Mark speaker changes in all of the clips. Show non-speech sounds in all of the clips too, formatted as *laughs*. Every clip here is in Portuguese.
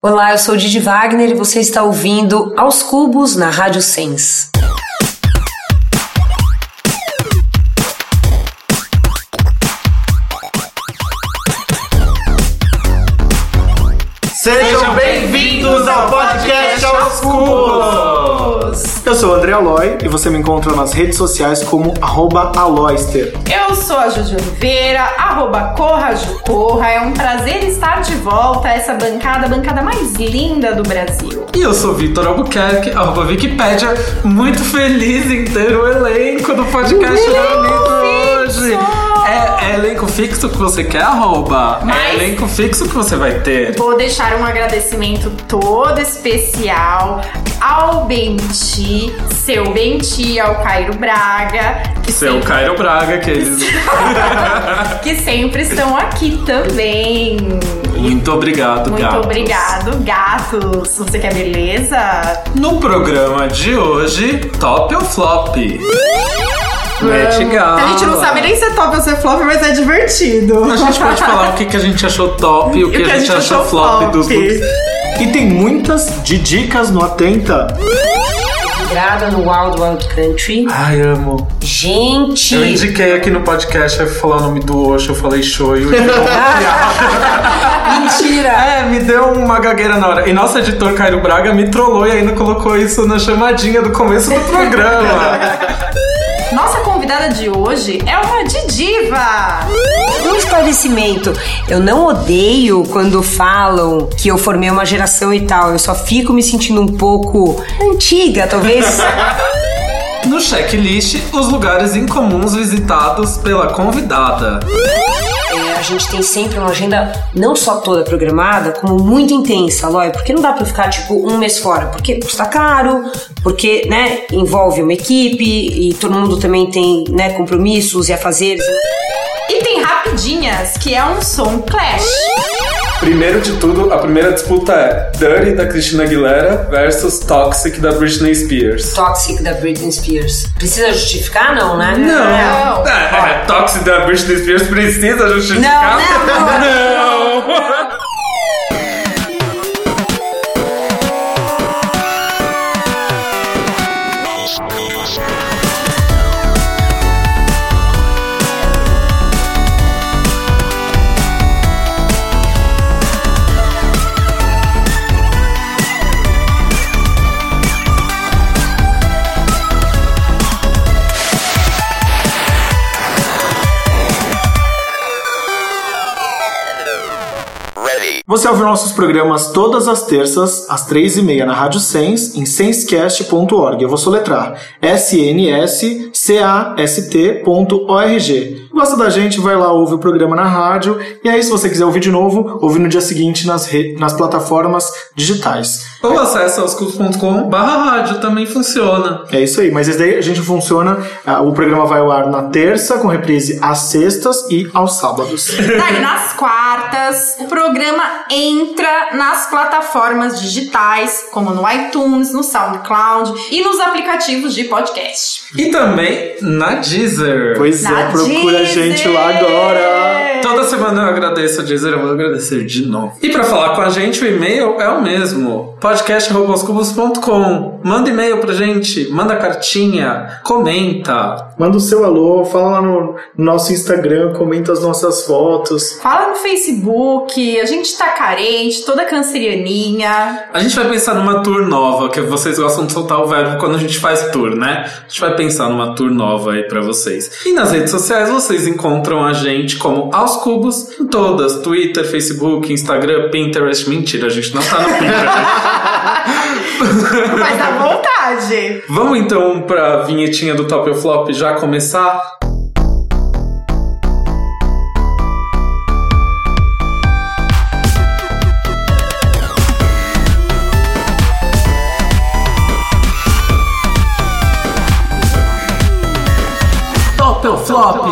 Speaker 1: Olá, eu sou Didi Wagner e você está ouvindo Aos Cubos na Rádio Sens.
Speaker 2: Sejam bem-vindos ao podcast Aos Cubos! Eu sou o André Aloy e você me encontra nas redes sociais como arroba Aloyster.
Speaker 3: Eu sou a Juju Oliveira, arroba Corra. É um prazer estar de volta a essa bancada, a bancada mais linda do Brasil.
Speaker 4: E eu sou Vitor Albuquerque, arroba Wikipédia, muito feliz em ter o elenco do podcast reunido hoje. É, é elenco fixo que você quer, arroba?
Speaker 3: Mas-
Speaker 4: É elenco fixo que você vai ter.
Speaker 3: Vou deixar um agradecimento todo especial ao Benti, seu Benti, ao Cairo Braga, que,
Speaker 4: Seu
Speaker 3: sempre,
Speaker 4: Cairo Braga, que eles... *laughs*
Speaker 3: que sempre estão aqui também.
Speaker 4: Muito obrigado,
Speaker 3: Muito
Speaker 4: gatos.
Speaker 3: obrigado, gatos. Você quer beleza?
Speaker 4: No programa de hoje, Top ou Flop? Mete gala.
Speaker 3: A gente não sabe nem se é top ou se é flop, mas é divertido.
Speaker 4: A gente pode *laughs* falar o que, que a gente achou top e o que, a gente achou flop, dos looks.
Speaker 2: E tem muitas de dicas no Atenta.
Speaker 1: Virada no Wild Wild Country.
Speaker 4: Ai, amo.
Speaker 1: Gente!
Speaker 4: Eu indiquei aqui no podcast, aí falar o nome do Osho, eu falei show e o *laughs*
Speaker 1: Mentira!
Speaker 4: É, me deu uma gagueira na hora. E nosso editor Cairo Braga me trollou e ainda colocou isso na chamadinha do começo do programa. *laughs*
Speaker 3: Nossa convidada de hoje é uma Didiva.
Speaker 1: Um esclarecimento. Eu não odeio quando falam que eu formei uma geração e tal. Eu só fico me sentindo um pouco antiga, talvez. *laughs*
Speaker 4: no checklist, os lugares incomuns visitados pela convidada.
Speaker 1: A gente tem sempre uma agenda não só toda programada, como muito intensa, Lói, porque não dá pra ficar tipo um mês fora, porque custa caro, porque, né, envolve uma equipe e todo mundo também tem, né, compromissos e afazeres.
Speaker 3: E tem Rapidinhas, que é um som clash.
Speaker 4: Primeiro de tudo, a primeira disputa é Dirty da Christina Aguilera versus Toxic da Britney Spears.
Speaker 1: Toxic da Britney Spears. Precisa justificar, não, né?
Speaker 3: Não.
Speaker 4: É, é, Toxic da Britney Spears precisa justificar?
Speaker 1: Não, não,
Speaker 4: não.
Speaker 2: Você ouve nossos programas todas as terças, às três e meia na Rádio Sens, em senscast.org. Eu vou soletrar S-N-S-C-A-S-T.org. Gosta da gente, vai lá, ouve o programa na rádio. E aí, se você quiser ouvir de novo, ouve no dia seguinte nas, re- nas plataformas digitais.
Speaker 4: Ou acessa oscos.com barra rádio, também funciona.
Speaker 2: É isso aí, mas esse daí a gente funciona. ah, o programa vai ao ar na terça, com reprise às sextas e aos sábados. *laughs*
Speaker 3: Daí, nas quartas, o programa entra nas plataformas digitais, como no iTunes, no SoundCloud e nos aplicativos de podcast.
Speaker 4: E também na Deezer.
Speaker 2: Pois
Speaker 3: Na
Speaker 2: é, procura a gente lá agora.
Speaker 4: Toda semana eu agradeço a Deezer, eu vou agradecer de novo. E pra falar com a gente, o e-mail é o mesmo: podcast.com. Manda e-mail pra gente, manda cartinha, comenta.
Speaker 2: Manda o seu alô, fala lá no nosso Instagram, comenta as nossas fotos.
Speaker 3: Fala no Facebook, a gente tá carente, toda cancerianinha.
Speaker 4: A gente vai pensar numa tour nova, que vocês gostam de soltar o verbo quando a gente faz tour, né? A gente vai pensar numa tour nova aí pra vocês. E nas redes sociais vocês encontram a gente como Aos Cubos em todas: Twitter, Facebook, Instagram, Pinterest. Mentira, a gente não tá no Pinterest. *laughs*
Speaker 3: Mas dá vontade.
Speaker 4: Vamos então pra vinhetinha do Top ou Flop já começar? Top ou Flop?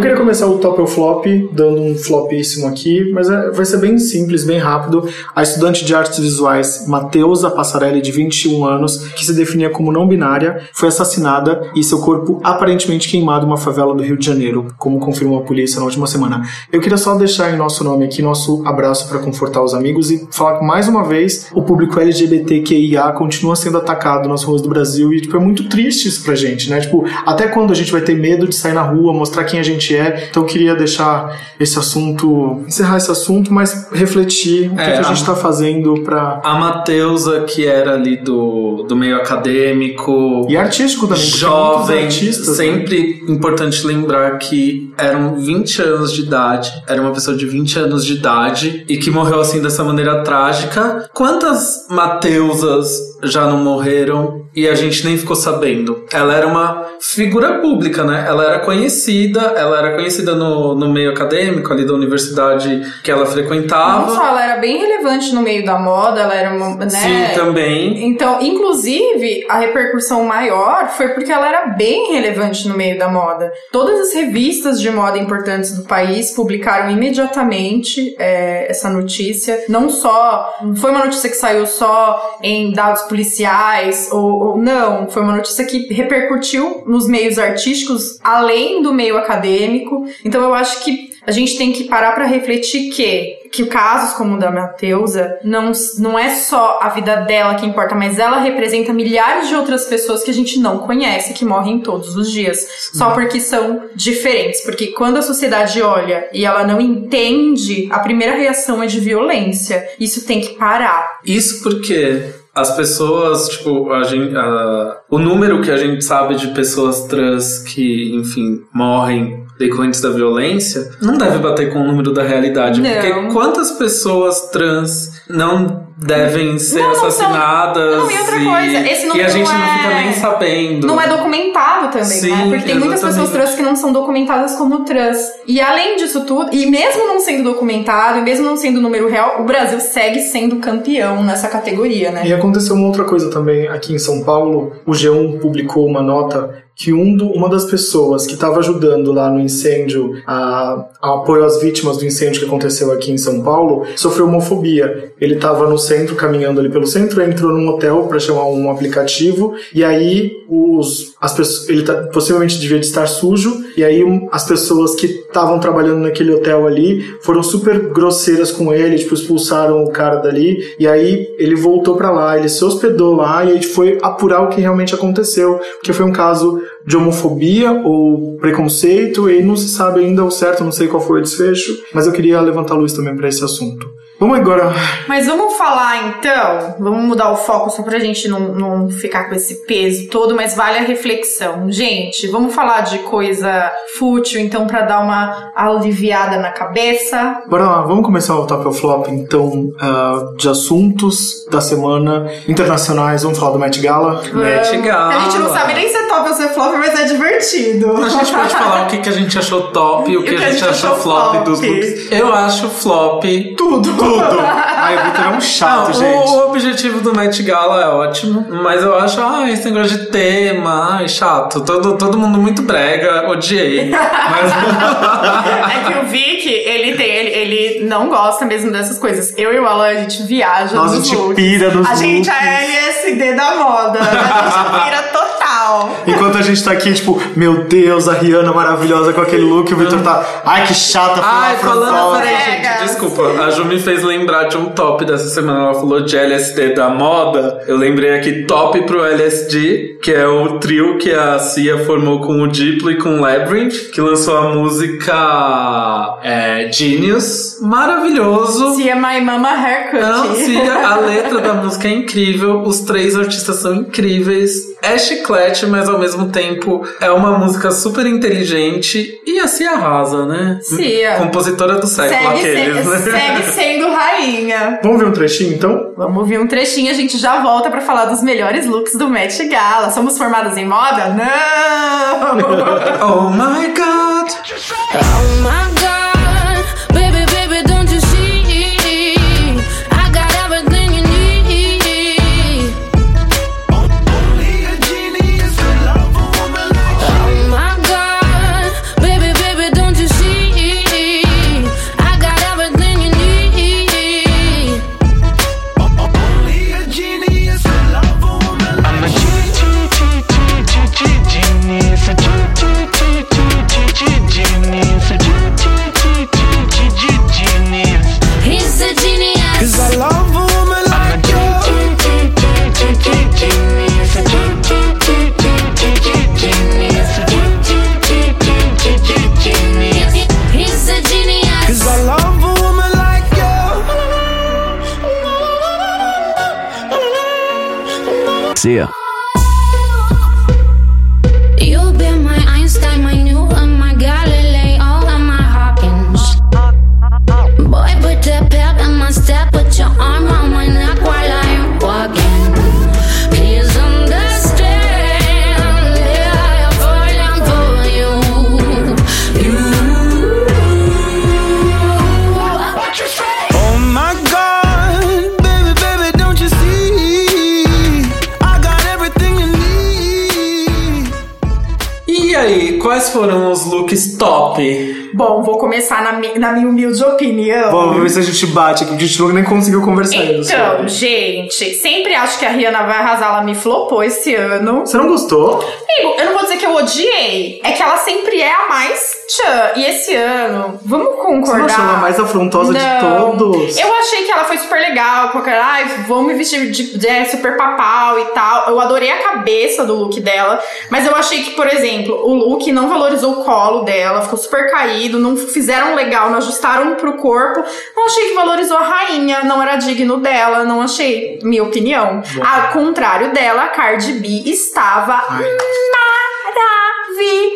Speaker 2: Eu queria começar o top ou flop, dando um flopíssimo aqui, mas é- vai ser bem simples, bem rápido. A estudante de artes visuais Mateusa Passarelli, de 21 anos, que se definia como não binária, foi assassinada e seu corpo aparentemente queimado em uma favela do Rio de Janeiro, como confirmou a polícia na última semana. Eu queria só deixar em nosso nome aqui nosso abraço para confortar os amigos e falar que mais uma vez o público LGBTQIA continua sendo atacado nas ruas do Brasil e tipo, é muito triste isso pra gente, né? Tipo, até quando a gente vai ter medo de sair na rua, mostrar quem a gente é. Então eu queria deixar esse assunto, encerrar esse assunto, mas refletir o que,
Speaker 4: É,
Speaker 2: que a gente
Speaker 4: a-
Speaker 2: tá fazendo pra.
Speaker 4: A Mateusa, que era ali do, do meio acadêmico,
Speaker 2: E artístico também,
Speaker 4: jovem,
Speaker 2: artistas, né?
Speaker 4: sempre importante lembrar que eram 20 anos de idade, era uma pessoa de 20 anos de idade e que morreu assim dessa maneira trágica. Quantas Mateusas já não morreram e a gente nem ficou sabendo? Ela era uma figura pública, né? Ela era conhecida, ela era conhecida no, no meio acadêmico ali da universidade que ela
Speaker 3: Não
Speaker 4: frequentava.
Speaker 3: só, ela era bem relevante no meio da moda, ela era uma, né?
Speaker 4: Sim, também.
Speaker 3: Então, inclusive, a repercussão maior foi porque ela era bem relevante no meio da moda. Todas as revistas de moda importantes do país publicaram imediatamente é, essa notícia. Não só foi uma notícia que saiu só em dados policiais ou, ou não, foi uma notícia que repercutiu nos meios artísticos além do meio acadêmico. Então, eu acho que a gente tem que parar para refletir que que casos como o da Mateusa não, não é só a vida dela que importa, mas ela representa milhares de outras pessoas que a gente não conhece, que morrem todos os dias, só porque são diferentes. Porque quando a sociedade olha e ela não entende, a primeira reação é de violência. Isso tem que parar.
Speaker 4: Isso porque as pessoas, tipo, a gente, a- o número que a gente sabe de pessoas trans que, enfim, morrem decorrentes da violência, não deve bater com o número da realidade.
Speaker 3: Não.
Speaker 4: Porque quantas pessoas trans não devem ser
Speaker 3: Não, não são-
Speaker 4: assassinadas
Speaker 3: Não, e outra coisa, esse
Speaker 4: e
Speaker 3: número
Speaker 4: a gente
Speaker 3: não
Speaker 4: não fica
Speaker 3: é-
Speaker 4: nem sabendo.
Speaker 3: Não é documentado também,
Speaker 4: Sim,
Speaker 3: né? Porque tem muitas
Speaker 4: exatamente.
Speaker 3: pessoas trans que não são documentadas como trans. E além disso tudo, e mesmo não sendo documentado, e mesmo não sendo número real, o Brasil segue sendo campeão nessa categoria, né?
Speaker 2: E aconteceu uma outra coisa também aqui em São Paulo. O G1 publicou uma nota que um do- uma das pessoas que estava ajudando lá no incêndio, a, a apoio às vítimas do incêndio que aconteceu aqui em São Paulo, sofreu homofobia. Ele estava no centro, caminhando ali pelo centro, entrou num hotel para chamar um aplicativo, e aí os, as pessoas, ele tá- possivelmente devia de estar sujo, e aí as pessoas que estavam trabalhando naquele hotel ali foram super grosseiras com ele, tipo, expulsaram o cara dali, e aí ele voltou pra lá, ele se hospedou lá, e aí foi apurar o que realmente aconteceu, porque foi um caso de homofobia ou preconceito, e não se sabe ainda o certo, não sei qual foi o desfecho, mas eu queria levantar a luz também pra esse assunto. Vamos agora.
Speaker 3: Mas vamos falar então, vamos mudar o foco só pra gente não, não ficar com esse peso todo, mas vale a reflexão. Gente, vamos falar de coisa fútil, então, pra dar uma aliviada na cabeça.
Speaker 2: Bora lá, vamos começar o Top ou Flop, então, ah, de assuntos da semana internacionais. Vamos falar do Met Gala.
Speaker 4: Met Gala.
Speaker 3: A gente não sabe nem se é top ou se é flop, mas é divertido.
Speaker 4: A gente pode falar o que, que a gente achou top e o que, a gente achou flop dos looks. Eu acho flop
Speaker 2: Tudo! Tudo! *laughs* Ai, o Victor é um chato,
Speaker 4: Ah,
Speaker 2: gente.
Speaker 4: O objetivo do Met Gala é ótimo, mas eu acho, ah, esse negócio de tema, ai, chato. Todo, todo mundo muito brega, odiei. *laughs* Mas.
Speaker 3: É que o Vic, ele tem, ele, ele não gosta mesmo dessas coisas. Eu e o Alan, a gente viaja
Speaker 2: Nossa, a
Speaker 3: nos
Speaker 2: gente
Speaker 3: looks.
Speaker 2: pira nos
Speaker 3: A gente
Speaker 2: looks.
Speaker 3: é LSD da moda. A gente pira total.
Speaker 2: Enquanto a gente tá aqui, tipo, meu Deus, a Rihanna maravilhosa com aquele look, o Victor tá, ai que chata,
Speaker 4: Ai, falando, peraí, gente, desculpa. A Ju me fez lembrar de um top dessa semana. Ela falou de LSD da moda. Eu lembrei aqui top pro LSD, que é o trio que a Cia formou com o Diplo e com o Labyrinth, que lançou a música é, Genius. Maravilhoso.
Speaker 3: É My Mama Haircut.
Speaker 4: Não, Cia, a letra da música é incrível, os três artistas são incríveis, é chiclete, mas ao mesmo tempo é uma música super inteligente e a Cia arrasa, né?
Speaker 3: Cia.
Speaker 4: Compositora do século,
Speaker 3: Segue,
Speaker 4: aqueles,
Speaker 3: se-
Speaker 4: né?
Speaker 3: segue *laughs* sendo rainha.
Speaker 2: Vamos ver um trechinho, então?
Speaker 3: Vamos ouvir um trechinho, a gente já volta pra falar dos melhores looks do Met Gala. Somos formadas em moda? Não! *laughs*
Speaker 4: Oh my god!
Speaker 5: Oh my god, Yeah.
Speaker 4: Foram os looks top?
Speaker 3: Bom, vou começar na, mi- na minha humilde opinião.
Speaker 2: Vamos ver se a gente bate aqui, porque a gente nem conseguiu conversar
Speaker 3: Então, gente, sempre acho que a Rihanna vai arrasar. Ela me flopou esse ano.
Speaker 2: Você não gostou?
Speaker 3: Amigo, eu não vou dizer que eu odiei. É que ela sempre é a mais tchan. E esse ano, vamos
Speaker 2: Você não
Speaker 3: concordar.
Speaker 2: achou ela mais afrontosa de
Speaker 3: Não.
Speaker 2: todos?
Speaker 3: Eu achei que ela foi super legal, aquela, ai, vamos me vestir de, de é, super papal e tal. Eu adorei a cabeça do look dela, mas eu achei que, por exemplo, o look não valorizou o colo dela, ficou super caído, não fizeram legal, não ajustaram pro corpo. Não achei que valorizou a rainha, não era digno dela, não achei, minha opinião. Ao contrário dela, a Cardi B estava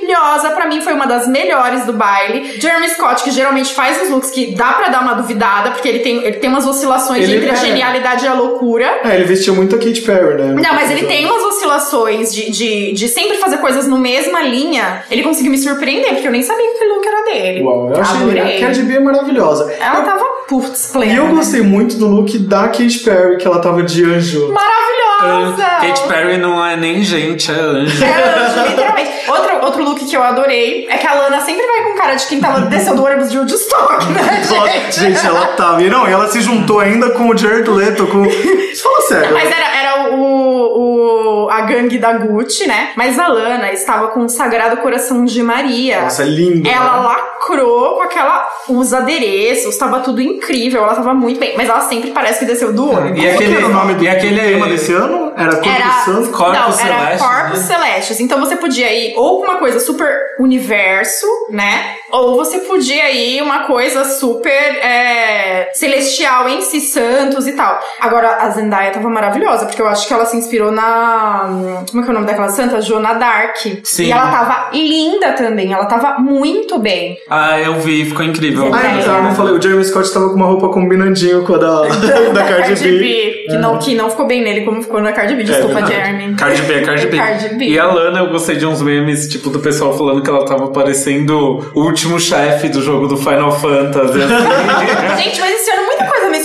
Speaker 3: maravilhosa. Pra mim foi uma das melhores do baile. Jeremy Scott, que geralmente faz os looks que dá pra dar uma duvidada, porque ele tem, ele tem umas oscilações
Speaker 2: Ele
Speaker 3: entre a
Speaker 2: é.
Speaker 3: genialidade e a loucura.
Speaker 2: É, ele vestiu muito a Katy Perry, né?
Speaker 3: Não, mas ele tem umas oscilações de, de, de sempre fazer coisas no mesma linha. Ele conseguiu me surpreender, porque eu nem sabia que aquele look era dele.
Speaker 2: Uau, eu achei
Speaker 3: Adorei.
Speaker 2: a Cardi B é maravilhosa.
Speaker 3: Ela tava putz, plena.
Speaker 2: E eu gostei muito do look da Katy Perry, que ela tava de anjo.
Speaker 3: Maravilhosa!
Speaker 4: Katy Perry não é nem gente, é anjo.
Speaker 3: É anjo, *laughs* literalmente. Outro, outro look que eu adorei é que a Lana sempre vai com cara de quem tava desceu do ônibus de Woodstock, *laughs* né, gente?
Speaker 2: gente, ela tava. E não, ela se juntou ainda com o Jared Leto, com. *laughs* Fala sério.
Speaker 3: Mas era, era o, o- a gangue da Gucci, né? Mas a Lana estava com o Sagrado Coração de Maria.
Speaker 2: Nossa, é lindo.
Speaker 3: Ela
Speaker 2: né?
Speaker 3: lacrou com aquela. Os adereços, tava tudo incrível, ela tava muito bem. Mas ela sempre parece que desceu do ônibus.
Speaker 4: E aquele,
Speaker 2: era o nome do
Speaker 4: e aquele
Speaker 2: tema desse ano? Era Corpo?
Speaker 4: Corpos
Speaker 3: não, era
Speaker 4: Celestes,
Speaker 3: Corpos
Speaker 4: né?
Speaker 3: Celestes. Então você podia ir ou com uma coisa super universo, né? Ou você podia ir uma coisa super é, celestial em si, santos e tal. Agora, a Zendaya tava maravilhosa, porque eu acho que ela se inspirou na. Como é que é o nome daquela santa? Joana Dark.
Speaker 4: Sim.
Speaker 3: E ela tava linda também, ela tava muito bem.
Speaker 4: Ah, eu vi, ficou incrível.
Speaker 2: Ah,
Speaker 3: É.
Speaker 2: então, eu não falei, o Jeremy Scott tava com uma roupa combinandinho com a da, *laughs* da Cardi B.
Speaker 3: Que, não, que não ficou bem nele, como ficou na Cardi B. Desculpa,
Speaker 2: verdade.
Speaker 3: Jeremy.
Speaker 4: Cardi B, Cardi B.
Speaker 3: Cardi B.
Speaker 4: E a Lana, eu gostei de uns memes, tipo, do pessoal falando que ela tava parecendo o último chefe do jogo do Final Fantasy. assim. *laughs*
Speaker 3: Gente, mas esse ano me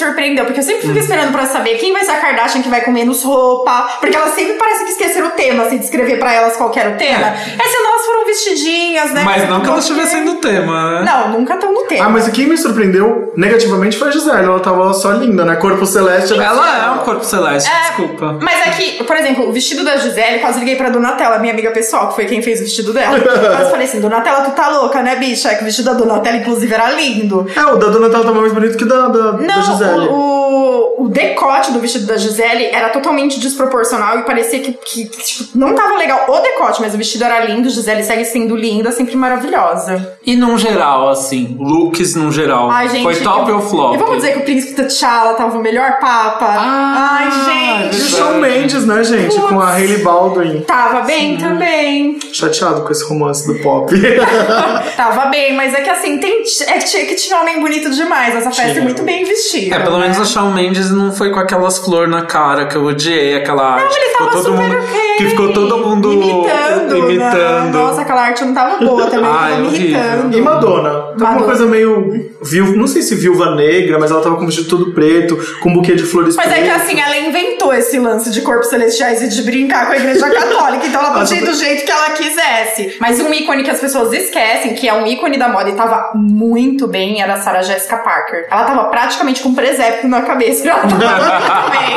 Speaker 3: surpreendeu, porque eu sempre fico esperando pra saber quem vai ser a Kardashian que vai com menos roupa, porque elas sempre parecem que esqueceram o tema, assim, de escrever pra elas qual era o tema. Esse ano elas foram vestidinhas, né?
Speaker 4: Mas não que elas estivessem no tema, né?
Speaker 3: Não, nunca estão no tema.
Speaker 2: Ah, mas quem me surpreendeu negativamente foi a Gisele. Ela tava só linda, né? Corpo celeste.
Speaker 4: Ela é um corpo celeste,
Speaker 3: É,
Speaker 4: desculpa.
Speaker 3: Mas é que, por exemplo, o vestido da Gisele, quase liguei pra Donatella, minha amiga pessoal, que foi quem fez o vestido dela. *laughs* Eu falei assim, Donatella, tu tá louca, né, bicha? É que o vestido da Donatella, inclusive, era lindo.
Speaker 2: É, o da Donatella tava mais bonito que da, da, da Gisele.
Speaker 3: O, o, decote do vestido da Gisele era totalmente desproporcional e parecia que, que, que, tipo, não tava legal o decote, mas o vestido era lindo, Gisele segue sendo linda, sempre maravilhosa.
Speaker 4: E num geral, assim, looks num geral.
Speaker 3: Ai, gente.
Speaker 4: Foi top
Speaker 3: eu-
Speaker 4: ou flop?
Speaker 3: E vamos dizer que o príncipe T'Challa tava o melhor papa?
Speaker 4: Ah,
Speaker 3: Ai,
Speaker 2: E
Speaker 3: gente.
Speaker 2: o Shawn Mendes, né, gente? Com a Hailey Baldwin.
Speaker 3: Tava bem também.
Speaker 2: Chateado com esse romance do pop. *laughs*
Speaker 3: Tava bem, mas é que assim, tem, é que tinha, que tinha homem bonito demais. Essa festa é muito bem vestida.
Speaker 4: É, pelo
Speaker 3: né?
Speaker 4: menos a Shawn Mendes não foi com aquelas flores na cara que eu odiei, aquela arte.
Speaker 3: Ele
Speaker 4: que ficou
Speaker 3: tava
Speaker 4: todo
Speaker 3: super
Speaker 4: mundo,
Speaker 3: ok.
Speaker 4: Que ficou todo mundo
Speaker 3: imitando.
Speaker 4: imitando.
Speaker 3: né? Nossa, aquela arte não tava boa também.
Speaker 4: Ai,
Speaker 3: tava irritando.
Speaker 2: E Madonna. Tava uma
Speaker 3: Madonna.
Speaker 2: coisa meio. Viúva, não sei se viúva negra, mas ela tava com vestido todo preto, com um buquê de flores
Speaker 3: Mas é que
Speaker 2: preto.
Speaker 3: assim, ela inventou esse lance de corpos celestiais e de brincar com a igreja *laughs* católica, então ela podia ir do jeito que ela quisesse. Mas um ícone que as pessoas esquecem, que é um ícone da moda e tava muito bem, era a Sarah Jessica Parker. Ela tava praticamente com um presépio na cabeça. Ela tava *laughs* bem.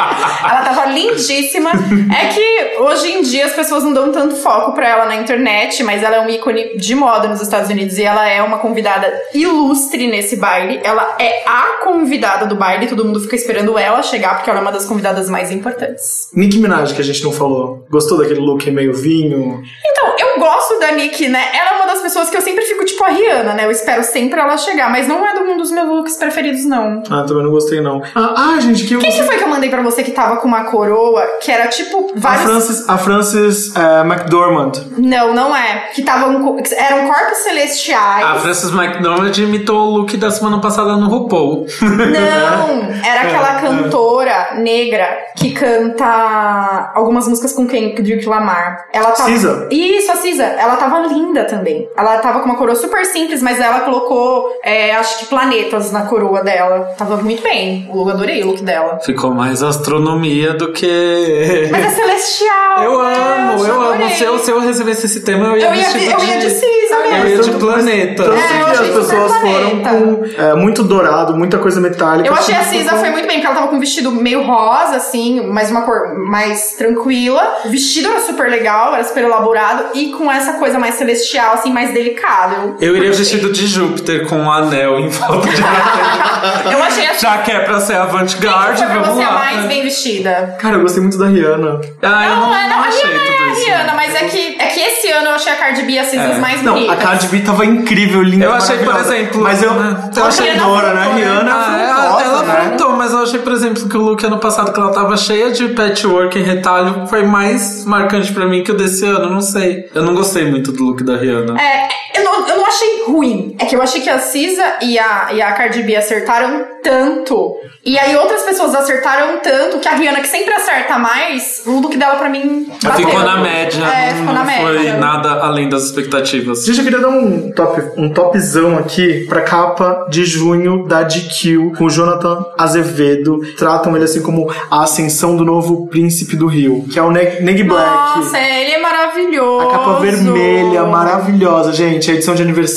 Speaker 3: Ela tava lindíssima. É que hoje em dia as pessoas não dão tanto foco pra ela na internet, mas ela é um ícone de moda nos Estados Unidos e ela é uma convidada ilustre nesse baile. Ela é a convidada do baile, todo mundo fica esperando ela chegar porque ela é uma das convidadas mais importantes.
Speaker 2: Nicki Minaj, que a gente não falou. Gostou daquele look meio vinho?
Speaker 3: Então, eu gosto da Nick, né? Ela é uma das pessoas que eu sempre fico tipo a Rihanna, né? Eu espero sempre ela chegar, mas não é um dos meus looks preferidos, não.
Speaker 2: Ah, também não gostei, não. Ah, ah, gente, que.
Speaker 3: Quem que foi que eu mandei pra você que tava com uma coroa que era tipo
Speaker 2: A. Frances, a Frances é, McDormand.
Speaker 3: Não, não é. Que tavam. Eram corpos celestiais.
Speaker 4: A Frances McDormand imitou o look da semana passada no RuPaul.
Speaker 3: Não, *laughs* era aquela cantora negra que canta algumas músicas com Kendrick Lamar. Ela tava...
Speaker 2: Cisa?
Speaker 3: Isso, a Cisa. Ela tava linda também. Ela tava com uma coroa super simples, mas ela colocou, é, acho que planetas na coroa dela. Tava muito bem. Eu adorei o look dela.
Speaker 4: Ficou mais astronomia do que.
Speaker 3: Mas é celestial.
Speaker 4: Eu
Speaker 3: né?
Speaker 4: amo, eu amo. Se eu, se eu recebesse esse tema, eu ia
Speaker 3: Eu ia,
Speaker 4: vestido
Speaker 3: eu ia de Cisa
Speaker 4: Eu ia
Speaker 3: mesmo.
Speaker 4: de planeta.
Speaker 2: Tanto
Speaker 3: É, eu
Speaker 2: que as pessoas foram com é, muito dourado, muita coisa metálica.
Speaker 3: Eu achei a Cisa
Speaker 2: com-
Speaker 3: foi muito bem, porque ela tava com um vestido meio rosa, assim, mas uma cor mais tranquila. O vestido era super legal, era super elaborado, e com essa coisa mais celestial, assim, mais delicada.
Speaker 4: Eu iria
Speaker 3: curti.
Speaker 4: vestido de Júpiter com um anel em volta de *laughs*
Speaker 3: Eu achei a
Speaker 4: Já que é pra ser avant-garde,
Speaker 3: foi pra
Speaker 4: vamos
Speaker 3: você a
Speaker 4: lá.
Speaker 3: mais bem vestida.
Speaker 2: Cara, eu gostei muito da Rihanna.
Speaker 4: Ah, eu
Speaker 3: Não,
Speaker 4: não,
Speaker 3: é, não, a
Speaker 4: achei
Speaker 3: Rihanna
Speaker 4: tudo
Speaker 3: é a
Speaker 4: isso.
Speaker 3: Rihanna, mas é que, é que esse ano eu achei a Cardi B e a Cisas
Speaker 4: É.
Speaker 3: mais
Speaker 2: Não,
Speaker 3: bonitas.
Speaker 2: a Cardi B tava incrível, linda.
Speaker 4: Eu achei, por
Speaker 2: maravilhosa.
Speaker 4: exemplo,
Speaker 2: Mas eu.
Speaker 4: né?
Speaker 2: Eu achei
Speaker 3: Rihanna
Speaker 2: Dora, né?
Speaker 3: afrontou, né?
Speaker 2: Rihanna
Speaker 4: Ah, ela,
Speaker 2: afrontosa,
Speaker 4: ela
Speaker 2: né?
Speaker 4: afrontou, mas eu achei, por exemplo, que o look ano passado, que ela tava cheia de patchwork em retalho, foi mais marcante pra mim que o desse ano, não sei. Eu não gostei muito do look da Rihanna.
Speaker 3: É, eu não, eu não achei ruim. É que eu achei que a Cisa e a, e a Cardi B acertaram tanto. E aí outras pessoas acertaram tanto que a Rihanna, que sempre acerta mais, o look dela pra mim. bateu.
Speaker 4: Ficou na média,
Speaker 3: É,
Speaker 4: não,
Speaker 3: ficou na
Speaker 4: não
Speaker 3: média.
Speaker 4: foi nada além das expectativas.
Speaker 2: Gente, eu queria dar um, top, um topzão aqui pra capa de junho da GQ com o Jonathan Azevedo. Tratam ele assim como a ascensão do novo príncipe do Rio, que é o Neg, Neg Black.
Speaker 3: Nossa, ele é maravilhoso.
Speaker 2: A capa vermelha, maravilhosa, gente. A edição de aniversário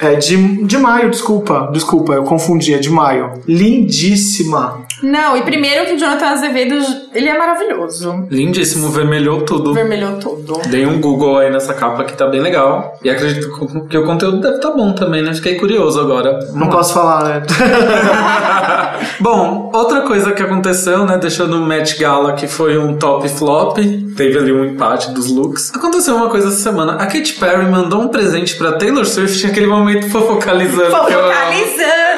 Speaker 2: é de, de maio, desculpa. Desculpa, eu confundi, é de maio. Lindíssima.
Speaker 3: Não, e primeiro que o Jonathan Azevedo, ele é maravilhoso.
Speaker 4: Lindíssimo, vermelhou tudo.
Speaker 3: Vermelhou tudo.
Speaker 4: Dei um Google aí nessa capa que tá bem legal. E acredito que o conteúdo deve estar bom também, né? Fiquei curioso agora.
Speaker 2: Não posso falar, né? *laughs*
Speaker 4: Bom, outra coisa que aconteceu, né, deixando o Met Gala, que foi um top flop, teve ali um empate dos looks. Aconteceu uma coisa essa semana. A Katy Perry mandou um presente pra Taylor Swift naquele momento fofocalizando. que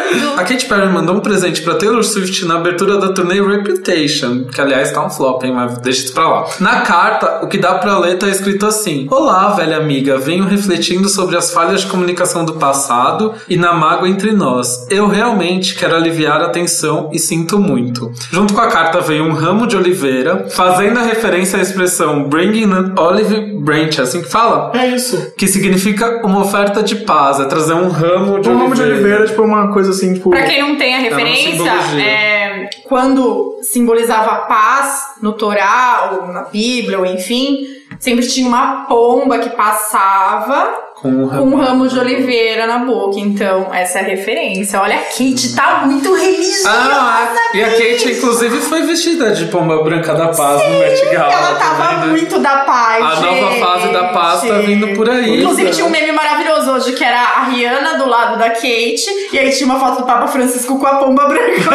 Speaker 3: Focalizando.
Speaker 4: A Katy Perry mandou um presente pra Taylor Swift na abertura da turnê Reputation, que aliás tá um flop, hein, mas deixa isso pra lá. Na carta, o que dá pra ler tá escrito assim: Olá, velha amiga, venho refletindo sobre as falhas de comunicação do passado e na mágoa entre nós. Eu realmente quero aliviar a tensão e sinto muito. Junto com a carta veio um ramo de oliveira, fazendo a referência à expressão Bringing an Olive Branch, é assim que fala?
Speaker 2: É isso.
Speaker 4: Que significa uma oferta de paz, é trazer um ramo de
Speaker 2: Um ramo de oliveira, tipo, uma coisa assim, tipo.
Speaker 3: Pra quem não tem a referência, é, quando simbolizava a paz no Torá, ou na Bíblia, ou enfim, sempre tinha uma pomba que passava
Speaker 4: Com um ramo.
Speaker 3: um ramo de oliveira na boca. Então, essa é a referência. Olha, a Kate tá muito religiosa.
Speaker 4: Ah, e a Kate, inclusive, foi vestida de pomba branca da paz no Met Gala.
Speaker 3: Ela tava
Speaker 4: também, né?
Speaker 3: muito da paz.
Speaker 4: A nova
Speaker 3: gente.
Speaker 4: fase da paz tá vindo por aí.
Speaker 3: Inclusive, tinha um meme maravilhoso hoje que era a Rihanna do lado da Kate, e aí tinha uma foto do Papa Francisco com a pomba branca.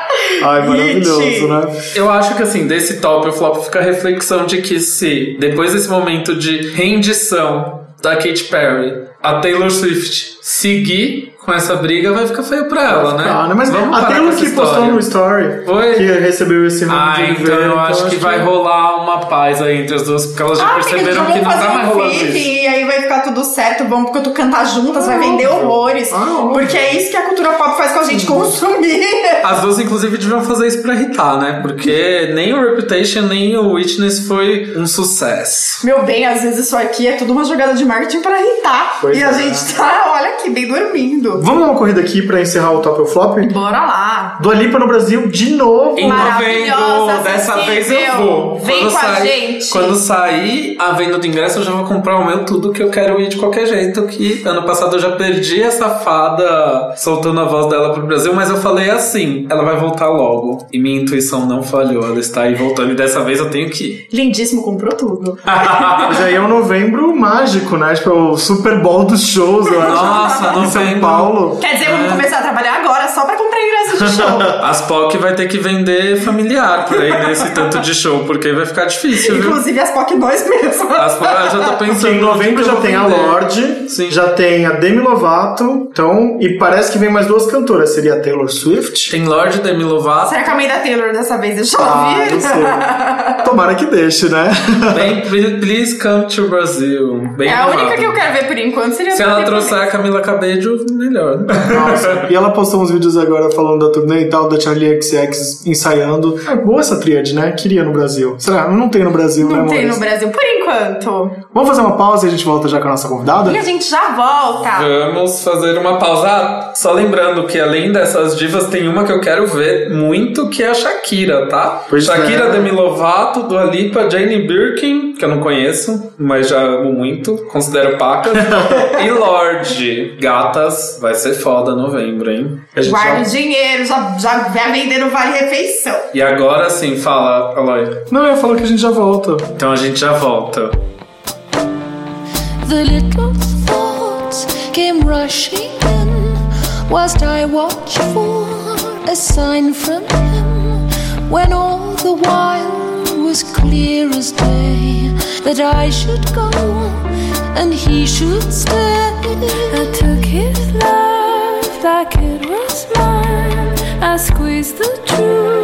Speaker 3: *laughs*
Speaker 2: Ai, maravilhoso, né?
Speaker 4: Eu acho que assim, desse top o flop fica a reflexão de que se depois desse momento de rendição da Katy Perry, a Taylor Swift seguir com essa briga, vai ficar feio pra ela, né?
Speaker 2: Ah, né? Mas
Speaker 4: Vamos
Speaker 2: a Taylor que postou no story
Speaker 4: Foi?
Speaker 2: que recebeu esse ramo
Speaker 4: Ah, então eu acho que vai rolar uma paz aí entre as duas, porque elas já
Speaker 3: Ah,
Speaker 4: perceberam
Speaker 3: amiga,
Speaker 4: que não tá mais rolando isso.
Speaker 3: E aí vai ficar tudo certo, vamos porque tu cantar juntas, vai vender horrores.
Speaker 2: Ah, óbvio.
Speaker 3: porque é isso que a cultura pop faz com a gente consumir.
Speaker 4: As duas, inclusive, deviam fazer isso pra irritar, né? Porque nem o Reputation, nem o Witness foi um sucesso.
Speaker 3: Meu bem, às vezes isso aqui é tudo uma jogada de marketing pra irritar.
Speaker 2: Pois
Speaker 3: e a
Speaker 2: é.
Speaker 3: gente tá, olha aqui, bem dormindo.
Speaker 2: Vamos dar uma corrida aqui pra encerrar o top ou flop?
Speaker 3: Bora lá.
Speaker 2: Do Alipa no Brasil de novo.
Speaker 4: Em novembro, dessa vez eu vou.
Speaker 3: Vem
Speaker 4: Quando
Speaker 3: com a
Speaker 4: sair-
Speaker 3: gente.
Speaker 4: Quando sair a venda do ingresso, eu já vou comprar o meu tudo que eu quero ir de qualquer jeito. Que ano passado eu já perdi essa fada soltando a voz dela pro Brasil, mas eu falei assim: ela vai voltar logo. E minha intuição não falhou, ela está aí voltando e dessa vez eu tenho que ir.
Speaker 3: Lindíssimo, comprou tudo. *laughs*
Speaker 2: Mas aí é um novembro mágico, né? Tipo, é o Super Bowl dos shows, eu acho.
Speaker 4: Nossa,
Speaker 2: Em São
Speaker 4: novembro.
Speaker 2: Paulo.
Speaker 3: Quer dizer, vamos começar a trabalhar agora, é só pra comprar ingresso de show. *laughs*
Speaker 4: As POC vai ter que vender familiar pra ir nesse tanto de show, porque vai ficar difícil, viu?
Speaker 3: Inclusive as POC boys mesmo.
Speaker 4: As POC, eu já tô
Speaker 2: Porque
Speaker 4: pensando
Speaker 2: em novembro
Speaker 4: no que
Speaker 2: já tem a. Lorde,
Speaker 4: Sim.
Speaker 2: já tem a Demi Lovato, então, e parece que vem mais duas cantoras, seria a Taylor Swift.
Speaker 4: Tem Lorde Demi Lovato.
Speaker 3: Será que a mãe da Taylor dessa vez deixou
Speaker 2: Ah,
Speaker 3: ouvir?
Speaker 2: não sei. Tomara que deixe, né?
Speaker 4: Bem, please come to Brazil. Bem
Speaker 3: É a única que eu quero ver por enquanto seria
Speaker 4: Se ela
Speaker 3: Taylor
Speaker 4: trouxer a Camila Cabello, melhor.
Speaker 2: Nossa, e ela postou uns vídeos agora falando da turnê e tal, da Charlie XX ensaiando. É boa essa tríade, né? Queria no Brasil. Será? Não tem no Brasil, né,
Speaker 3: Não tem
Speaker 2: amores?
Speaker 3: no Brasil por enquanto.
Speaker 2: Vamos fazer uma pausa e a gente volta já com a nossa convidada?
Speaker 3: E a gente já volta.
Speaker 4: Vamos fazer uma pausa. Ah, só lembrando que além dessas divas, tem uma que eu quero ver muito, que é a Shakira, tá?
Speaker 2: Pois
Speaker 4: Shakira,
Speaker 2: é.
Speaker 4: Demi Lovato, Dua Lipa, Jane Birkin, que eu não conheço, mas já amo muito, considero pacas. *laughs* e Lorde. Gatas, vai ser foda novembro, hein?
Speaker 3: Guarda o
Speaker 2: já-
Speaker 3: dinheiro, já, já vai vendendo vale refeição.
Speaker 4: E agora sim, fala, Aloy.
Speaker 2: Não, eu falar que a gente já volta.
Speaker 4: Então a gente já volta.
Speaker 5: The little thoughts came rushing in whilst I watched for a sign from him. When all the while was clear as day that I should go and he should stay.
Speaker 6: I took his love like it was mine. I squeezed the truth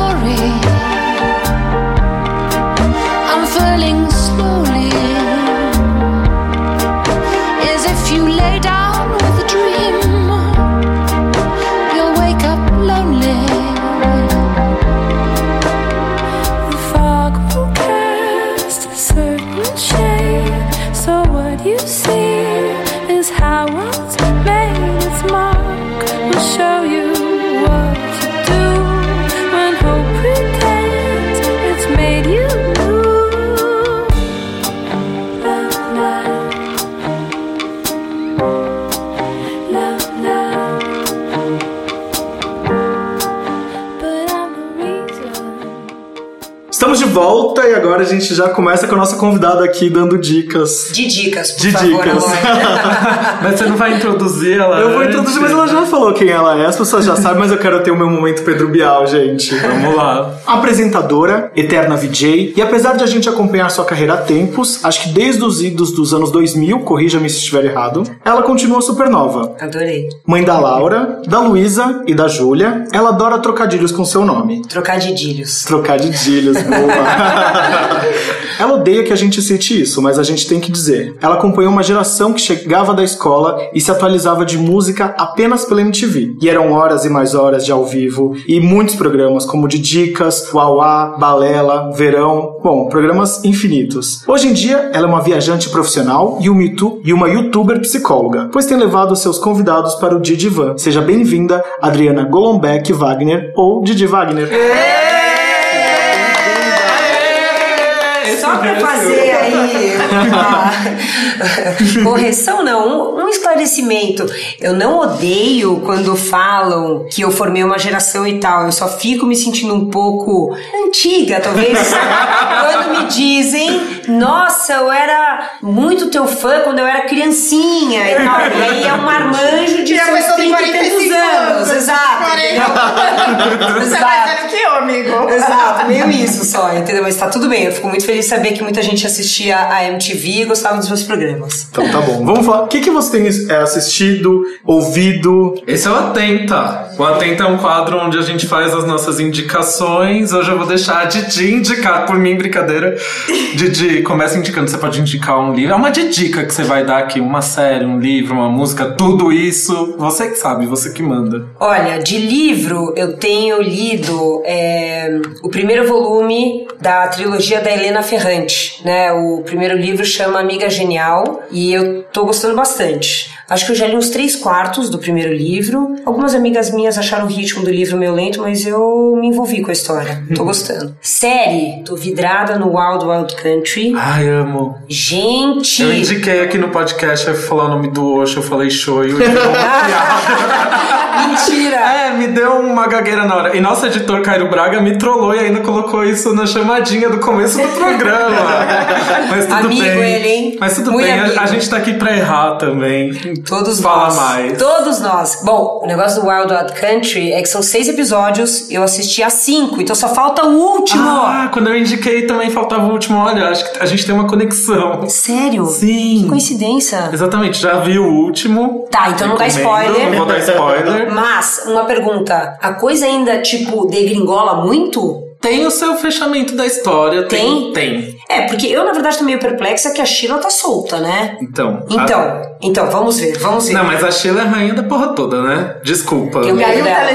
Speaker 2: e agora a gente já começa com a nossa convidada aqui dando dicas.
Speaker 1: De dicas, por
Speaker 2: De
Speaker 1: favor,
Speaker 2: dicas. *laughs*
Speaker 4: Mas você não vai introduzir ela?
Speaker 2: Eu vou introduzir, mas ela já falou quem ela é, as pessoas já sabem, mas eu quero ter o meu momento Pedro Bial, gente.
Speaker 4: Vamos lá.
Speaker 2: Apresentadora, eterna VJ, e apesar de a gente acompanhar sua carreira há tempos, acho que desde os idos dos anos 2000, corrija-me se estiver errado, ela continua supernova.
Speaker 1: Adorei.
Speaker 2: Mãe da Laura, da Luísa e da Júlia, ela adora trocadilhos com seu nome.
Speaker 1: Trocadilhos.
Speaker 2: Trocadilhos, boa. *laughs* ela odeia que a gente cite isso, mas a gente tem que dizer. Ela acompanhou uma geração que chegava da escola e se atualizava de música apenas pela MTV. E eram horas e mais horas de ao vivo e muitos programas como de Dicas, Uauá, Balela, Verão, bom, programas infinitos. Hoje em dia, ela é uma viajante profissional e youtu- e uma youtuber psicóloga, pois tem levado seus convidados para o Didi Van. Seja bem-vinda, Adriana Golombek Wagner ou Didi Wagner.
Speaker 1: Só pra fazer *laughs* aí uma correção, não, um, um esclarecimento. Eu não odeio quando falam que eu formei uma geração e tal. Eu só fico me sentindo um pouco antiga, talvez, *laughs* quando me dizem, nossa, eu era muito teu fã quando eu era criancinha e tal. E aí é um marmanjo de
Speaker 3: E
Speaker 1: seus
Speaker 3: pessoa tem
Speaker 1: 30 e tantos
Speaker 3: 45
Speaker 1: anos.
Speaker 3: anos,
Speaker 1: Exato.
Speaker 3: 40. *laughs* Você é
Speaker 1: Exato.
Speaker 3: mais velho que eu, amigo.
Speaker 1: Exato, meio isso só, entendeu? Mas tá tudo bem. Eu fico muito feliz de saber que muita gente assistia a MTV e gostava dos meus programas.
Speaker 2: Então tá bom. Vamos falar. O que, que você tem é, assistido, ouvido?
Speaker 4: Esse é o Atenta. O Atenta é um quadro onde a gente faz as nossas indicações. Hoje eu vou deixar a Didi indicar por mim, brincadeira. *laughs* Didi, começa indicando. Você pode indicar um livro. É uma de dica que você vai dar aqui. Uma série, um livro, uma música, tudo isso. Você que sabe, você que manda.
Speaker 1: Olha, de livro eu tenho lido é, o primeiro volume da trilogia da Helena Ferrante, né? O primeiro livro chama Amiga Genial e eu tô gostando bastante. Acho que eu já li uns três quartos do primeiro livro. Algumas amigas minhas acharam o ritmo do livro meio lento, mas eu me envolvi com a história. Tô gostando. *laughs* Série, tô vidrada no Wild Wild Country.
Speaker 4: Ai, amo.
Speaker 1: Gente!
Speaker 4: Eu indiquei aqui no podcast, eu falar o nome do Osho, eu falei shoyu. *laughs*
Speaker 1: Mentira! *laughs*
Speaker 4: É, me deu uma gagueira na hora. E nosso editor Cairo Braga me trollou e ainda colocou isso na chamadinha do começo do programa. Mas tudo
Speaker 1: Amigo
Speaker 4: bem.
Speaker 1: ele, hein?
Speaker 4: Mas tudo
Speaker 1: Muito
Speaker 4: bem, a-
Speaker 1: amigo.
Speaker 4: a, gente tá aqui pra errar também.
Speaker 1: Todos
Speaker 4: Fala
Speaker 1: nós.
Speaker 4: mais.
Speaker 1: Todos nós. Bom, o negócio do Wild Wild Country é que são seis episódios, eu assisti a cinco, então só falta o último.
Speaker 4: Ah, quando eu indiquei também faltava o último. Olha, acho que a gente tem uma conexão.
Speaker 1: Sério?
Speaker 4: Sim.
Speaker 1: Que coincidência.
Speaker 4: Exatamente, já vi o último.
Speaker 1: Tá, então não dá spoiler.
Speaker 4: Não vou dar spoiler. *laughs*
Speaker 1: Mas, uma pergunta: a coisa ainda, tipo, degringola muito?
Speaker 4: Tem o seu fechamento da história. Tem? Tem.
Speaker 1: É, porque eu, na verdade, tô meio perplexa que a Sheila tá solta, né?
Speaker 4: Então.
Speaker 1: Então,
Speaker 4: a-
Speaker 1: então, vamos ver, vamos ver.
Speaker 4: Não, mas a Sheila é a rainha da porra toda, né? Desculpa.
Speaker 1: Tenho medo dela.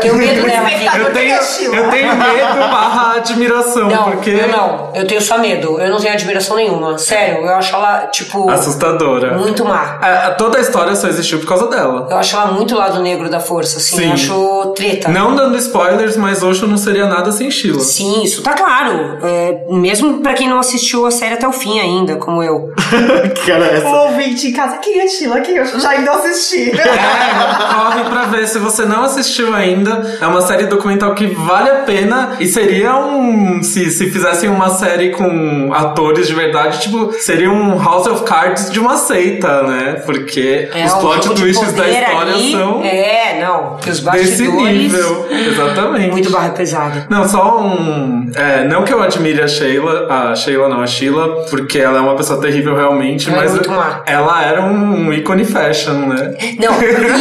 Speaker 1: Tenho medo dela.
Speaker 4: Eu tenho, eu tenho medo barra admiração,
Speaker 1: Não,
Speaker 4: porque
Speaker 1: eu não. Eu tenho só medo. Eu não tenho admiração nenhuma. Sério, eu acho ela, tipo,
Speaker 4: assustadora.
Speaker 1: muito má.
Speaker 4: É, toda a história só existiu por causa dela.
Speaker 1: Eu acho ela muito lado negro da força, assim.
Speaker 4: Sim.
Speaker 1: Eu acho treta.
Speaker 4: Não dando spoilers, mas Osho não seria nada sem Sheila.
Speaker 1: Sim, isso tá claro. É, mesmo pra quem não assistiu a série até o fim ainda, como eu. *laughs*
Speaker 2: que cara é essa?
Speaker 3: O ouvinte em casa, quem é Sheila? Quem eu já ainda assisti. *laughs*
Speaker 4: É, corre pra ver. Se você não assistiu ainda, é uma série documental que vale a pena. E seria um. Se, se fizessem uma série com atores de verdade, tipo, seria um House of Cards de uma seita, né? Porque
Speaker 1: É,
Speaker 4: os plot
Speaker 1: de
Speaker 4: twists da história
Speaker 1: ali,
Speaker 4: são
Speaker 1: É, não. Que os
Speaker 4: desse
Speaker 1: bastidores.
Speaker 4: nível. Exatamente.
Speaker 1: Muito barra pesada.
Speaker 4: Não, só um. é, não que eu admire a Sheila, a Sheila não, a Sheila, porque ela é uma pessoa terrível realmente,
Speaker 1: Ela é
Speaker 4: mas
Speaker 1: má.
Speaker 4: ela era um ícone fashion, né?
Speaker 1: Não,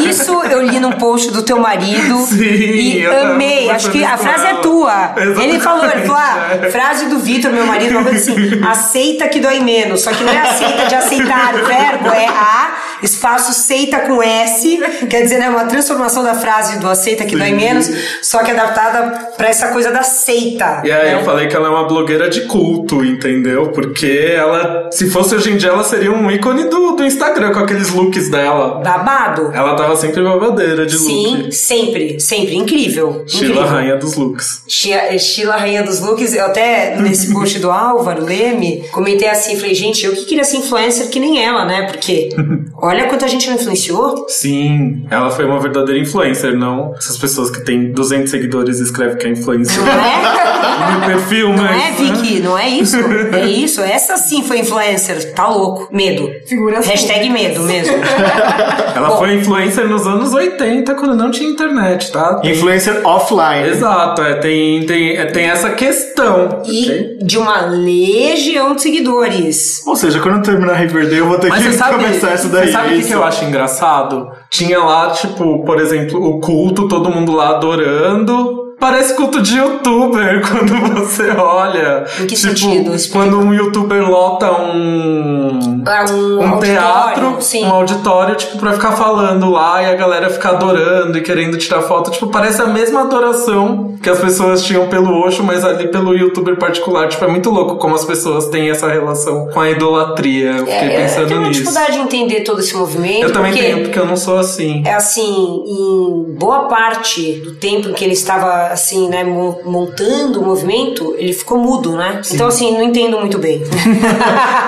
Speaker 1: isso eu li num post do teu marido *laughs*
Speaker 4: Sim,
Speaker 1: e amei. Acho que a frase é tua. Ele falou, ele falou, ah,
Speaker 4: Exatamente, é.
Speaker 1: frase do Vitor, meu marido, uma coisa assim, *laughs* aceita que dói menos. Só que não é aceita de aceitar o verbo, é a espaço seita com S, quer dizer, né, uma transformação da frase do aceita que dói menos, só que adaptada pra essa coisa da seita.
Speaker 4: E aí
Speaker 1: né?
Speaker 4: eu falei que ela é uma blogueira de culto, entendeu? Porque ela, se fosse hoje em dia, ela seria um ícone do, do Instagram com aqueles looks dela.
Speaker 1: Babado.
Speaker 4: Ela tava sempre babadeira de
Speaker 1: Sim,
Speaker 4: look.
Speaker 1: sempre, sempre. Incrível.
Speaker 4: Sheila. Rainha dos Looks.
Speaker 1: Sheila, Sheila Rainha dos Looks, eu até nesse *laughs* post do Álvaro Leme, comentei assim, falei, gente, eu que queria ser influencer que nem ela, né? Porque *laughs* olha quanta gente ela influenciou.
Speaker 4: Sim, ela foi uma verdadeira influencer, não essas pessoas que têm 200 seguidores e escrevem que é influencer.
Speaker 1: Não é? *laughs*
Speaker 4: No perfil,
Speaker 1: Não
Speaker 4: mas...
Speaker 1: é, Vicky? Não é isso? É isso. Essa sim foi influencer. Tá louco. Medo.
Speaker 3: Figuras
Speaker 1: Hashtag medo mesmo. *laughs*
Speaker 4: Ela
Speaker 1: Bom.
Speaker 4: foi influencer nos anos 80, quando não tinha internet, tá? Tem-
Speaker 2: Influencer offline.
Speaker 4: Exato, é, tem, tem, é, tem essa questão.
Speaker 1: E de uma legião de seguidores.
Speaker 2: Ou seja, quando eu terminar Riverdale, eu vou ter
Speaker 4: Mas
Speaker 2: que
Speaker 4: você sabe,
Speaker 2: começar isso daí.
Speaker 4: você sabe o que, que eu acho engraçado? Tinha lá, tipo, por exemplo, o culto, todo mundo lá adorando. Parece culto de youtuber *laughs* quando você olha.
Speaker 1: Em que
Speaker 4: tipo,
Speaker 1: sentido? Explica.
Speaker 4: Quando um youtuber lota um.
Speaker 1: Ah, um
Speaker 4: um teatro,
Speaker 1: sim.
Speaker 4: um auditório, tipo, pra ficar falando lá e a galera ficar adorando e querendo tirar foto. Tipo, parece a mesma adoração que as pessoas tinham pelo Osho, mas ali pelo youtuber particular. Tipo, é muito louco como as pessoas têm essa relação com a idolatria. Eu fiquei
Speaker 1: É, eu
Speaker 4: pensando
Speaker 1: tenho uma
Speaker 4: nisso.
Speaker 1: dificuldade de entender todo esse movimento.
Speaker 4: Eu também tenho, porque eu não sou assim.
Speaker 1: É assim, em boa parte do tempo em que ele estava assim, né, mon- montando o movimento, ele ficou mudo, né? Então assim, não entendo muito bem. *laughs*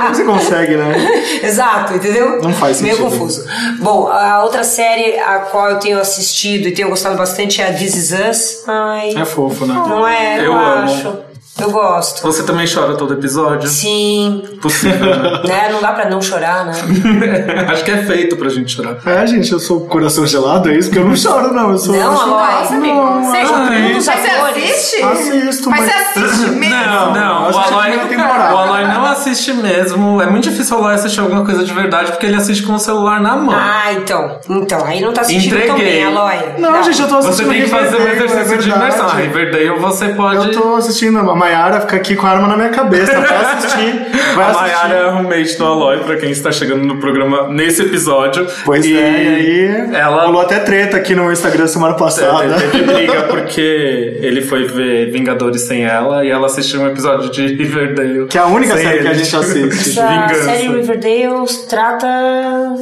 Speaker 2: Como você consegue, né? *laughs*
Speaker 1: Exato, entendeu?
Speaker 2: Não faz
Speaker 1: Meio
Speaker 2: sentido.
Speaker 1: confuso. Bom, a outra série a qual eu tenho assistido e tenho gostado bastante é a This Is Us. Ai,
Speaker 2: É fofo, né?
Speaker 1: não é, eu,
Speaker 4: Eu amo.
Speaker 1: Eu gosto.
Speaker 4: Você também chora todo episódio?
Speaker 1: Sim,
Speaker 4: Possível, né? *laughs*
Speaker 1: né? Não dá pra não chorar, né? *laughs*
Speaker 4: Acho que é feito pra gente chorar.
Speaker 2: É, gente, eu sou coração gelado, é isso? Porque eu não choro, não. Eu sou.
Speaker 1: Não,
Speaker 2: eu sou-
Speaker 1: Aloy.
Speaker 3: Nossa, amigo. Você,
Speaker 4: ai.
Speaker 3: mas você assiste?
Speaker 2: Assisto,
Speaker 3: mas
Speaker 2: mas-
Speaker 3: você assiste mesmo?
Speaker 4: Não, não, o
Speaker 2: é
Speaker 4: Aloy, o Aloy não assiste mesmo. É muito difícil o Aloy assistir alguma coisa de verdade porque ele assiste com o celular na mão.
Speaker 1: Ah, então. Então, aí não tá assistindo tão
Speaker 4: Entreguei.
Speaker 1: bem, Aloy.
Speaker 2: Não, gente, eu tô
Speaker 4: Você
Speaker 2: assistindo.
Speaker 4: tem que fazer um
Speaker 2: Riverdale,
Speaker 4: exercício
Speaker 2: é
Speaker 4: de imersão. A Riverdale você pode.
Speaker 2: Eu tô assistindo, a Mayara fica aqui com a arma na minha cabeça pra *laughs* assistir. Vai
Speaker 4: A
Speaker 2: assistir.
Speaker 4: Mayara é a roommate do Aloy, pra quem está chegando no programa nesse episódio.
Speaker 2: Pois
Speaker 4: e
Speaker 2: é, e aí
Speaker 4: ela
Speaker 2: rolou até treta aqui no Instagram semana passada.
Speaker 4: É, teve briga *laughs* porque ele foi ver Vingadores sem ela e ela assistiu um episódio de Riverdale.
Speaker 2: Que é a única série que a
Speaker 4: ele.
Speaker 2: gente assiste.
Speaker 1: Essa
Speaker 4: Vingança.
Speaker 1: série Riverdale trata.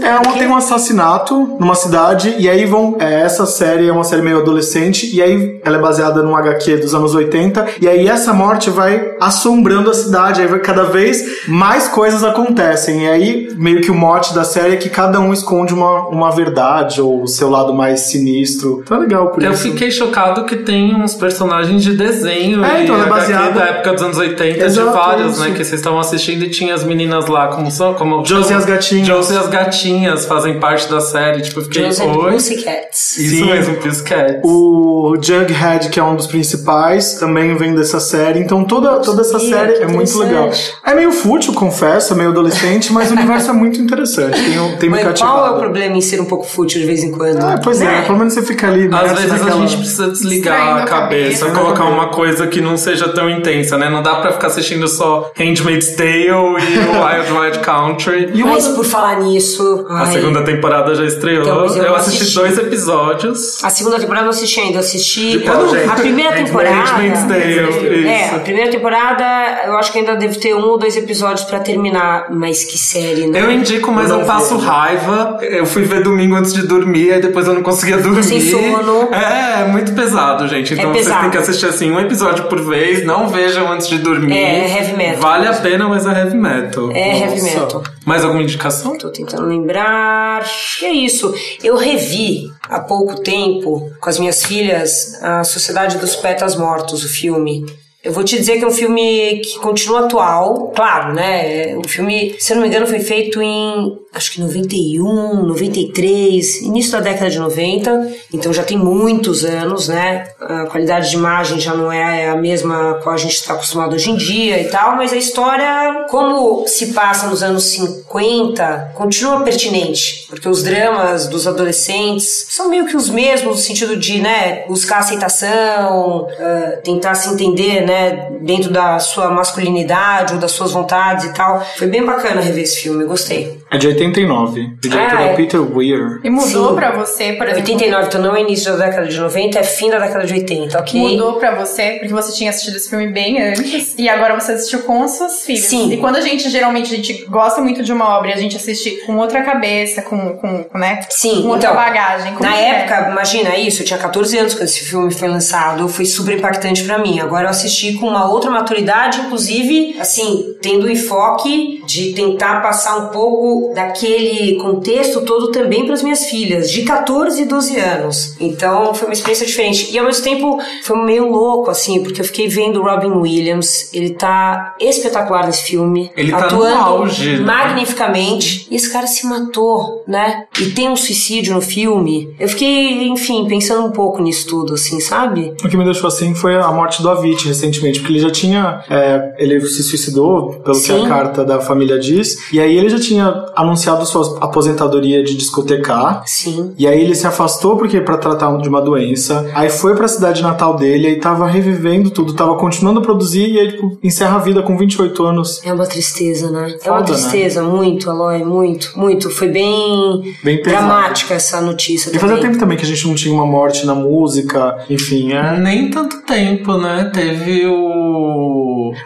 Speaker 2: É, uma, tem um assassinato numa cidade, e aí vão. É, essa série é uma série meio adolescente, e aí ela é baseada num HQ dos anos 80, e aí essa morte vai assombrando a cidade, aí vai cada vez mais coisas acontecem. E aí, meio que o mote da série é que cada um esconde uma, uma verdade, ou o seu lado mais sinistro. Então é legal por
Speaker 4: Eu
Speaker 2: isso.
Speaker 4: fiquei chocado que tem uns personagens de desenho
Speaker 2: É, então, é
Speaker 4: HQ
Speaker 2: baseada-
Speaker 4: da época dos anos 80
Speaker 2: Exato,
Speaker 4: de vários,
Speaker 2: isso.
Speaker 4: né? Que vocês estavam assistindo e tinha as meninas lá, como são? Como
Speaker 2: Josie e as gatinhas.
Speaker 4: Josie e as gatinhas fazem parte da série. Tipo, eu fiquei,
Speaker 1: Josie
Speaker 4: oi.
Speaker 1: Pussycats.
Speaker 4: Isso
Speaker 2: Sim.
Speaker 4: mesmo, Pussycats.
Speaker 2: O Jughead, que é um dos principais, também vem dessa série. Então toda, toda essa
Speaker 1: sabia,
Speaker 2: série é muito legal. É meio fútil, confesso, é meio adolescente, mas o universo é muito interessante. Tem, um- tem me
Speaker 1: Mas
Speaker 2: cativado.
Speaker 1: qual é o problema em ser um pouco fútil de vez em quando?
Speaker 2: Ah, pois é,
Speaker 1: Né?
Speaker 2: pelo menos você fica ali.
Speaker 4: Às
Speaker 2: imerso
Speaker 4: vezes
Speaker 2: naquela-
Speaker 4: a gente precisa desligar a cabeça,
Speaker 3: cabeça.
Speaker 4: colocar uma coisa que não seja tão intensa, né? Não dá pra ficar assistindo só Handmaid's Tale e o *laughs* Wild Wild Country.
Speaker 2: E
Speaker 1: Mas por falar nisso.
Speaker 4: A
Speaker 1: ai,
Speaker 4: segunda temporada já estreou.
Speaker 1: Então, eu
Speaker 4: eu assisti,
Speaker 1: assisti.
Speaker 4: dois episódios.
Speaker 1: A segunda temporada eu não assisti ainda, eu assisti
Speaker 4: qual,
Speaker 1: a primeira
Speaker 4: Handmaid's
Speaker 1: temporada.
Speaker 4: Tale,
Speaker 1: É, a primeira temporada eu acho que ainda deve ter um ou dois episódios pra terminar, mas que série, né?
Speaker 4: Eu indico, mas
Speaker 2: Eu
Speaker 4: eu, passo
Speaker 2: vi.
Speaker 4: raiva. Eu fui ver domingo antes de dormir, aí depois eu não conseguia dormir.
Speaker 1: Sem sono.
Speaker 4: É, é muito pesado, gente. Então vocês
Speaker 1: pesado.
Speaker 4: têm que assistir assim um episódio por vez, não vejam antes de dormir.
Speaker 1: É, é heavy metal.
Speaker 4: Vale a pena, mas é heavy metal.
Speaker 1: É heavy
Speaker 2: Nossa.
Speaker 1: metal.
Speaker 4: Mais alguma indicação?
Speaker 1: Tô tentando lembrar. Que é isso. Eu revi há pouco tempo com as minhas filhas a Sociedade dos Poetas Mortos, o filme. Eu vou te dizer que é um filme que continua atual, claro, né? O filme, se eu não me engano, foi feito em acho que 91, 93, início da década de 90, então já tem muitos anos, né? A qualidade de imagem já não é a mesma com a gente está acostumado hoje em dia e tal, mas a história, como se passa nos anos 50, continua pertinente, porque os dramas dos adolescentes são meio que os mesmos no sentido de, né, buscar aceitação, ah, tentar se entender, né, dentro da sua masculinidade ou das suas vontades e tal. Foi bem bacana rever esse filme, gostei.
Speaker 2: É de 89. O diretor
Speaker 1: Ah,
Speaker 2: é
Speaker 1: é.
Speaker 2: Peter Weir.
Speaker 3: E mudou
Speaker 1: Sim.
Speaker 3: pra você, por exemplo.
Speaker 1: 89, então não é início da década de 90, é fim da década de 80, ok?
Speaker 3: Mudou pra você, porque você tinha assistido esse filme bem antes, e agora você assistiu com as suas filhas.
Speaker 1: Sim.
Speaker 3: E quando a gente, geralmente, a gente gosta muito de uma obra e a gente assiste com outra cabeça, com, com né?
Speaker 1: Sim,
Speaker 3: com outra
Speaker 1: então,
Speaker 3: bagagem. como
Speaker 1: Na
Speaker 3: é?
Speaker 1: época, imagina isso, eu tinha 14 anos quando esse filme foi lançado, foi super impactante pra mim. Agora eu assisti com uma outra maturidade, inclusive, assim, tendo o enfoque de tentar passar um pouco daquele contexto todo também para as minhas filhas, de 14 e 12 anos. Então foi uma experiência diferente. E ao mesmo tempo foi meio louco, assim, porque eu fiquei vendo o Robin Williams, ele tá espetacular nesse filme.
Speaker 4: Ele tá no
Speaker 1: atuando
Speaker 4: auge, né?
Speaker 1: magnificamente. E esse cara se matou, né? E tem um suicídio no filme. Eu fiquei, enfim, pensando um pouco nisso tudo, assim, sabe?
Speaker 2: O que me deixou assim foi a morte do Avicii recentemente, porque ele já tinha. é, ele se suicidou, pelo que
Speaker 1: Sim.
Speaker 2: a carta da família diz, e aí ele já tinha anunciado sua aposentadoria de discotecar.
Speaker 1: Sim.
Speaker 2: E aí ele se afastou porque para tratar de uma doença. Aí foi pra cidade natal dele, aí tava revivendo tudo, tava continuando a produzir e aí tipo, encerra a vida com 28 anos.
Speaker 1: É uma tristeza, né? é
Speaker 2: Foda,
Speaker 1: uma
Speaker 2: né?
Speaker 1: tristeza, muito, Aloy, muito, muito. Foi bem,
Speaker 2: Bem pesado.
Speaker 1: dramática essa notícia.
Speaker 2: E fazia tempo também que a gente não tinha uma morte na música, enfim, é.
Speaker 4: Nem tanto tempo, né? Teve o.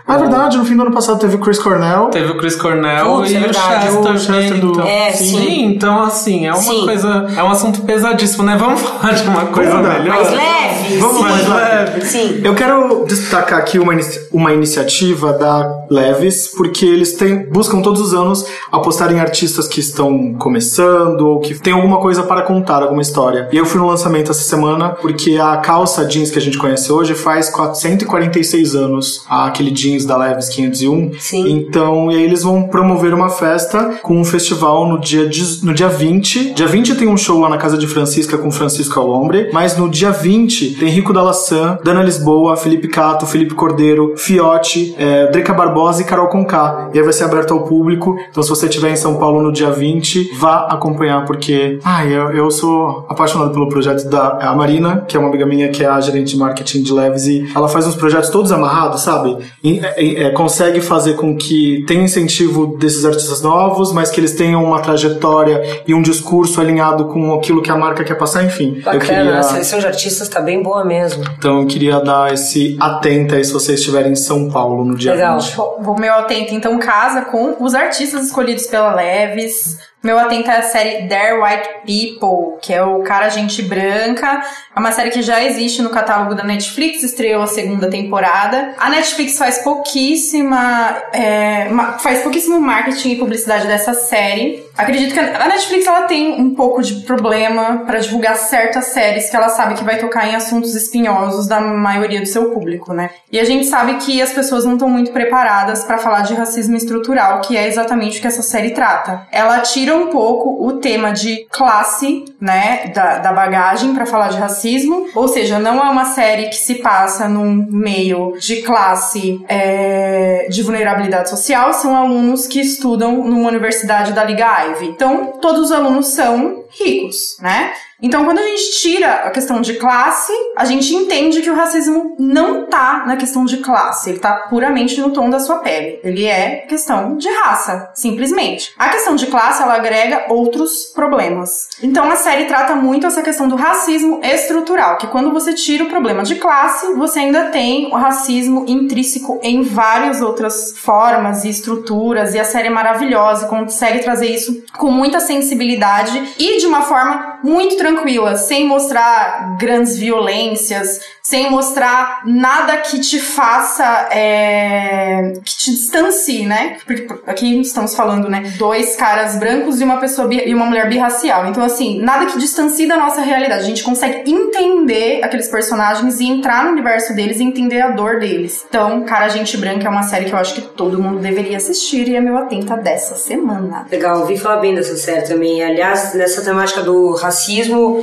Speaker 2: Ah, é verdade, no fim do ano passado teve o Chris Cornell.
Speaker 4: Teve o Chris Cornell
Speaker 1: Putz,
Speaker 4: e
Speaker 1: é
Speaker 4: o. Chester,
Speaker 2: O Chester do-
Speaker 4: então.
Speaker 1: É, sim.
Speaker 4: então assim, é uma
Speaker 1: Sim.
Speaker 4: coisa. É um assunto pesadíssimo, né? Vamos *laughs* falar de uma coisa melhor.
Speaker 1: Mais leve,
Speaker 2: Vamos
Speaker 1: sim.
Speaker 2: mais leve.
Speaker 1: Sim.
Speaker 2: Eu quero destacar aqui uma, inici- uma iniciativa da Leves, porque eles têm, buscam todos os anos apostar em artistas que estão começando ou que tem alguma coisa para contar, alguma história. E eu fui no lançamento essa semana porque a calça jeans que a gente conhece hoje faz 446 anos, aquele jeans da Leves 501.
Speaker 1: Sim.
Speaker 2: Então, e aí eles vão promover uma festa com um festival no dia, no dia 20. Dia 20 tem um show lá na casa de Francisca com Francisco Alombre, mas no dia 20 tem Rico Dalassan, Dana Lisboa, Felipe Cato, Felipe Cordeiro, Fiote, é, Drica Barbosa e Carol Conká. E aí vai ser aberto ao público. Então, se você estiver em São Paulo no dia 20, vá acompanhar, porque ai, eu, eu sou apaixonado pelo projeto da Marina, que é uma amiga minha que é a gerente de marketing de Leves, e ela faz uns projetos todos amarrados, sabe? E, é, é, consegue fazer com que tenha incentivo desses artistas novos, mas que eles tenham uma trajetória e um discurso alinhado com aquilo que a marca quer passar, enfim. eu
Speaker 1: Bacana,
Speaker 2: queria...
Speaker 1: a seleção de artistas tá bem boa mesmo.
Speaker 2: Então eu queria dar esse atenta aí se vocês estiverem em São Paulo no dia
Speaker 1: Legal.
Speaker 2: 20.
Speaker 3: O meu atento, então, casa com os artistas escolhidos pela Leves. Meu atento é a série Dare White People, que é o Cara Gente Branca. É uma série que já existe no catálogo da Netflix, estreou a segunda temporada. A Netflix faz pouquíssima. é, faz pouquíssimo marketing e publicidade dessa série. Acredito que a Netflix ela tem um pouco de problema pra divulgar certas séries que ela sabe que vai tocar em assuntos espinhosos da maioria do seu público, né? E a gente sabe que as pessoas não estão muito preparadas pra falar de racismo estrutural, que é exatamente o que essa série trata. Ela tira um pouco o tema de classe, né, da, da bagagem pra falar de racismo, ou seja, não é uma série que se passa num meio de classe é, de vulnerabilidade social, são alunos que estudam numa universidade da Liga Ivy. Então, todos os alunos são ricos, né? Então, quando a gente tira a questão de classe, a gente entende que o racismo não tá na questão de classe, ele tá puramente no tom da sua pele. Ele é questão de raça, simplesmente. A questão de classe, ela agrega outros problemas. Então, a série trata muito essa questão do racismo estrutural, que quando você tira o problema de classe, você ainda tem o racismo intrínseco em várias outras formas e estruturas, e a série é maravilhosa, consegue trazer isso com muita sensibilidade e de uma forma muito tranquila, sem mostrar grandes violências, sem mostrar nada que te faça, é, que te distancie, né? Porque aqui estamos falando, né? Dois caras brancos e uma pessoa e uma mulher birracial. Então, assim, nada que distancie da nossa realidade. A gente consegue entender aqueles personagens e entrar no universo deles e entender a dor deles. Então, Cara Gente Branca é uma série que eu acho que todo mundo deveria assistir e é meu atenta dessa semana.
Speaker 1: Legal, ouvi falar bem dessa série também. Aliás, nessa temática do racismo,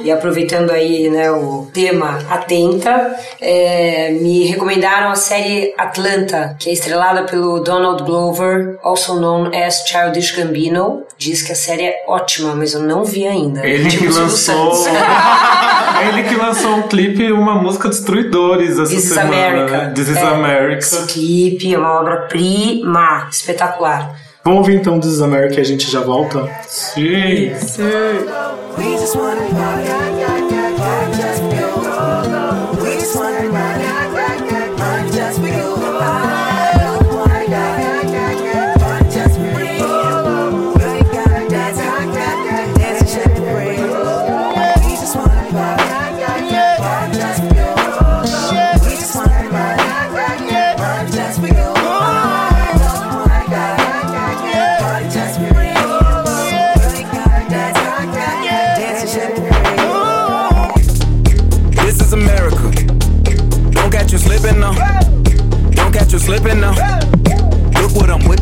Speaker 1: e aproveitando aí né, o tema Atenta, é, me recomendaram a série Atlanta, que é estrelada pelo Donald Glover, also known as Childish Gambino. Diz que a série é ótima, mas eu não vi ainda.
Speaker 4: Ele
Speaker 1: Tipo
Speaker 4: que lançou. *laughs* Ele que lançou um clipe e uma música Destruidores essa
Speaker 1: This is
Speaker 4: semana.
Speaker 1: America.
Speaker 4: né? This is
Speaker 1: É,
Speaker 4: America.
Speaker 1: Esse clipe é uma obra-prima, espetacular.
Speaker 2: Vamos ouvir então This is America e a gente já volta.
Speaker 4: Sim.
Speaker 7: We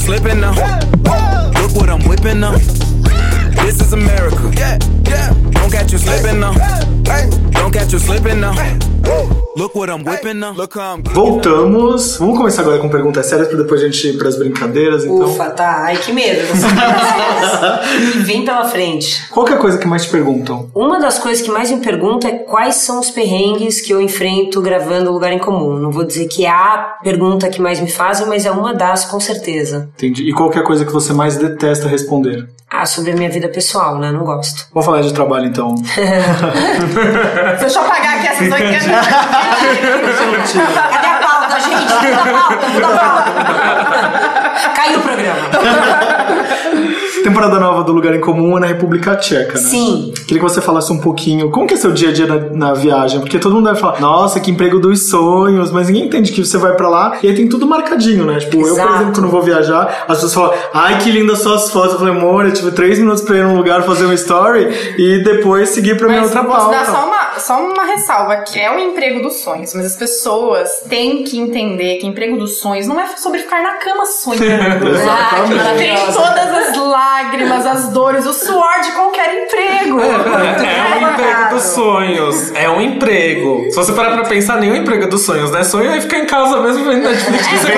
Speaker 8: You slipping now. Look what I'm whipping up. This is America. Yeah, yeah. Don't catch you slipping now. catch you slipping now. Look what I'm whipping now. Look how I'm
Speaker 2: Voltamos. Vamos começar agora com perguntas sérias pra depois a gente ir pras brincadeiras, então.
Speaker 1: Ufa, tá. Ai, que medo. e *laughs* vem pela frente.
Speaker 2: Qual que é a coisa que mais te perguntam?
Speaker 1: Uma das coisas que mais me pergunta é quais são os perrengues que eu enfrento gravando Lugar em Comum. Não vou dizer que é a pergunta que mais me fazem, mas é uma das, com certeza.
Speaker 2: Entendi. E qual que é a coisa que você mais detesta responder?
Speaker 1: Ah, sobre a minha vida pessoal, né? Não gosto.
Speaker 2: Vamos falar de trabalho então. *laughs*
Speaker 3: Deixa eu apagar aqui essas 80.
Speaker 1: Cadê a pauta, gente? Cadê a pauta? Muda a pauta. Caiu o programa.
Speaker 2: Temporada nova do Lugar em Comum é na República Tcheca, né?
Speaker 1: Sim.
Speaker 2: Queria que você falasse um pouquinho como que é seu dia a dia na, na viagem, porque todo mundo deve falar, nossa, que emprego dos sonhos, mas ninguém entende que você vai pra lá e aí tem tudo marcadinho, né? Tipo, eu, por
Speaker 1: Exato.
Speaker 2: exemplo, quando vou viajar, as pessoas falam, ai, que lindas suas fotos. Eu falei, amor, eu tive três minutos pra ir num lugar fazer um story e depois seguir pra minha
Speaker 3: Mas
Speaker 2: outra
Speaker 3: vou
Speaker 2: pauta.
Speaker 3: dar só uma, só uma ressalva, que é o emprego dos sonhos, mas as pessoas têm que entender que emprego dos sonhos não é sobre ficar na cama sonhando. *laughs*
Speaker 1: Ah,
Speaker 3: Tem todas as lágrimas, as dores, o suor de qualquer emprego.
Speaker 4: É um emprego dos sonhos. É um emprego. Se você parar pra pensar, nenhum emprego dos sonhos, né? Sonho é ficar em casa mesmo vendo Netflix que você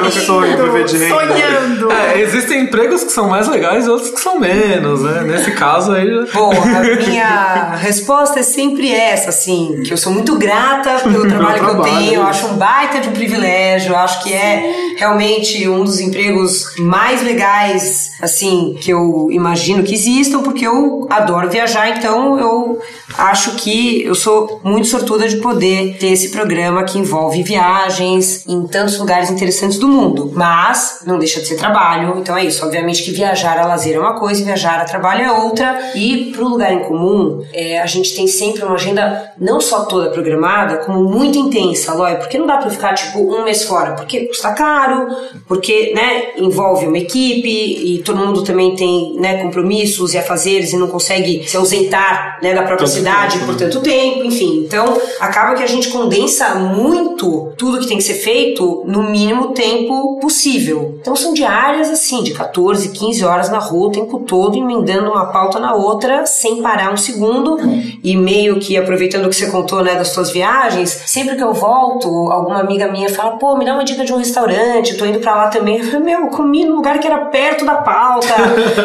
Speaker 2: Meu sonho, bebê de renda.
Speaker 3: Sonhando.
Speaker 4: É, existem empregos que são mais legais e outros que são menos, né? Nesse caso aí.
Speaker 1: Bom, a *laughs* minha resposta é sempre essa, assim, que eu sou muito grata pelo *laughs* trabalho que eu tenho, eu acho um baita de um privilégio, eu acho que é realmente um dos empregos mais legais, assim, que eu imagino que existam, porque eu adoro viajar, então eu acho que eu sou muito sortuda de poder ter esse programa que envolve viagens em tantos lugares interessantes do mundo. Mas não deixa de ser trabalho, então é isso. Obviamente que viajar a lazer é uma coisa, viajar a trabalho é outra. E pro lugar em comum, é, a gente tem sempre uma agenda não só toda programada, como muito intensa, Lói, porque não dá pra ficar tipo um mês fora, porque custa caro, porque né, envolve uma equipe e todo mundo também tem né, compromissos e afazeres e não consegue se ausentar né, da própria
Speaker 2: Tanto
Speaker 1: cidade
Speaker 2: tempo,
Speaker 1: por
Speaker 2: né?
Speaker 1: tanto tempo, enfim. Então, acaba que a gente condensa muito tudo que tem que ser feito no mínimo tempo possível. Então, são diárias assim, de 14, 15 horas na rua o tempo todo, emendando uma pauta na outra, sem parar um segundo. E meio que aproveitando o que você contou, né, das suas viagens, sempre que eu volto, alguma amiga minha fala, pô, me dá uma dica de um restaurante, tô indo pra lá também. Eu falei, meu, eu comi num lugar que era perto da pauta,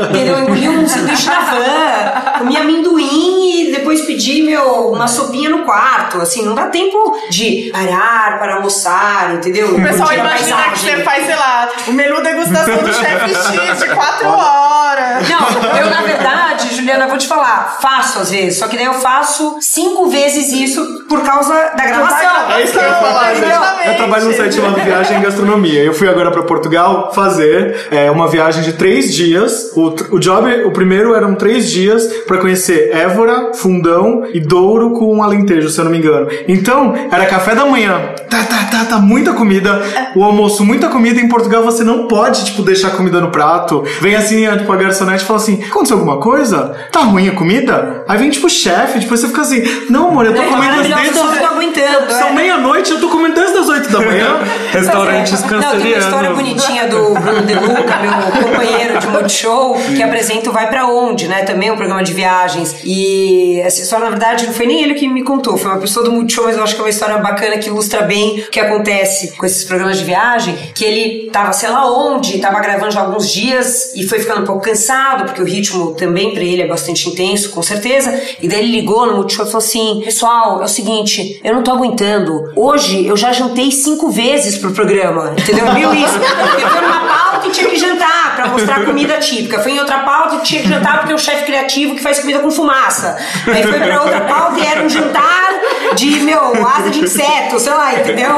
Speaker 1: entendeu? Eu engoli um sanduíche na van, comi amendoim e depois pedi, meu, uma sopinha no quarto. Assim, não dá tempo de parar para almoçar, entendeu?
Speaker 3: O pessoal imagina que você faz, sei lá, o menu degustação do chefe X de 4 horas.
Speaker 1: Não, eu na verdade, Juliana, vou te falar, faço às vezes, só que daí eu faço cinco vezes isso por causa da gravação.
Speaker 2: É isso que eu ia falar, gente. Eu trabalho num site chamado Viagem em Gastronomia. Eu fui agora pra Portugal fazer é, uma viagem de três dias. O, o job, o primeiro eram três dias pra conhecer Évora, Fundão e Douro com Alentejo, se eu não me engano. Então, era café da manhã. Tá, tá, tá, tá, muita comida. O almoço, muita comida. Em Portugal você não pode, tipo, deixar comida no prato. Vem assim, a, tipo, a garçonete e fala assim: aconteceu alguma coisa? Tá ruim a comida? Aí vem, tipo, chefe, depois você fica assim: não, amor, eu tô
Speaker 1: Não,
Speaker 2: comendo
Speaker 1: maravilhoso,
Speaker 2: desde.
Speaker 1: não tô aguentando,
Speaker 2: São
Speaker 1: é.
Speaker 2: meia-noite, eu tô comendo desde as 8 da manhã. *laughs*
Speaker 4: Restaurantes
Speaker 1: Não, tem uma história
Speaker 4: cancerianos.
Speaker 1: bonitinha do Bruno De Luca, meu companheiro de Multishow, que apresenta o Vai Pra Onde, né? Também um programa de viagens. E essa história, na verdade, não foi nem ele que me contou, foi uma pessoa do Multishow, mas eu acho que é uma história bacana que ilustra bem o que acontece com esses programas de viagem. Que ele tava, sei lá onde, tava gravando já alguns dias e foi ficando um pouco cansado, porque o ritmo também pra ele é bastante intenso, com certeza. E daí ele ligou no Multishow e falou assim: Pessoal, é o seguinte, eu não tô aguentando. Hoje eu já jantei cinco vezes pro programa, entendeu? Viu isso? *laughs* Porque foi numa pauta e tinha que jantar pra mostrar comida típica. Foi em outra pauta e tinha que jantar porque é o chefe criativo que faz comida com fumaça. Aí foi pra outra pauta e era um jantar de, meu, asa de inseto, sei lá, entendeu?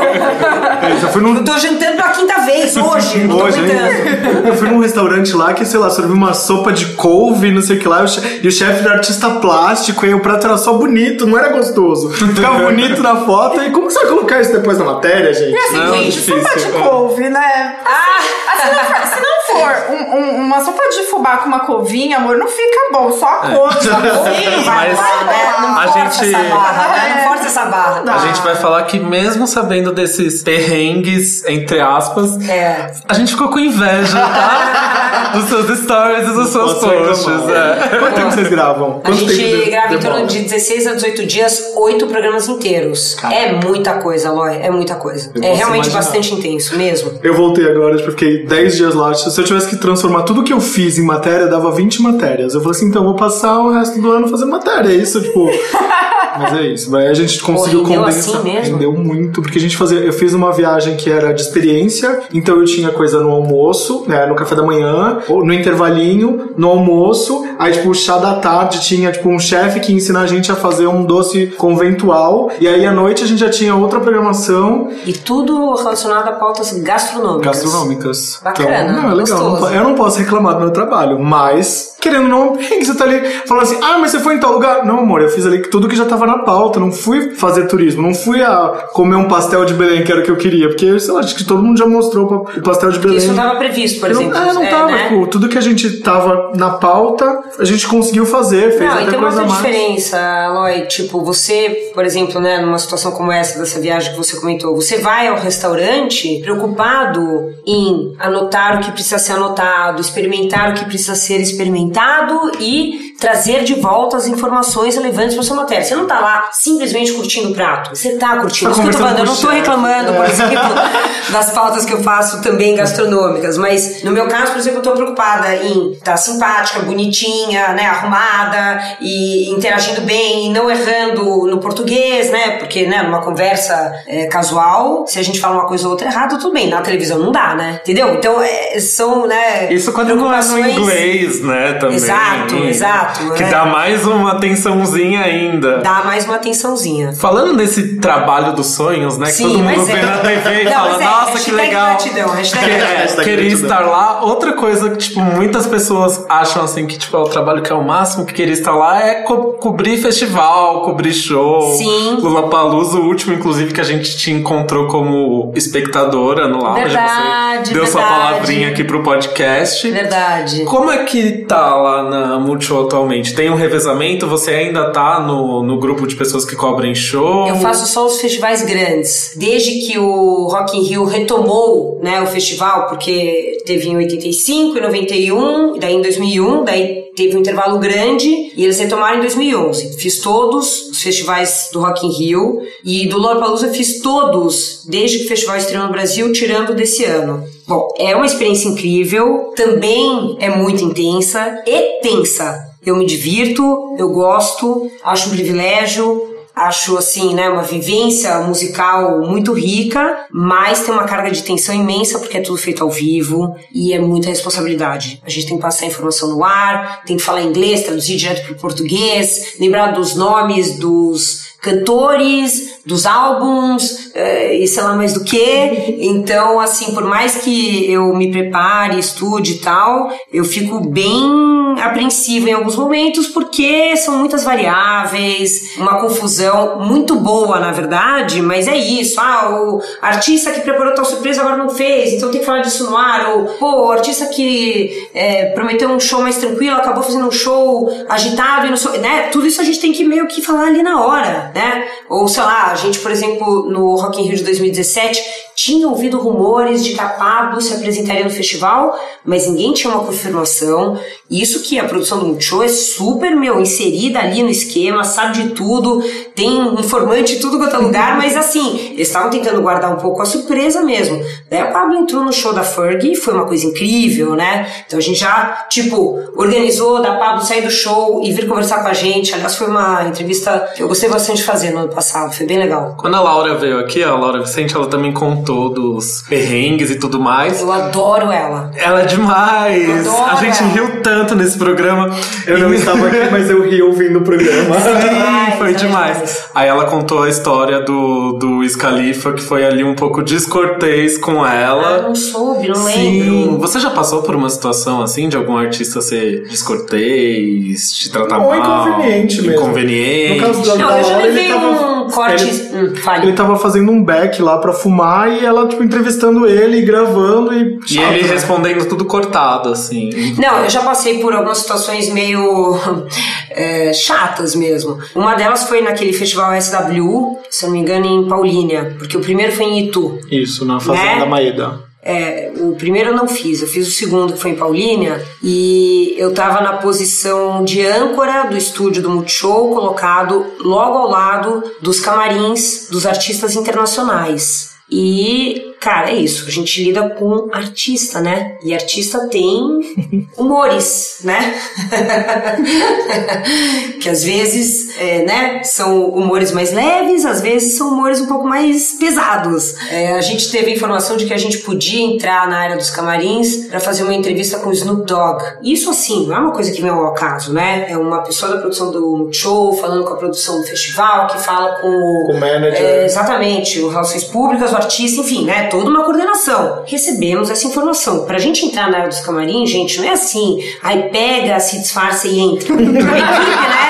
Speaker 2: eu fui num-
Speaker 1: Eu tô jantando pela quinta vez hoje, não
Speaker 2: Hoje,
Speaker 1: aguentando.
Speaker 2: Eu fui num restaurante lá que, sei lá, serviu uma sopa de couve, não sei o que lá, e o che- o chefe era artista plástico, e o prato era só bonito, não era gostoso. *laughs* Ficava bonito na foto, e como que você vai colocar isso depois na matéria, gente?
Speaker 3: E assim,
Speaker 4: Não,
Speaker 3: gente,
Speaker 4: difícil.
Speaker 3: sopa de couve, né?
Speaker 1: Ah!
Speaker 3: Assim, não for- se não for um- um- uma sopa de fubá com uma couvinha, amor, não fica bom. Só a couve. *laughs* Sim,
Speaker 1: Vai
Speaker 4: Mas
Speaker 1: né? Não
Speaker 4: a
Speaker 1: força
Speaker 4: gente-
Speaker 1: essa barra, né? Não força essa barra.
Speaker 4: A gente vai falar que mesmo sabendo desses perrengues, entre aspas,
Speaker 1: É.
Speaker 4: a gente ficou com inveja, tá? *laughs* dos seus stories e dos seus posts. É.
Speaker 2: Quanto tempo vocês gravam?
Speaker 1: A
Speaker 2: Quanto
Speaker 1: gente
Speaker 2: tempo de-
Speaker 1: grava em torno de 16 a 18 dias, oito programas inteiros. É muita coisa, Aloy, é muita coisa.
Speaker 2: Eu
Speaker 1: É realmente
Speaker 2: imaginar.
Speaker 1: bastante intenso mesmo.
Speaker 2: Eu voltei agora, tipo, eu fiquei 10 dias lá. Se eu tivesse que transformar tudo que eu fiz em matéria, dava 20 matérias. Eu falei assim, então vou passar o resto do ano fazendo matéria. É isso, tipo. *laughs* Mas é isso. Aí a gente conseguiu
Speaker 1: rendeu
Speaker 2: condensar.
Speaker 1: assim mesmo?
Speaker 2: Rendeu muito, porque a gente fazia. Eu fiz uma viagem que era de experiência, então eu tinha coisa no almoço, né? No café da manhã, no intervalinho, no almoço. Aí, tipo, o chá da tarde tinha, tipo, um chefe que ensina a gente a fazer um doce conventual. E aí à noite a gente já tinha outra programação
Speaker 1: E tudo relacionado a pautas gastronômicas.
Speaker 2: gastronômicas.
Speaker 1: Bacana,
Speaker 2: Então, não, é legal.
Speaker 1: gostoso.
Speaker 2: Eu não posso reclamar do meu trabalho, mas, querendo ou não, que *laughs* você tá ali falando assim, ah, mas você foi em tal lugar. Não, amor, eu fiz ali tudo que já tava na pauta. Não fui fazer turismo, não fui a comer um pastel de Belém, que era o que eu queria. Porque, sei lá, acho que todo mundo já mostrou o pastel de Belém.
Speaker 1: Isso não estava previsto, por exemplo.
Speaker 2: Não, é, não
Speaker 1: É,
Speaker 2: tava.
Speaker 1: né?
Speaker 2: Tipo, tudo que a gente tava na pauta, a gente conseguiu fazer, fez
Speaker 1: Não,
Speaker 2: até
Speaker 1: tem uma
Speaker 2: coisa mais.
Speaker 1: diferença, Aloy. Tipo, você, por exemplo, né, numa situação como essa, dessa viagem que você comentou, você vai ao restaurante preocupado em anotar o que precisa ser anotado, experimentar o que precisa ser experimentado e trazer de volta as informações relevantes para sua matéria. Você não tá lá simplesmente curtindo o prato. Você tá curtindo.
Speaker 2: Tá
Speaker 1: eu falando. Eu não
Speaker 2: chefe.
Speaker 1: reclamando, por
Speaker 2: É.
Speaker 1: exemplo, *laughs* das pautas que eu faço também gastronômicas, mas no meu caso, por exemplo, eu tô preocupada em estar simpática, bonitinha, né, arrumada e interagindo bem e não errando no português, né, porque, né, numa conversa é, casual, se a gente fala uma coisa ou outra errada, tudo bem, na televisão não dá, né, entendeu? Então, é, são, né,
Speaker 4: Isso quando não é no inglês, né? Também.
Speaker 1: Exato, exato,
Speaker 4: Que
Speaker 1: é.
Speaker 4: dá mais uma atençãozinha ainda.
Speaker 1: Dá mais uma atençãozinha.
Speaker 4: Falando nesse trabalho dos sonhos, né? Que
Speaker 1: Sim,
Speaker 4: todo mundo
Speaker 1: mas
Speaker 4: vê
Speaker 1: é.
Speaker 4: na TV e
Speaker 1: Não,
Speaker 4: fala,
Speaker 1: é,
Speaker 4: nossa, que legal.
Speaker 1: gratidão, hashtag
Speaker 4: Que- é,
Speaker 2: Hashtag
Speaker 4: queria
Speaker 2: gratidão.
Speaker 4: estar lá. Outra coisa que, tipo, muitas pessoas acham assim que, tipo, é o trabalho que é o máximo que queria estar lá é co- cobrir festival, cobrir show.
Speaker 1: Sim.
Speaker 4: Lula Palusa, o último, inclusive, que a gente te encontrou como espectadora no Lounge.
Speaker 1: Verdade,
Speaker 4: Você deu sua palavrinha aqui pro podcast.
Speaker 1: Verdade.
Speaker 4: Como é que tá lá na Multishow atualmente? Tem um revezamento? Você ainda tá no, no grupo de pessoas que cobrem show?
Speaker 1: Eu faço só os festivais grandes. Desde que o Rock in Rio retomou né, o festival, porque teve em 85, em 91, e daí em 2001, daí teve um intervalo grande e eles retomaram em 2011. Fiz todos os festivais do Rock in Rio e do Lollapalooza fiz todos desde que o festival estreou no Brasil, tirando desse ano. Bom, é uma experiência incrível, também é muito intensa e tensa. Eu me divirto, eu gosto, acho um privilégio, Acho, assim, né, uma vivência musical muito rica, mas tem uma carga de tensão imensa porque é tudo feito ao vivo e é muita responsabilidade. A gente tem que passar a informação no ar, tem que falar inglês, traduzir direto para o português, lembrar dos nomes dos cantores, dos álbuns eh, e sei lá mais do que. Então, assim, por mais que eu me prepare, estude e tal, eu fico bem apreensiva em alguns momentos porque são muitas variáveis, uma confusão muito boa, na verdade, mas é isso. Ah, o artista que preparou tal surpresa agora não fez, então tem que falar disso no ar. Ou, pô, o artista que eh, prometeu um show mais tranquilo acabou fazendo um show agitado e não sei, né? Tudo isso a gente tem que meio que falar ali na hora, né? Ou sei lá, a gente, por exemplo, no Rock in Rio de 2017 tinha ouvido rumores de que a Pablo se apresentaria no festival, mas ninguém tinha uma confirmação. Isso que a produção do Multishow é super, meu, inserida ali no esquema, sabe de tudo, tem informante em tudo quanto é lugar, *laughs* mas assim, eles estavam tentando guardar um pouco a surpresa mesmo. Daí a Pablo entrou no show da Fergie, foi uma coisa incrível, né? Então a gente já, tipo, organizou da Pablo sair do show e vir conversar com a gente. Aliás, foi uma entrevista que eu gostei bastante de fazer no ano passado, foi bem legal.
Speaker 4: Quando a Laura veio aqui, a Laura Vicente, ela também contou dos perrengues e tudo mais.
Speaker 1: Eu adoro ela.
Speaker 4: Ela é demais!
Speaker 1: Adoro
Speaker 4: a gente
Speaker 1: ela.
Speaker 4: riu tanto nesse programa.
Speaker 2: Eu não estava aqui, mas eu ri ouvindo o programa.
Speaker 4: Sim, foi demais.
Speaker 1: demais.
Speaker 4: Aí ela contou a história do, do Wiz Khalifa, que foi ali um pouco descortês com
Speaker 1: Ah,
Speaker 4: ela.
Speaker 1: não soube, não
Speaker 4: Sim,
Speaker 1: lembro.
Speaker 4: você já passou por uma situação assim de algum artista ser descortês, te tratar
Speaker 2: Ou
Speaker 4: mal?
Speaker 2: inconveniente mesmo.
Speaker 4: Inconveniente.
Speaker 2: No caso da-
Speaker 1: Não,
Speaker 2: da
Speaker 1: eu já
Speaker 2: Laura, ele tava-
Speaker 1: um corte.
Speaker 2: ele-
Speaker 1: Hum, fale.
Speaker 2: Ele tava fazendo um back lá pra fumar e ela, tipo, entrevistando ele, gravando e.
Speaker 4: E
Speaker 2: chato,
Speaker 4: ele
Speaker 2: né?
Speaker 4: respondendo tudo cortado, assim.
Speaker 1: Não, eu já passei por algumas situações meio *laughs* é, chatas mesmo. Uma delas foi naquele festival SW, se eu não me engano, em Paulínia, porque o primeiro foi em Itu.
Speaker 2: Isso, na Fazenda
Speaker 1: Né?
Speaker 2: Maeda.
Speaker 1: É, o primeiro eu não fiz, eu fiz o segundo, que foi em Paulínia, e eu tava na posição de âncora do estúdio do Multishow, colocado logo ao lado dos camarins dos artistas internacionais. E, cara, é isso. A gente lida com artista, né? E artista tem *laughs* humores, né? *laughs* que às vezes, é, né, são humores mais leves, às vezes são humores um pouco mais pesados. É, a gente teve a informação de que a gente podia entrar na área dos camarins para fazer uma entrevista com o Snoop Dogg. Isso, assim, não é uma coisa que vem ao acaso, né? É uma pessoa da produção do show falando com a produção do festival, que fala com o
Speaker 2: Com o manager.
Speaker 1: é, exatamente, o relações públicas, o artista, enfim, né? Toda uma coordenação. Recebemos essa informação. Pra gente entrar na área dos camarins, gente, não é assim, aí pega, se disfarça e entra. É *laughs* uma equipe, né?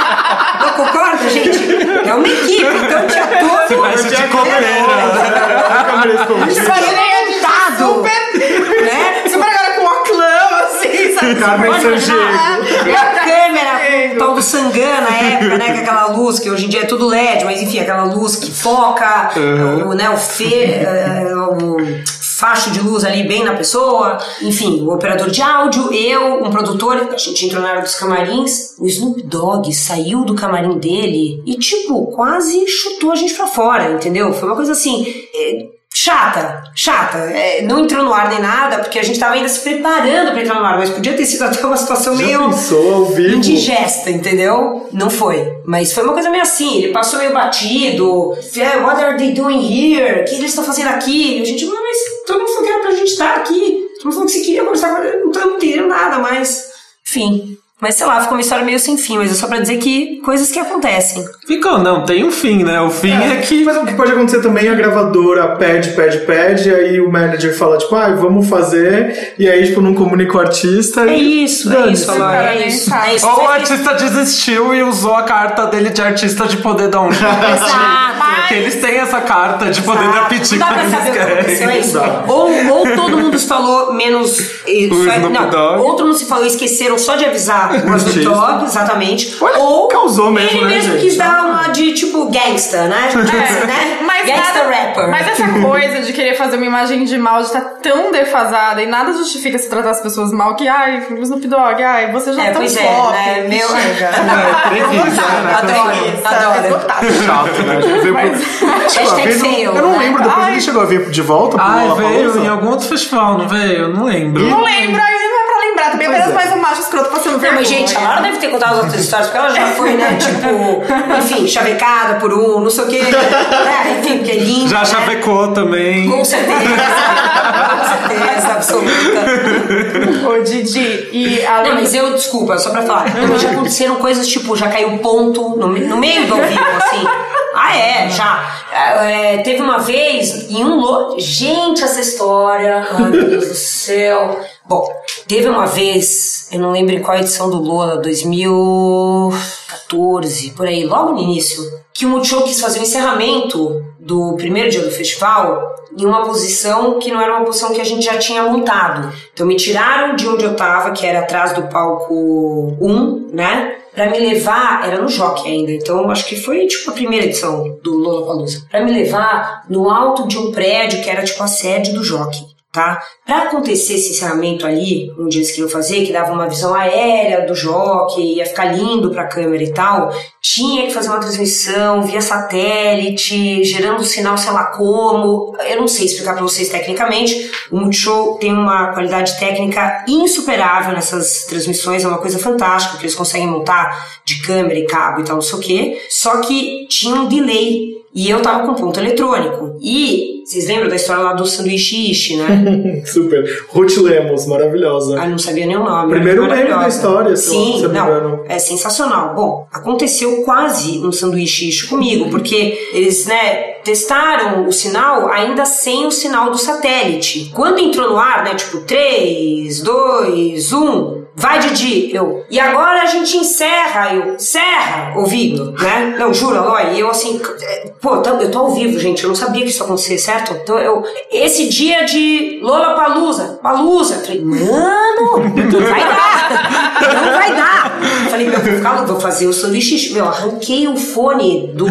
Speaker 1: Não concorda, gente? É uma equipe, então tinha todo
Speaker 4: Veste de copeira.
Speaker 2: Câmera escondida.
Speaker 1: montado, né?
Speaker 3: Super agora com o clã, assim, sabe?
Speaker 1: Pode
Speaker 2: Sandiego.
Speaker 1: imaginar, E a câmera o tal do Sangana na época, né? Com aquela luz, que hoje em dia é tudo LED, mas enfim, aquela luz que foca, o, né, o fê, eh, o facho de luz ali bem na pessoa, enfim, o operador de áudio, eu, um produtor, a gente entrou na área dos camarins, o Snoop Dogg saiu do camarim dele e, tipo, quase chutou a gente pra fora, entendeu? Foi uma coisa assim. Chata, chata. É, não entrou no ar nem nada, porque a gente tava ainda se preparando pra entrar no ar, mas podia ter sido *laughs* até uma situação
Speaker 2: Já
Speaker 1: meio
Speaker 2: pensou ao vivo?
Speaker 1: indigesta, entendeu? Não foi. Mas foi uma coisa meio assim, ele passou meio batido. "Yeah, What are they doing here? O que eles estão fazendo aqui? E a gente, mas todo mundo falou que era pra gente estar aqui. Todo mundo falou que se queria conversar com ele, não estamos entendendo nada, mas. Enfim. Mas sei lá, ficou uma história meio sem fim, mas é só pra dizer que coisas que acontecem.
Speaker 4: Ficou, não, tem um fim, né? O fim é, que.
Speaker 2: Mas o que pode acontecer também, a gravadora pede, pede, pede, e aí o manager fala, tipo, ah, vamos fazer, e aí, tipo, não comunica o artista.
Speaker 1: É
Speaker 2: e
Speaker 1: isso, é isso,
Speaker 3: cara,
Speaker 1: é isso.
Speaker 3: sabe.
Speaker 1: É isso.
Speaker 4: Ou o artista desistiu e usou a carta dele de artista de poder dar um jeito. *laughs*
Speaker 1: Exato.
Speaker 4: Porque eles têm essa carta de poder dar piti
Speaker 1: Não dá pra saber o que aconteceu, é
Speaker 4: querem.
Speaker 1: isso. Ou, ou todo mundo se falou menos. só- não, ou todo mundo se falou e esqueceram só de avisar o Snoop
Speaker 2: Artista.
Speaker 1: Dogg, exatamente.
Speaker 2: Olha,
Speaker 1: ou
Speaker 2: causou mesmo,
Speaker 1: ele
Speaker 2: né,
Speaker 1: mesmo
Speaker 2: gente?
Speaker 1: quis dar uma de tipo gangsta, né? Tipo, né?
Speaker 3: Mas,
Speaker 1: gangsta
Speaker 3: nada-
Speaker 1: rapper.
Speaker 3: mas essa *laughs* coisa de querer fazer uma imagem de mal de estar tão defasada e nada justifica se tratar as pessoas mal que, ai, Snoop Dogg, ai, você já
Speaker 1: É,
Speaker 3: tá
Speaker 1: pois
Speaker 3: um
Speaker 1: é, né? Meu-
Speaker 3: Chega. *laughs*
Speaker 4: É, né?
Speaker 1: Adoro,
Speaker 3: Preguiça,
Speaker 1: adoro.
Speaker 3: esgotado.
Speaker 4: Chato, né?
Speaker 1: Hashtag fail,
Speaker 2: Eu não
Speaker 1: né?
Speaker 2: lembro, depois ele chegou a vir de volta pro
Speaker 4: Ai, veio em algum outro festival, não veio? Não lembro.
Speaker 3: Não lembro, aí Também
Speaker 2: Pois
Speaker 3: apenas
Speaker 2: é.
Speaker 3: mais um macho escroto passando
Speaker 1: Não,
Speaker 3: vergonha.
Speaker 1: mas gente, a Laura deve ter contado as outras histórias, porque ela já foi, né, *laughs* tipo, enfim, chavecada por um, não sei o quê. É, enfim, porque é linda.
Speaker 4: Já
Speaker 1: né?
Speaker 4: chavecou também.
Speaker 1: Com certeza. Com certeza, absoluta.
Speaker 3: Ô, Didi, e além
Speaker 1: Não, mas eu, desculpa, só pra falar. Mas já aconteceram coisas tipo, já caiu ponto no, no meio do ao vivo, assim. Ah, é, já. É, teve uma vez em um lo... Gente, essa história. Ai, meu Deus do *laughs* céu. Bom, teve uma vez, eu não lembro em qual edição do Lola, 2014, por aí, logo no início, que o Multishow quis fazer o encerramento do primeiro dia do festival em uma posição que não era uma posição que a gente já tinha montado. Então me tiraram de onde eu tava, que era atrás do palco 1, né? Pra me levar, era no Jockey ainda, então acho que foi tipo a primeira edição do Lollapalooza. Pra me levar no alto de um prédio que era tipo a sede do Jockey tá? Pra acontecer esse encerramento ali, onde eles queriam fazer, que dava uma visão aérea do jockey, ia ficar lindo pra câmera e tal, tinha que fazer uma transmissão via satélite, gerando um sinal sei lá como, eu não sei explicar pra vocês tecnicamente, o Multishow tem uma qualidade técnica insuperável nessas transmissões, é uma coisa fantástica, que eles conseguem montar de câmera e cabo e tal, não sei o quê, só que tinha um delay e eu tava com ponto eletrônico. E vocês lembram da história lá do sanduíche ishi, né? *laughs*
Speaker 2: Super. Ruth Lemos, maravilhosa.
Speaker 1: Ah, não sabia nem o nome.
Speaker 2: Primeiro meme da história, se eu-
Speaker 1: Sim,
Speaker 2: se eu não
Speaker 1: não, é sensacional. Bom, aconteceu quase um sanduíche ishi comigo, porque eles, né, testaram o sinal ainda sem o sinal do satélite. Quando entrou no ar, né, tipo 3, 2, 1, vai Didi, eu, e agora a gente encerra, eu, encerra, ouvindo, né? Não, juro, Aloy, e eu assim, pô, eu tô ao vivo, gente, eu não sabia que isso ia acontecer, certo? Então eu, esse dia de Lola Palusa, Palusa, falei, mano, não vai dar, não vai dar. Falei, meu, vou ficar vou fazer o sanduíche, meu, arranquei o fone do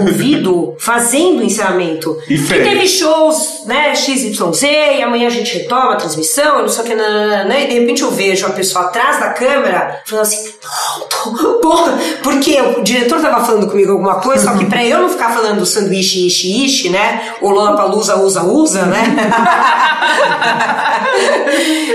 Speaker 1: ouvido fazendo o encerramento.
Speaker 4: E fez.
Speaker 1: teve shows, né, XYZ, e amanhã a gente retoma a transmissão, eu não sei o que, nananana, e de repente eu vejo a pessoa atrás da câmera falando assim, pronto, porra, porque o diretor tava falando comigo alguma coisa, só que pra eu não ficar falando do sanduíche ishi ishi, né, o Lola Palusa usa usa, né, *laughs*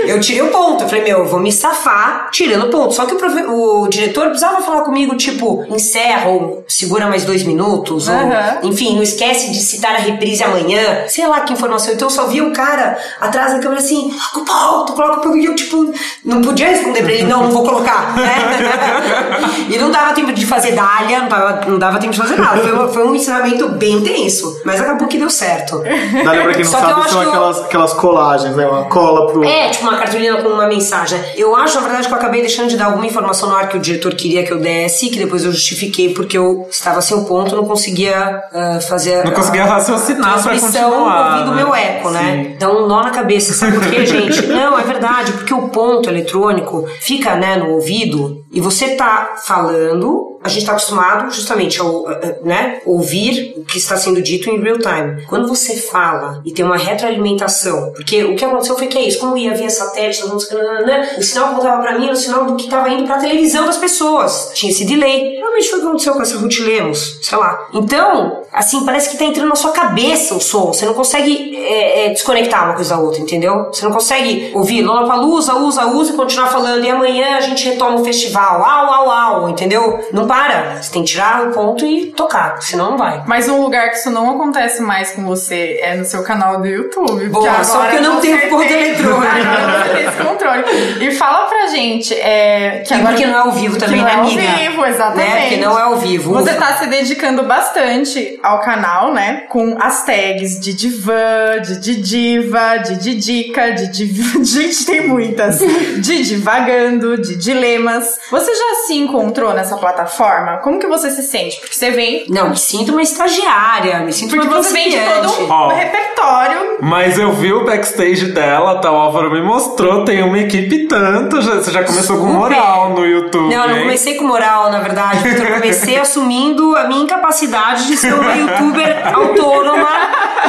Speaker 1: eu tirei o ponto, eu falei, meu, eu vou me safar tirando o ponto, só que o, o diretor precisava falar comigo, tipo, encerra ou segura mais dois minutos, ou,
Speaker 3: Aham.
Speaker 1: enfim, não esquece de citar a reprise amanhã, sei lá que informação. Então eu só vi o cara atrás da câmera assim, coloca o ponto, coloca o ponto, e eu, tipo, não podia responder pra ele, não, não vou colocar, né? *laughs* *laughs* e não dava tempo de fazer dália, não dava, não dava tempo de fazer nada. Foi, um- foi um ensinamento bem tenso, mas acabou que deu certo.
Speaker 2: Dália, pra quem não
Speaker 1: Só que eu
Speaker 2: sabe,
Speaker 1: acho
Speaker 2: são
Speaker 1: que eu-
Speaker 2: aquelas, aquelas colagens, né? Uma cola pro.
Speaker 1: É, tipo uma cartolina com uma mensagem. Eu acho, na verdade, que eu acabei deixando de dar alguma informação no ar que o diretor queria que eu desse, que depois eu justifiquei porque eu estava sem o ponto, não conseguia ah, fazer.
Speaker 4: Não conseguia
Speaker 1: a-
Speaker 4: raciocinar pra continuar,
Speaker 1: ouvindo o
Speaker 4: né?
Speaker 1: meu eco, né?
Speaker 4: Sim.
Speaker 1: Dá um nó na cabeça. Sabe por quê, gente? *laughs* Não, é verdade, porque o ponto eletrônico fica, né, no ouvido e você tá falando, a gente tá acostumado justamente a, a- a- né, ouvir o que está sendo dito em real time. Quando você fala e tem uma retroalimentação, porque o que aconteceu foi que é isso, como ia via satélite, todo mundo, nananana, o sinal que voltava pra mim era o sinal do que estava indo pra televisão das pessoas. Tinha esse delay. Realmente foi o que aconteceu com essa Ruth Lemos, sei lá. Então, assim, parece que tá entrando na sua cabeça o som. Você não consegue é, é, desconectar uma coisa da outra, entendeu? Você não consegue ouvir Lollapalooza, usa, usa e continuar falando. E amanhã a gente retoma o festival. Au, au, au, entendeu? Não para. Você tem que tirar o ponto e tocar, senão não vai.
Speaker 3: Mas um lugar que isso não acontece mais com você é no seu canal do YouTube.
Speaker 1: Boa, só porque eu não tenho ponto eletrônico. *laughs*
Speaker 3: Agora você tem esse controle. E fala pra gente. É, que
Speaker 1: E
Speaker 3: agora,
Speaker 1: porque não é ao vivo
Speaker 3: que
Speaker 1: também,
Speaker 3: não
Speaker 1: né,
Speaker 3: é ao
Speaker 1: amiga?
Speaker 3: vivo, exatamente.
Speaker 1: Né? Porque não é ao vivo.
Speaker 3: Você tá se dedicando bastante ao canal, né? Com as tags de divã, de didiva, de didica, de div... *laughs* Gente, tem muitas. De divagando, de dilemas. Você já se encontrou nessa plataforma? Como que você se sente? Porque você vem...
Speaker 1: Não, me sinto uma estagiária, me sinto
Speaker 3: Porque
Speaker 1: uma
Speaker 3: você vem de todo um
Speaker 4: Ó.
Speaker 3: repertório
Speaker 4: Mas eu vi o backstage dela, tá? O Álvaro me mostrou, tem uma equipe tanto. já- você já começou com
Speaker 1: Super.
Speaker 4: moral no YouTube.
Speaker 1: Não, não
Speaker 4: hein?
Speaker 1: comecei com moral, na verdade, porque eu comecei *laughs* assumindo a minha incapacidade de ser uma youtuber *laughs* autônoma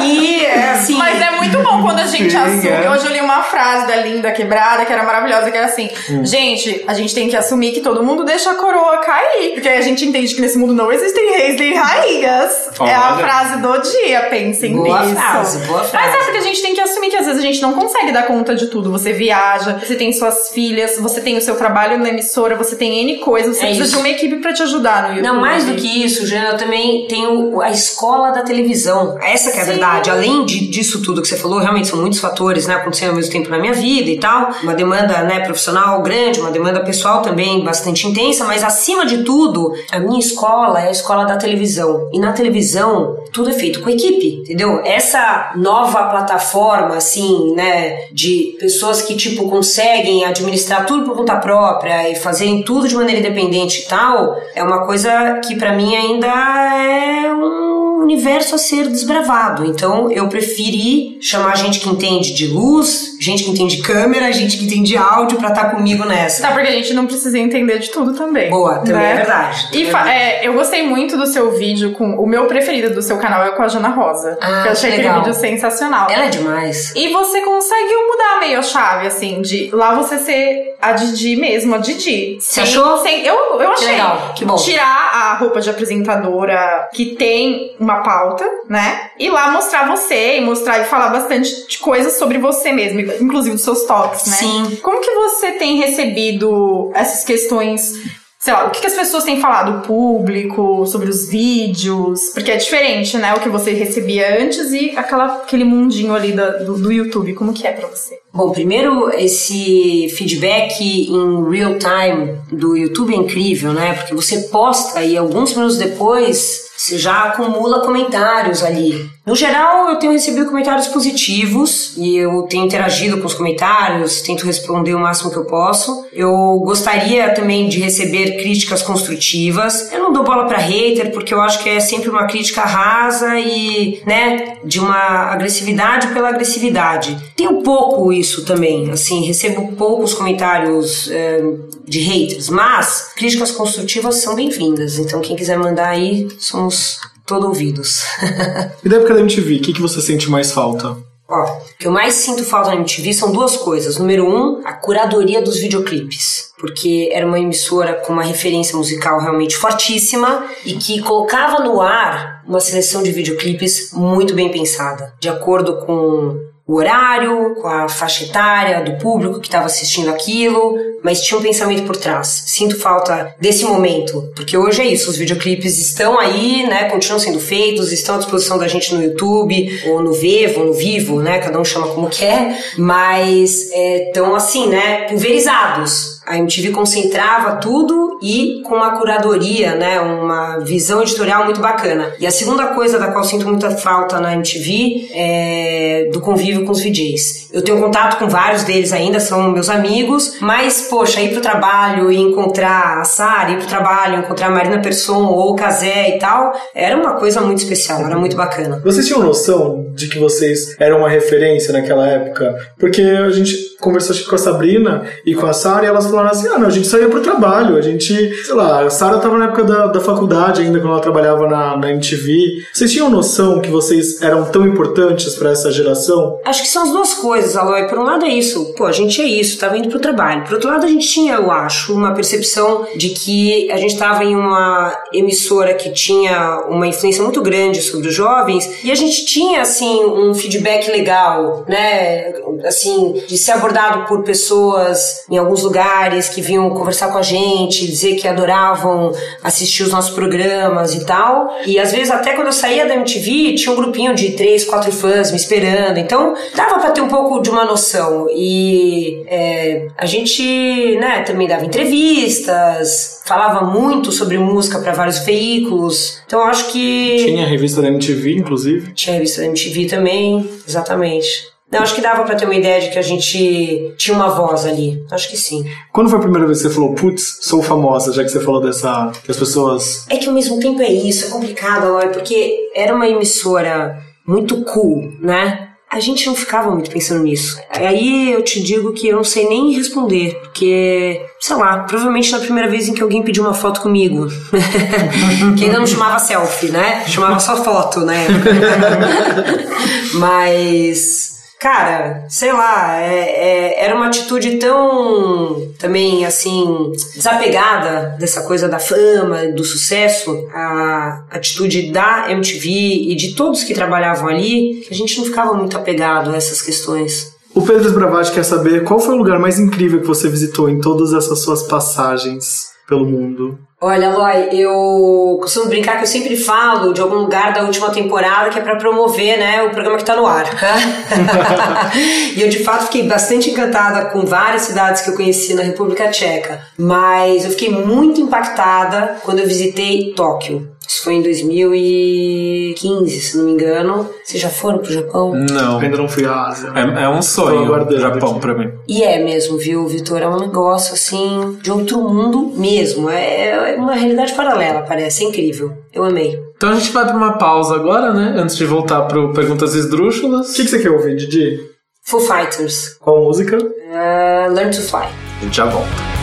Speaker 1: e, é, assim...
Speaker 3: Mas é muito bom quando a gente
Speaker 4: Sim,
Speaker 3: assume.
Speaker 4: é.
Speaker 3: Hoje eu li uma frase da Linda Quebrada que era maravilhosa, que era assim:
Speaker 4: Hum.
Speaker 3: Gente, a gente tem que assumir que todo mundo deixa a coroa cair. Porque aí a gente entende que nesse mundo não existem reis nem rainhas. É a
Speaker 4: Olha.
Speaker 3: frase do dia, pensem
Speaker 1: Boa
Speaker 3: nisso.
Speaker 1: frase, boa
Speaker 3: Mas
Speaker 1: frase.
Speaker 3: é porque a gente tem que assumir que às vezes a gente não consegue dar conta de tudo. Você viaja, você tem suas filhas, você tem o seu trabalho na emissora, você tem N coisas, você
Speaker 1: É
Speaker 3: precisa
Speaker 1: isso.
Speaker 3: de uma equipe pra te ajudar no YouTube.
Speaker 1: Não, mais do que isso, Jana, eu também tenho a escola da televisão. Essa que é a
Speaker 3: Sim.
Speaker 1: verdade. Além de, disso tudo que você falou, realmente são muitos fatores, né, acontecendo ao mesmo tempo na minha vida e tal. Uma demanda, né, profissional grande, uma demanda pessoal também bastante intensa, mas acima de tudo, a minha escola é a escola da televisão. E na televisão, tudo é feito com equipe, entendeu? Essa nova plataforma, assim, né, de pessoas que, tipo, conseguem administrar tudo por conta própria e fazerem tudo de maneira independente e tal, é uma coisa que pra mim ainda é um universo a ser desbravado. Então eu preferi chamar gente que entende de luz, gente que entende câmera, gente que entende áudio pra estar comigo nessa.
Speaker 3: Tá, porque a gente não precisa entender de tudo também.
Speaker 1: Boa, também
Speaker 3: né?
Speaker 1: é verdade.
Speaker 3: E fa- é, eu gostei muito do seu vídeo com. O meu preferido do seu canal é com a Jana Rosa.
Speaker 1: Ah,
Speaker 3: eu achei
Speaker 1: que
Speaker 3: aquele
Speaker 1: legal.
Speaker 3: vídeo sensacional.
Speaker 1: Ela é demais.
Speaker 3: E você conseguiu mudar meio a chave, assim, de lá você ser a Didi mesmo, a Didi.
Speaker 1: Você achou?
Speaker 3: Sem, eu, eu achei.
Speaker 1: legal, que bom.
Speaker 3: Tirar a roupa de apresentadora que tem uma pauta, né? E lá mostrar você e mostrar e falar bastante de coisas sobre você mesmo, inclusive dos seus toques, né?
Speaker 1: Sim.
Speaker 3: Como que você tem recebido essas questões? Sei lá, o que, que as pessoas têm falado, o público, sobre os vídeos? Porque é diferente, né? O que você recebia antes e aquela, aquele mundinho ali do, do YouTube. Como que é pra você?
Speaker 1: Bom, primeiro, esse feedback em real time do YouTube é incrível, né? Porque você posta e alguns minutos depois você já acumula comentários ali. No geral, eu tenho recebido comentários positivos e eu tenho interagido com os comentários, tento responder o máximo que eu posso. Eu gostaria também de receber críticas construtivas. Eu não dou bola pra hater porque eu acho que é sempre uma crítica rasa e, né, de uma agressividade pela agressividade. Tenho pouco isso também, assim, recebo poucos comentários eh, de haters, mas críticas construtivas são bem-vindas. Então, quem quiser mandar aí, somos todo ouvidos. *laughs*
Speaker 2: E da época da MTV, o que, que você sente mais falta?
Speaker 1: Ó, o que eu mais sinto falta na MTV são duas coisas. Número um, a curadoria dos videoclipes. Porque era uma emissora com uma referência musical realmente fortíssima e que colocava no ar uma seleção de videoclipes muito bem pensada, de acordo com o horário, com a faixa etária do público que estava assistindo aquilo, mas tinha um pensamento por trás. Sinto falta desse momento, porque hoje é isso, os videoclipes estão aí, né, continuam sendo feitos, estão à disposição da gente no YouTube, ou no Vevo, ou no Vivo, né, cada um chama como quer, mas estão assim, né, pulverizados. A MTV concentrava tudo e com uma curadoria, né, uma visão editorial muito bacana. E a segunda coisa da qual sinto muita falta na MTV é do convívio com os VJs. Eu tenho contato com vários deles ainda, são meus amigos, mas, poxa, ir pro trabalho e encontrar a Sara, ir pro trabalho, encontrar a Marina Persson ou o Kazé e tal, era uma coisa muito especial, era muito bacana.
Speaker 2: Vocês tinham noção de que vocês eram uma referência naquela época? Porque a gente conversou com a Sabrina e com a Sara e elas falaram assim: ah, não, a gente saía pro trabalho, a gente, sei lá, a Sara tava na época da, da faculdade ainda, quando ela trabalhava na, na MTV. Vocês tinham noção que vocês eram tão importantes pra essa geração?
Speaker 1: Acho que são as duas coisas, Aloy. Por um lado é isso, pô, a gente é isso, tava indo pro trabalho. Por outro lado, a gente tinha, eu acho, uma percepção de que a gente tava em uma emissora que tinha uma influência muito grande sobre os jovens e a gente tinha, assim, um feedback legal, né? Assim, de ser abordado por pessoas em alguns lugares que vinham conversar com a gente, dizer que adoravam assistir os nossos programas e tal. E às vezes, até quando eu saía da MTV, tinha um grupinho de três, quatro fãs me esperando. Então, dava pra ter um pouco de uma noção. E é, a gente, né, também dava entrevistas, falava muito sobre música para vários veículos. Então, eu acho que.
Speaker 2: Tinha a revista da MTV, inclusive.
Speaker 1: Tinha a revista da MTV também, exatamente. Não, acho que dava pra ter uma ideia de que a gente tinha uma voz ali. Acho que sim.
Speaker 2: Quando foi a primeira vez que você falou, putz, sou famosa, já que você falou dessa. que as pessoas.
Speaker 1: É que ao mesmo tempo é isso, é complicado, Aloy, porque era uma emissora muito cool, né? A gente não ficava muito pensando nisso. Aí eu te digo que eu não sei nem responder, porque, sei lá, provavelmente na primeira vez em que alguém pediu uma foto comigo. *laughs* que ainda não chamava selfie, né? Chamava só foto, né? *laughs* Mas. Cara, sei lá, é- é- era uma atitude tão também assim desapegada dessa coisa da fama, do sucesso, a atitude da MTV e de todos que trabalhavam ali, que a gente não ficava muito apegado a essas questões.
Speaker 2: O Pedro Bravati quer saber qual foi o lugar mais incrível que você visitou em todas essas suas passagens pelo mundo.
Speaker 1: Olha, Loy, eu costumo brincar que eu sempre falo de algum lugar da última temporada que é pra promover, né, o programa que tá no ar. *laughs* *laughs* e eu de fato fiquei bastante encantada com várias cidades que eu conheci na República Tcheca, mas eu fiquei muito impactada quando eu visitei Tóquio. Isso foi em 2015, se não me engano. Vocês já foram pro Japão?
Speaker 4: Não.
Speaker 2: Ainda não fui à Ásia.
Speaker 4: É, é um sonho o Japão
Speaker 2: aqui.
Speaker 4: pra mim.
Speaker 1: E é mesmo, viu, Vitor? É um negócio assim de outro mundo mesmo. É é uma realidade paralela, parece. É incrível. Eu amei.
Speaker 4: Então a gente vai pra uma pausa agora, né? Antes de voltar pro Perguntas Esdrúxulas.
Speaker 2: O que, que você quer ouvir, Didi?
Speaker 1: Foo Fighters.
Speaker 2: Qual música?
Speaker 1: Uh, Learn to Fly.
Speaker 4: A gente já volta.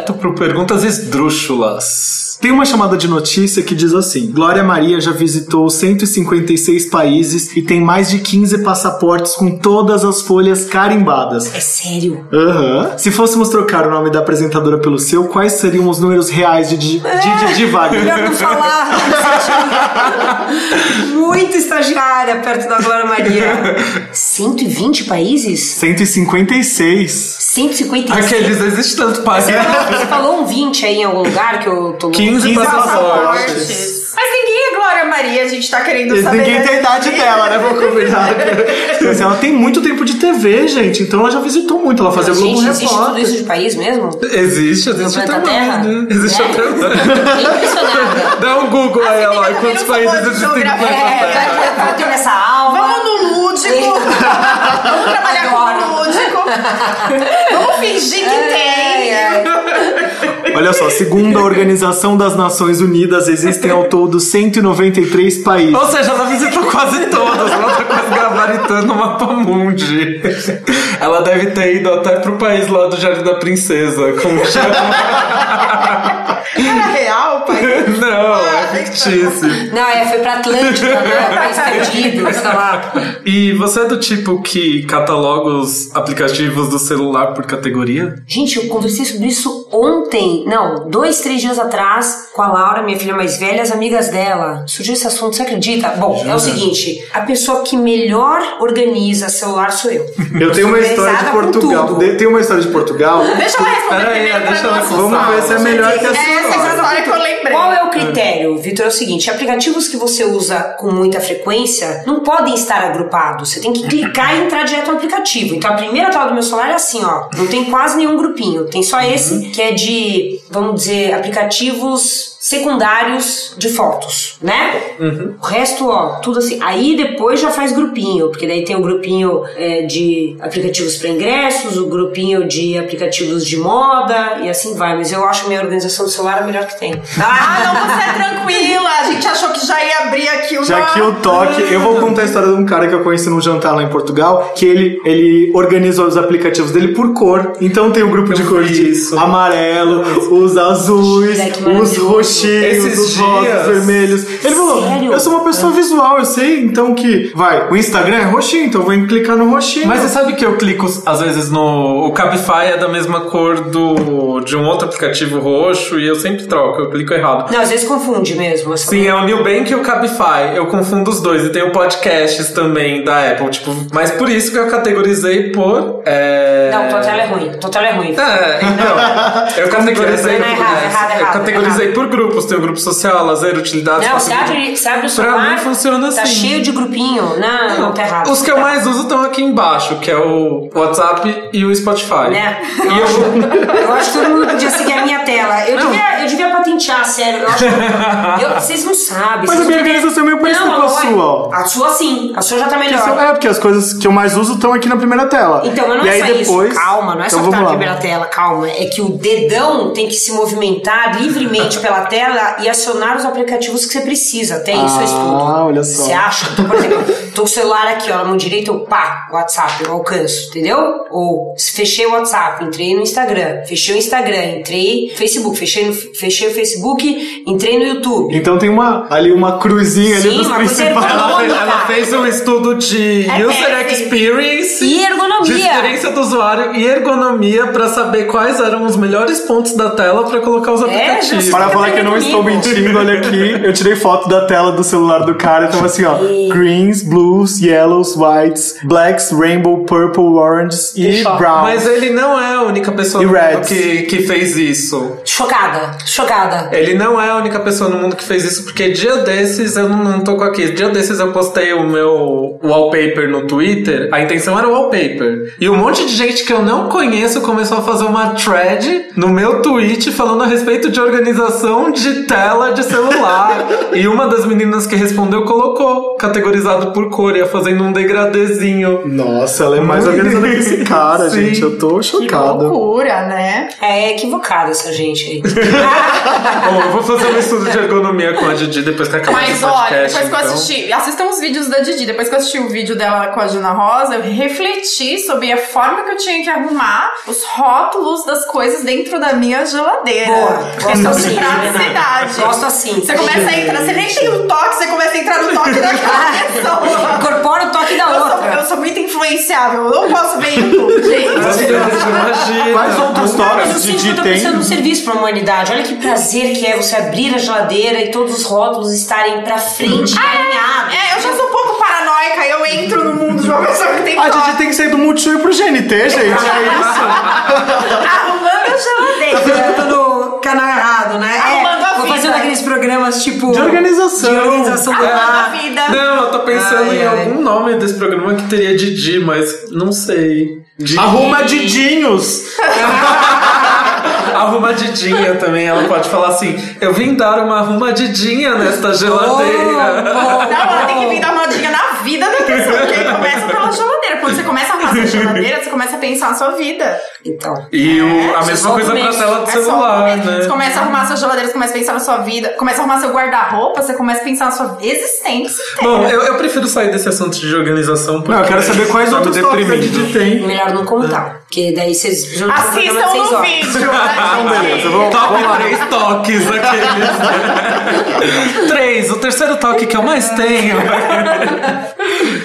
Speaker 4: Direto pro Perguntas Esdrúxulas.
Speaker 2: Tem uma chamada de notícia que diz assim: Glória Maria já visitou 156 países e tem mais de 15 passaportes com todas as folhas carimbadas.
Speaker 1: É sério.
Speaker 2: Aham. Se fôssemos trocar o nome da apresentadora pelo seu, quais seriam os números reais de Didi de, Didi Wagner?
Speaker 1: Melhor não falar. Muito estagiária perto da Glória Maria. 120 países?
Speaker 2: 156.
Speaker 1: 156.
Speaker 4: Aqueles, existe tanto país.
Speaker 1: Você falou um 20 aí em algum lugar que eu tô
Speaker 4: 15 passaportes.
Speaker 3: É Glória Maria, a gente tá querendo
Speaker 2: E
Speaker 3: saber.
Speaker 2: Ninguém tem a idade dela, né? Vou combinar. Mas ela tem muito tempo de TV, gente. Então ela já visitou muito. Ela fazia Globo
Speaker 1: Gente, existe tudo
Speaker 2: Repórter.
Speaker 1: isso de país mesmo?
Speaker 4: Existe, existe
Speaker 1: planeta
Speaker 4: mais,
Speaker 1: Terra?
Speaker 4: né? Existe
Speaker 1: É.
Speaker 4: até mais.
Speaker 1: Fiquei impressionada. *laughs*
Speaker 4: Dá um Google aí,
Speaker 3: menina
Speaker 4: Eloy,
Speaker 3: também
Speaker 4: quantos países existem no planeta
Speaker 1: É, eu, tenho essa aula.
Speaker 3: Vamos no lúdico. Vamos trabalhar
Speaker 1: Adoro.
Speaker 3: com o lúdico. *laughs* Vamos fingir que tem.
Speaker 2: Olha só, segundo a Organização das Nações Unidas, existem ao todo 193 países.
Speaker 4: Ou seja, ela visitou quase todos. Ela tá quase gabaritando o mapa mundi. Ela deve ter ido até pro país lá do Jardim da Princesa. Como chama?
Speaker 3: Era real, pai?
Speaker 4: Não, é fictício.
Speaker 1: Não, é, foi pra Atlântida, né? País perdido, sei lá.
Speaker 4: E você é do tipo que cataloga os aplicativos do celular por categoria?
Speaker 1: Gente, eu conversei sobre isso ontem, não, dois, três dias atrás, com a Laura, minha filha mais velha, as amigas dela. Surgiu esse assunto, você acredita? Bom, é o seguinte: a pessoa que melhor organiza celular sou eu.
Speaker 2: Eu tenho uma história de Portugal. Tem uma história de Portugal.
Speaker 3: Deixa eu responder
Speaker 4: Pera aí,
Speaker 3: primeiro
Speaker 4: deixa eu-
Speaker 2: Vamos ver se é melhor que a
Speaker 3: É essa
Speaker 2: sua.
Speaker 3: história que eu lembrei.
Speaker 1: Qual é critério, Vitor? É o seguinte: aplicativos que você usa com muita frequência não podem estar agrupados. Você tem que clicar e entrar direto no aplicativo. Então a primeira tela do meu celular é assim, ó. Não tem quase nenhum grupinho. Tem só esse que é de, vamos dizer, aplicativos secundários de fotos, né? O resto, ó, tudo assim. Aí depois já faz grupinho, porque daí tem o grupinho é, de aplicativos para ingressos, o grupinho de aplicativos de moda e assim vai. Mas eu acho a minha organização do celular a melhor que tem. *laughs*
Speaker 3: Ah, não, você é tranquila. A gente achou que já ia abrir aqui o
Speaker 2: Já que o toque, eu vou contar a história de um cara que eu conheci num jantar lá em Portugal, que ele, ele organizou os aplicativos dele por cor. Então tem o grupo de
Speaker 4: Eu
Speaker 2: cor
Speaker 4: vi
Speaker 2: de amarelo, os azuis, os
Speaker 1: maravilhoso.
Speaker 4: Esses
Speaker 2: os
Speaker 4: dias-
Speaker 2: vermelhos. Ele falou:
Speaker 1: Sério?
Speaker 2: Eu sou uma pessoa visual, eu sei, então que. Vai, o Instagram é roxinho, então eu vou clicar no roxinho.
Speaker 4: Mas você sabe que eu clico às vezes no. O Cabify é da mesma cor do de um outro aplicativo roxo e eu sempre troco, eu clico errado.
Speaker 1: Não, às vezes confunde mesmo.
Speaker 4: Sim, é o Newbank e o Cabify. Eu confundo os dois. E tem o podcasts também da Apple. Tipo, mas por isso que eu categorizei por. É...
Speaker 1: Não, tela é ruim. Tela é ruim.
Speaker 4: É, então. *laughs* Eu categorizei,
Speaker 1: Não, errado, errado,
Speaker 4: eu
Speaker 1: errado,
Speaker 4: categorizei por grupos. Tem o grupo social, lazer, utilidades.
Speaker 1: Não, você
Speaker 4: facilidade.
Speaker 1: abre, você abre o
Speaker 4: Pra
Speaker 1: celular.
Speaker 4: mim funciona
Speaker 1: Tá
Speaker 4: assim.
Speaker 1: cheio de grupinho. Não, não, tá errado.
Speaker 4: Os que eu mais uso estão aqui embaixo, que é o WhatsApp e o Spotify.
Speaker 1: Né? Eu,
Speaker 4: eu
Speaker 1: acho, eu acho que todo mundo podia seguir a minha tela. Eu, devia, eu devia patentear, sério. Eu acho, eu- vocês não sabem.
Speaker 2: Mas a minha organização é meio parecida com a sua, ó.
Speaker 1: A sua sim. A sua já tá
Speaker 2: São-
Speaker 1: melhor.
Speaker 2: É, porque as coisas que eu mais uso estão aqui na primeira tela.
Speaker 1: Então, mas não
Speaker 2: e
Speaker 1: é só
Speaker 2: depois,
Speaker 1: isso. Calma, não é só
Speaker 2: então
Speaker 1: que tá na primeira tela, calma. É que o dedão tem que se movimentar livremente pela tela e acionar os aplicativos que você precisa. Até isso
Speaker 2: Ah,
Speaker 1: é estudo.
Speaker 2: olha só.
Speaker 1: Você acha? Então, por exemplo, tô com o celular aqui, ó, na mão direita, eu pá, WhatsApp, eu alcanço, entendeu? Ou fechei o WhatsApp, entrei no Instagram, fechei o Instagram, entrei no Facebook, fechei, no, fechei o Facebook, entrei no YouTube.
Speaker 2: Então tem uma ali uma cruzinha ali
Speaker 1: Sim,
Speaker 2: dos
Speaker 1: uma coisa
Speaker 2: principais.
Speaker 4: ela, ela fez um estudo de
Speaker 3: É
Speaker 4: User
Speaker 3: perfect.
Speaker 4: Experience.
Speaker 1: E ergonomia.
Speaker 4: De experiência do usuário e ergonomia pra saber quais eram os melhores pontos da tela pra colocar os aplicativos.
Speaker 1: justo.
Speaker 2: Para falar que eu não estou mentindo, olha aqui, eu tirei foto da tela do celular do cara, então assim, ó, greens, blues, yellows, whites, blacks, rainbow, purple, oranges e
Speaker 1: Deixa eu-
Speaker 2: brown.
Speaker 4: Mas ele não é a única pessoa
Speaker 2: E
Speaker 4: no mundo que, que fez isso.
Speaker 1: Chocada, chocada.
Speaker 4: Ele não é a única pessoa no mundo que fez isso, porque dia desses eu não, não tô com aqui. Dia desses eu postei o meu wallpaper no Twitter. A intenção era o wallpaper. E um monte de gente que eu não conheço começou a fazer uma thread no meu tweet falando a respeito de organização de tela de celular. *laughs* e uma das meninas que respondeu colocou, categorizado por cor, ia fazendo um degradezinho.
Speaker 2: Nossa, ela é mais organizada que esse cara, *laughs*
Speaker 4: Sim.
Speaker 2: gente. Eu tô
Speaker 3: Que
Speaker 2: chocado.
Speaker 3: loucura, né?
Speaker 1: É equivocada essa gente aí. *laughs*
Speaker 4: Bom, eu vou fazer um estudo de ergonomia com a Didi depois que acabar
Speaker 3: Mas
Speaker 4: esse
Speaker 3: olha,
Speaker 4: podcast.
Speaker 3: depois que eu
Speaker 4: então.
Speaker 3: assisti, assistam os vídeos da Didi. Depois que eu assisti o vídeo dela com a Jana Rosa, eu refleti sobre a forma que eu tinha que arrumar os rótulos das coisas dentro da minha geladeira.
Speaker 1: Boa, gosto
Speaker 3: de
Speaker 1: assim,
Speaker 3: praticidade.
Speaker 1: Gosto assim.
Speaker 3: Você começa a entrar, você nem tem um toque, você começa a entrar no toque daquela *laughs* pessoa.
Speaker 1: Incorpora o toque da
Speaker 3: Eu sou, eu
Speaker 1: outra.
Speaker 3: sou muito influenciável, eu não posso ver tudo, *laughs* gente.
Speaker 4: Imagina.
Speaker 1: Mas eu
Speaker 2: histórias
Speaker 1: sinto que
Speaker 2: Didi
Speaker 1: eu tô
Speaker 2: tem?
Speaker 1: prestando um serviço pra humanidade. Olha que prazer que é você abrir a geladeira e todos os rótulos estarem pra frente, alinhados.
Speaker 3: É, eu já sou um pouco paranoica, eu entro no mundo de uma pessoa que tem
Speaker 2: A. Didi tem que sair do Multishow e pro GNT, *laughs* gente. É isso.
Speaker 3: Arrumando a geladeira.
Speaker 1: Tá no canal errado, né?
Speaker 3: Arrumando a
Speaker 1: vou
Speaker 3: vida.
Speaker 1: fazendo aqueles programas tipo.
Speaker 2: De organização.
Speaker 1: De organização do
Speaker 3: Arrumando a
Speaker 1: lar.
Speaker 3: vida.
Speaker 4: Não, eu tô pensando
Speaker 1: Ai,
Speaker 4: em
Speaker 1: ai.
Speaker 4: algum nome desse programa que teria Didi, mas não sei. Didi.
Speaker 2: Arruma Didinhos. *laughs*
Speaker 4: Arrumadidinha também, ela pode falar assim: eu vim dar uma arrumadidinha nesta geladeira.
Speaker 3: Não, ela tem que vir dar uma dica na vida da pessoa, porque começa pela geladeira. Quando você começa a arrumar sua geladeira, você começa a pensar na sua vida.
Speaker 1: Então.
Speaker 4: E o- a
Speaker 1: É,
Speaker 4: mesma
Speaker 1: só
Speaker 4: coisa pra tela do
Speaker 3: É
Speaker 4: celular, né?
Speaker 3: Você começa a arrumar sua geladeira, você começa a pensar na sua vida. Começa a arrumar seu guarda-roupa, você começa a pensar na sua existência.
Speaker 4: Bom, eu, eu prefiro sair desse assunto de organização porque
Speaker 2: Não, eu quero saber quais
Speaker 4: tá
Speaker 2: outros toques a. Didi tem.
Speaker 1: Melhor não contar. Porque daí vocês juntam
Speaker 3: Assistam no vídeo. *laughs* né,
Speaker 2: beleza,
Speaker 3: gente?
Speaker 2: vamos-
Speaker 4: Top 3 toques aqueles. 3, *laughs* o terceiro toque que eu mais tenho.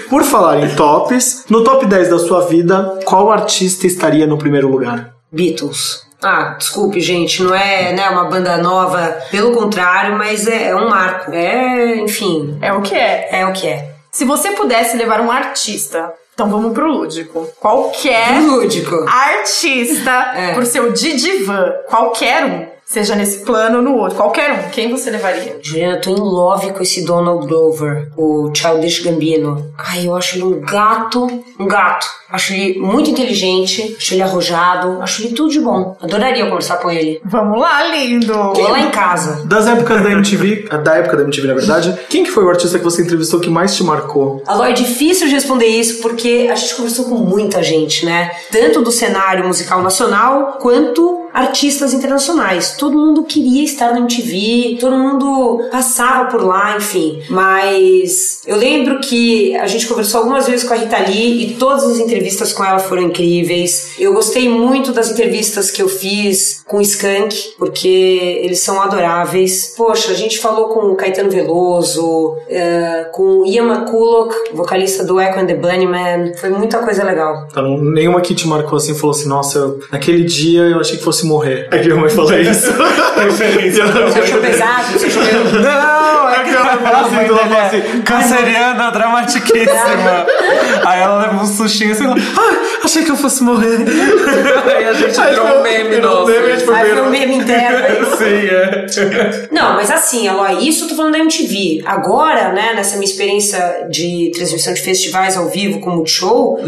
Speaker 2: Por falar em tops, no top 10 da sua vida, qual artista estaria no primeiro lugar?
Speaker 1: Beatles. Ah, desculpe, gente, não é né, uma banda nova, pelo contrário, mas é, é um marco. É, enfim,
Speaker 3: É o que é.
Speaker 1: é o que é.
Speaker 3: Se você pudesse levar um artista, então vamos pro lúdico. Qualquer
Speaker 1: Lúdico.
Speaker 3: artista
Speaker 1: É.
Speaker 3: pro seu Didivan, qualquer um, seja nesse plano ou no outro, qualquer um, quem você levaria?
Speaker 1: Juliana, eu tô em love com esse Donald Glover, o Childish Gambino. Ai, eu acho ele um gato, um gato. Acho ele muito inteligente, acho ele arrojado, acho ele tudo de bom. Adoraria conversar com ele.
Speaker 3: Vamos lá, lindo!
Speaker 1: Ou lá em casa.
Speaker 2: Das épocas da MTV, da época da MTV, na verdade, quem que foi o artista que você entrevistou que mais te marcou?
Speaker 1: Alô, é difícil de responder isso porque a gente conversou com muita gente, né? Tanto do cenário musical nacional quanto artistas internacionais. Todo mundo queria estar na MTV, todo mundo passava por lá, enfim. Mas eu lembro que a gente conversou algumas vezes com a Rita Lee e todas as entrevistas com ela foram incríveis. Eu gostei muito das entrevistas que eu fiz com o Skank, porque eles são adoráveis. Poxa, a gente falou com o Caetano Veloso, eh, com o Ian McCulloch, vocalista do Echo and the Bunnymen. Foi muita coisa legal.
Speaker 2: Então, nenhuma que te marcou assim falou assim, nossa, eu- naquele dia eu achei que fosse morrer. É que minha mãe fala isso. *laughs* Referência.
Speaker 1: Você achou pesado? Você achou meio...
Speaker 4: Não, é que
Speaker 2: ela fala assim, ela fala assim,
Speaker 4: canceriana dramatiquíssima. Aí ela leva um sustinho assim, ela, ah, achei que eu fosse morrer. Aí a gente
Speaker 2: Aí
Speaker 4: virou um meme
Speaker 2: virou
Speaker 4: nosso.
Speaker 1: Aí foi
Speaker 2: ver-
Speaker 1: um meme interno.
Speaker 4: Sim, é.
Speaker 1: Não, mas assim, Aloy, isso eu tô falando da MTV. Agora, né, nessa minha experiência de transmissão de festivais ao vivo com o Multishow,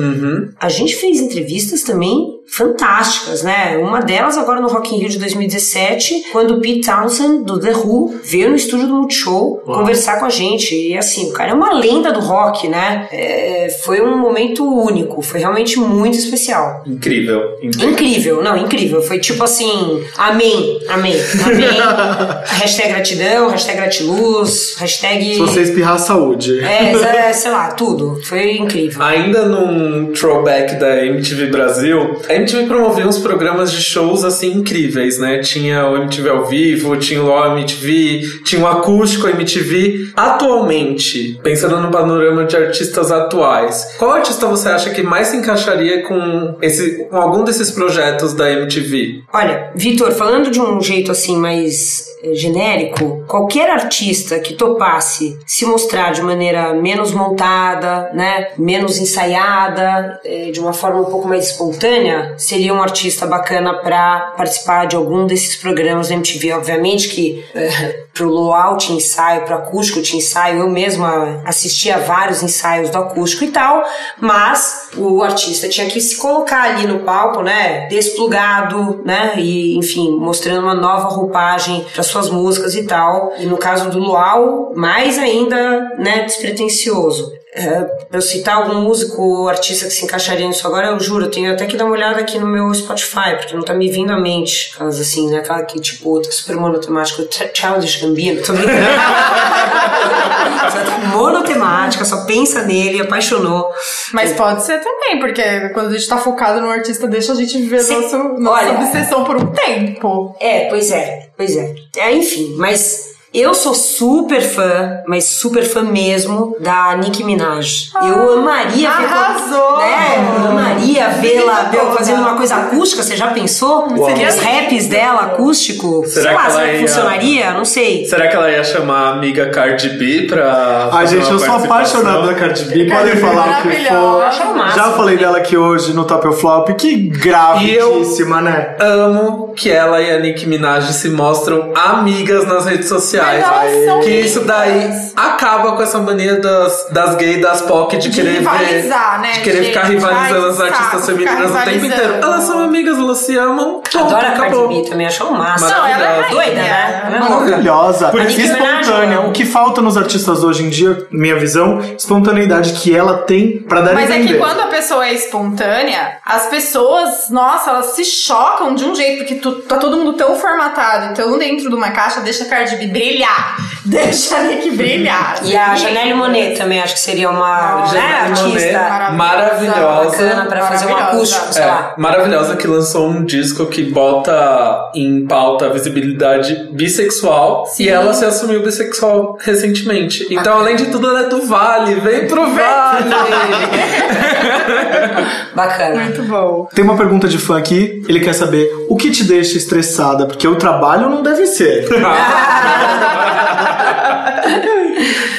Speaker 1: a gente fez entrevistas também fantásticas, né? Uma delas agora no Rock in Rio de 2017, quando o Pete Townsend, do The Who, veio no estúdio do Multishow conversar com a gente. E assim, o cara é uma lenda do rock, né? É, foi um momento único, foi realmente muito especial.
Speaker 4: Incrível. incrível.
Speaker 1: Incrível, não, incrível. Foi tipo assim, amém, amém, amém. *laughs* hashtag gratidão, hashtag gratiluz, hashtag...
Speaker 2: Se você espirrar, saúde.
Speaker 1: É, é, sei lá, tudo. Foi incrível.
Speaker 4: Ainda num throwback da MTV Brasil, a MTV promovia uns programas de shows assim incríveis, né? Tinha o MTV ao vivo, tinha o LOL MTV, tinha o acústico MTV. Atualmente, pensando no panorama de artistas atuais, qual artista você acha que mais se encaixaria com, esse, com algum desses projetos da MTV?
Speaker 1: Olha, Vitor, falando de um jeito assim mais genérico, qualquer artista que topasse se mostrar de maneira menos montada, né, menos ensaiada, eh, de uma forma um pouco mais espontânea, seria um artista bacana para participar de algum desses programas da MTV. Obviamente que eh, pro luau tinha ensaio, pro acústico tinha ensaio, eu mesma assistia a vários ensaios do acústico e tal, mas o artista tinha que se colocar ali no palco, né, desplugado, né, e enfim, mostrando uma nova roupagem para sua suas músicas e tal. E no caso do Luau, mais ainda, né, despretensioso. É, eu citar algum músico ou artista que se encaixaria nisso agora, eu juro, eu tenho até que dar uma olhada aqui no meu Spotify, porque não tá me vindo à mente. Aquelas assim, né? Aquela que, tipo, tá super monotemática, Ch- Childish Gambino, tô brincando. *laughs* Monotemática, só pensa nele, apaixonou.
Speaker 3: Mas pode ser também, porque quando a gente tá focado no artista, deixa a gente viver
Speaker 1: Sim.
Speaker 3: nosso, nossa
Speaker 1: Olha,
Speaker 3: obsessão por um tempo.
Speaker 1: É, pois é, pois é. é. Enfim, mas eu sou super fã, mas super fã mesmo da Nicki Minaj. eu amaria ver.
Speaker 3: arrasou!
Speaker 1: Né? Eu amaria vê-la fazendo uma coisa acústica, você já pensou?
Speaker 3: Seria
Speaker 1: Os raps dela acústico?
Speaker 4: Será
Speaker 1: Sei lá,
Speaker 4: que
Speaker 1: será
Speaker 4: ela
Speaker 1: que
Speaker 4: ia-
Speaker 1: funcionaria? Não sei.
Speaker 4: Será que ela ia chamar a amiga Cardi B pra.
Speaker 2: Ai,
Speaker 4: fazer
Speaker 2: gente, eu sou apaixonado da Cardi B. Podem
Speaker 3: B
Speaker 2: falar o que for. Já falei dela aqui hoje no Top of Flop. Que gravíssima, né?
Speaker 4: Amo que ela e a Nicki Minaj se mostram amigas nas redes sociais.
Speaker 3: Mas elas são
Speaker 4: que isso daí acaba com essa mania das, das gays, das POC de,
Speaker 3: De
Speaker 4: querer
Speaker 3: rivalizar,
Speaker 4: ver,
Speaker 3: né,
Speaker 4: de querer
Speaker 3: gente?
Speaker 4: ficar rivalizando as artistas femininas o tempo inteiro. Elas são amigas, elas se amam. Ponto,
Speaker 1: Adoro a Cardi. B também, acho um máximo.
Speaker 3: Não, ela é.
Speaker 1: Doida, né? Ela é louca.
Speaker 2: Maravilhosa.
Speaker 1: Por Nicki Minaj,
Speaker 2: espontânea.
Speaker 1: não.
Speaker 2: O que falta nos artistas hoje em dia, minha visão, espontaneidade que ela tem pra dar
Speaker 3: Mas é que quando a pessoa é espontânea, as pessoas, nossa, elas se chocam de um jeito, porque tu, tá todo mundo tão formatado, tão dentro de uma caixa, deixa a Cardi B brilhar. *laughs* Deixa a Nick brilhar.
Speaker 1: E a Janelle Monet também acho que seria uma
Speaker 3: Nossa,
Speaker 1: né, artista
Speaker 4: maravilhosa.
Speaker 1: bacana pra fazer um acústico, sei
Speaker 4: É,
Speaker 1: lá.
Speaker 4: maravilhosa que lançou um disco que bota em pauta a visibilidade bissexual e ela se assumiu bissexual recentemente. Então, além de tudo, ela é do Vale. Vem pro Vale! *laughs*
Speaker 1: Bacana.
Speaker 3: Muito bom.
Speaker 2: Tem uma pergunta de fã aqui. Ele quer saber o que te deixa estressada, porque o trabalho não deve ser. *laughs*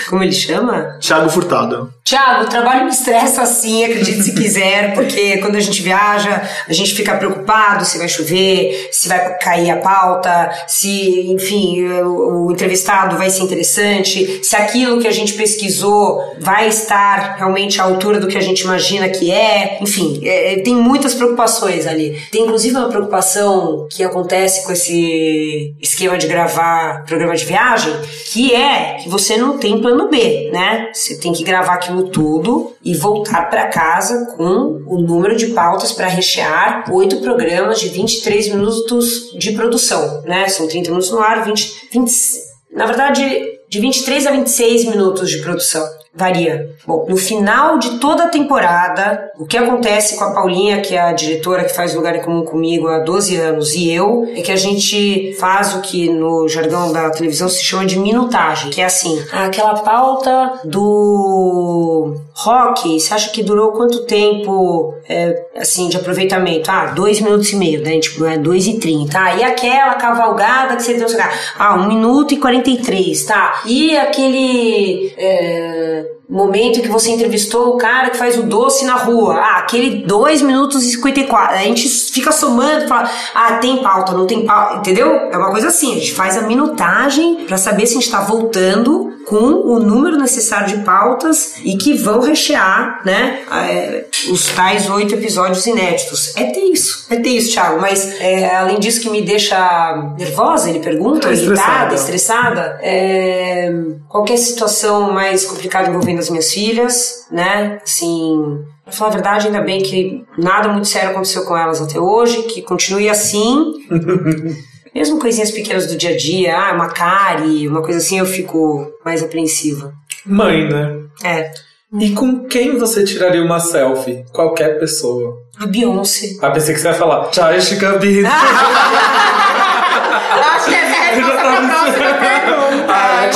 Speaker 1: Como ele chama?
Speaker 2: Thiago Furtado.
Speaker 1: Tiago, o trabalho me estressa sim, acredite se quiser, porque quando a gente viaja, a gente fica preocupado se vai chover, se vai cair a pauta, se, enfim, o, o entrevistado vai ser interessante, se aquilo que a gente pesquisou vai estar realmente à altura do que a gente imagina que é. Enfim, é, é, tem muitas preocupações ali. Tem inclusive uma preocupação que acontece com esse esquema de gravar programa de viagem, que é que você não tem plano B, né? Você tem que gravar aquilo tudo e voltar para casa com o número de pautas para rechear oito programas de 23 minutos de produção, né? São 30 minutos no ar, 20, 20 na verdade, de 23 a 26 minutos de produção. Varia. Bom, no final de toda a temporada, o que acontece com a Paulinha, que é a diretora que faz Lugar em Comum comigo há 12 anos, e eu, é que a gente faz o que no jargão da televisão se chama de minutagem, que é assim, aquela pauta do rock, você acha que durou quanto tempo, é, assim, de aproveitamento? Ah, dois minutos e meio, né? Tipo, é dois e trinta. Ah, e aquela cavalgada que você deu, sei lá, ah, um minuto e quarenta e três, tá? E aquele... é, momento que você entrevistou o cara que faz o doce na rua. Ah, aquele 2 minutos e 54. A gente fica somando fala, ah, tem pauta, não tem pauta, entendeu? É uma coisa assim, a gente faz a minutagem pra saber se a gente tá voltando com o número necessário de pautas e que vão rechear, né, é, os tais oito episódios inéditos. É ter isso, é ter isso, Thiago. Mas é, além disso que me deixa nervosa, ele pergunta,
Speaker 2: É
Speaker 1: irritada,
Speaker 2: estressada.
Speaker 1: estressada, é, qualquer situação mais complicada envolvendo as minhas filhas, né? Assim, pra falar a verdade, ainda bem que nada muito sério aconteceu com elas até hoje, que continue assim. *laughs* Mesmo coisinhas pequenas do dia a dia, ah, uma cárie, uma coisa assim, eu fico mais apreensiva.
Speaker 4: Mãe, né?
Speaker 1: É.
Speaker 4: E com quem você tiraria uma selfie? Qualquer pessoa.
Speaker 1: A Beyoncé.
Speaker 4: Ah, pensei que você ia falar, Childish *laughs* Gambino.
Speaker 3: Acho que essa é a *laughs* resposta pra próxima pergunta.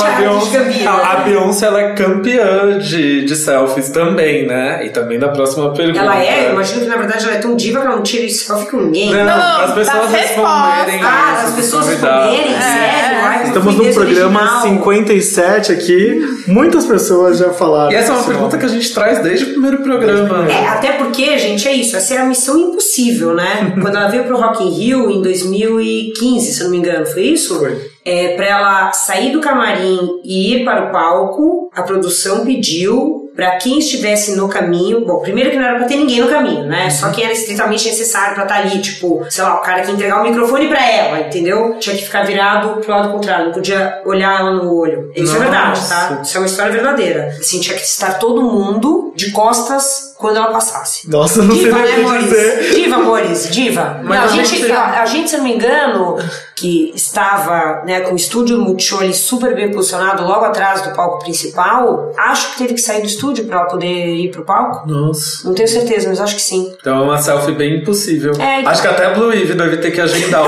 Speaker 4: A Beyoncé, a, Beyoncé ela é campeã de, de selfies também, né? E também da próxima pergunta.
Speaker 1: Ela é, imagino que na verdade ela é tão diva que ela não tira selfie com ninguém.
Speaker 4: Não,
Speaker 3: Não,
Speaker 4: as pessoas responderem.
Speaker 1: Ah,
Speaker 4: isso,
Speaker 1: as pessoas responderem, sério? Ai, que
Speaker 2: Estamos no programa
Speaker 1: original.
Speaker 2: 57 aqui. Muitas pessoas já falaram.
Speaker 4: E essa é uma pergunta que a gente traz desde o primeiro programa.
Speaker 1: É, até porque, gente, é isso. Essa é a missão impossível, né? *laughs* Quando ela veio pro Rock in Rio em 2015, se eu não me engano, foi isso?
Speaker 2: Foi.
Speaker 1: É, pra ela sair do camarim e ir para o palco, a produção pediu pra quem estivesse no caminho. Bom, primeiro que não era pra ter ninguém no caminho, né? Só quem era estritamente necessário pra estar ali, tipo, sei lá, o cara que entregar o microfone pra ela, entendeu? Tinha que ficar virado pro lado contrário, não podia olhar ela no olho. Isso é verdade, tá?
Speaker 4: Nossa.
Speaker 1: Isso é uma história verdadeira. Assim, tinha que estar todo mundo de costas quando ela passasse.
Speaker 2: Nossa, não sei
Speaker 1: Diva,
Speaker 2: nem
Speaker 1: né,
Speaker 2: que
Speaker 1: amores?
Speaker 2: dizer.
Speaker 1: Diva, amores, diva.
Speaker 4: Mas
Speaker 1: Não, a, gente, a, a gente, se não me engano, que estava né, com o estúdio Multishow super bem posicionado logo atrás do palco principal, acho que teve que sair do estúdio pra ela poder ir pro palco.
Speaker 4: Nossa.
Speaker 1: Não tenho certeza, mas acho que sim.
Speaker 4: Então é uma selfie bem impossível.
Speaker 1: É, então-
Speaker 4: Acho que até a Blue Eve deve ter que agendar *laughs*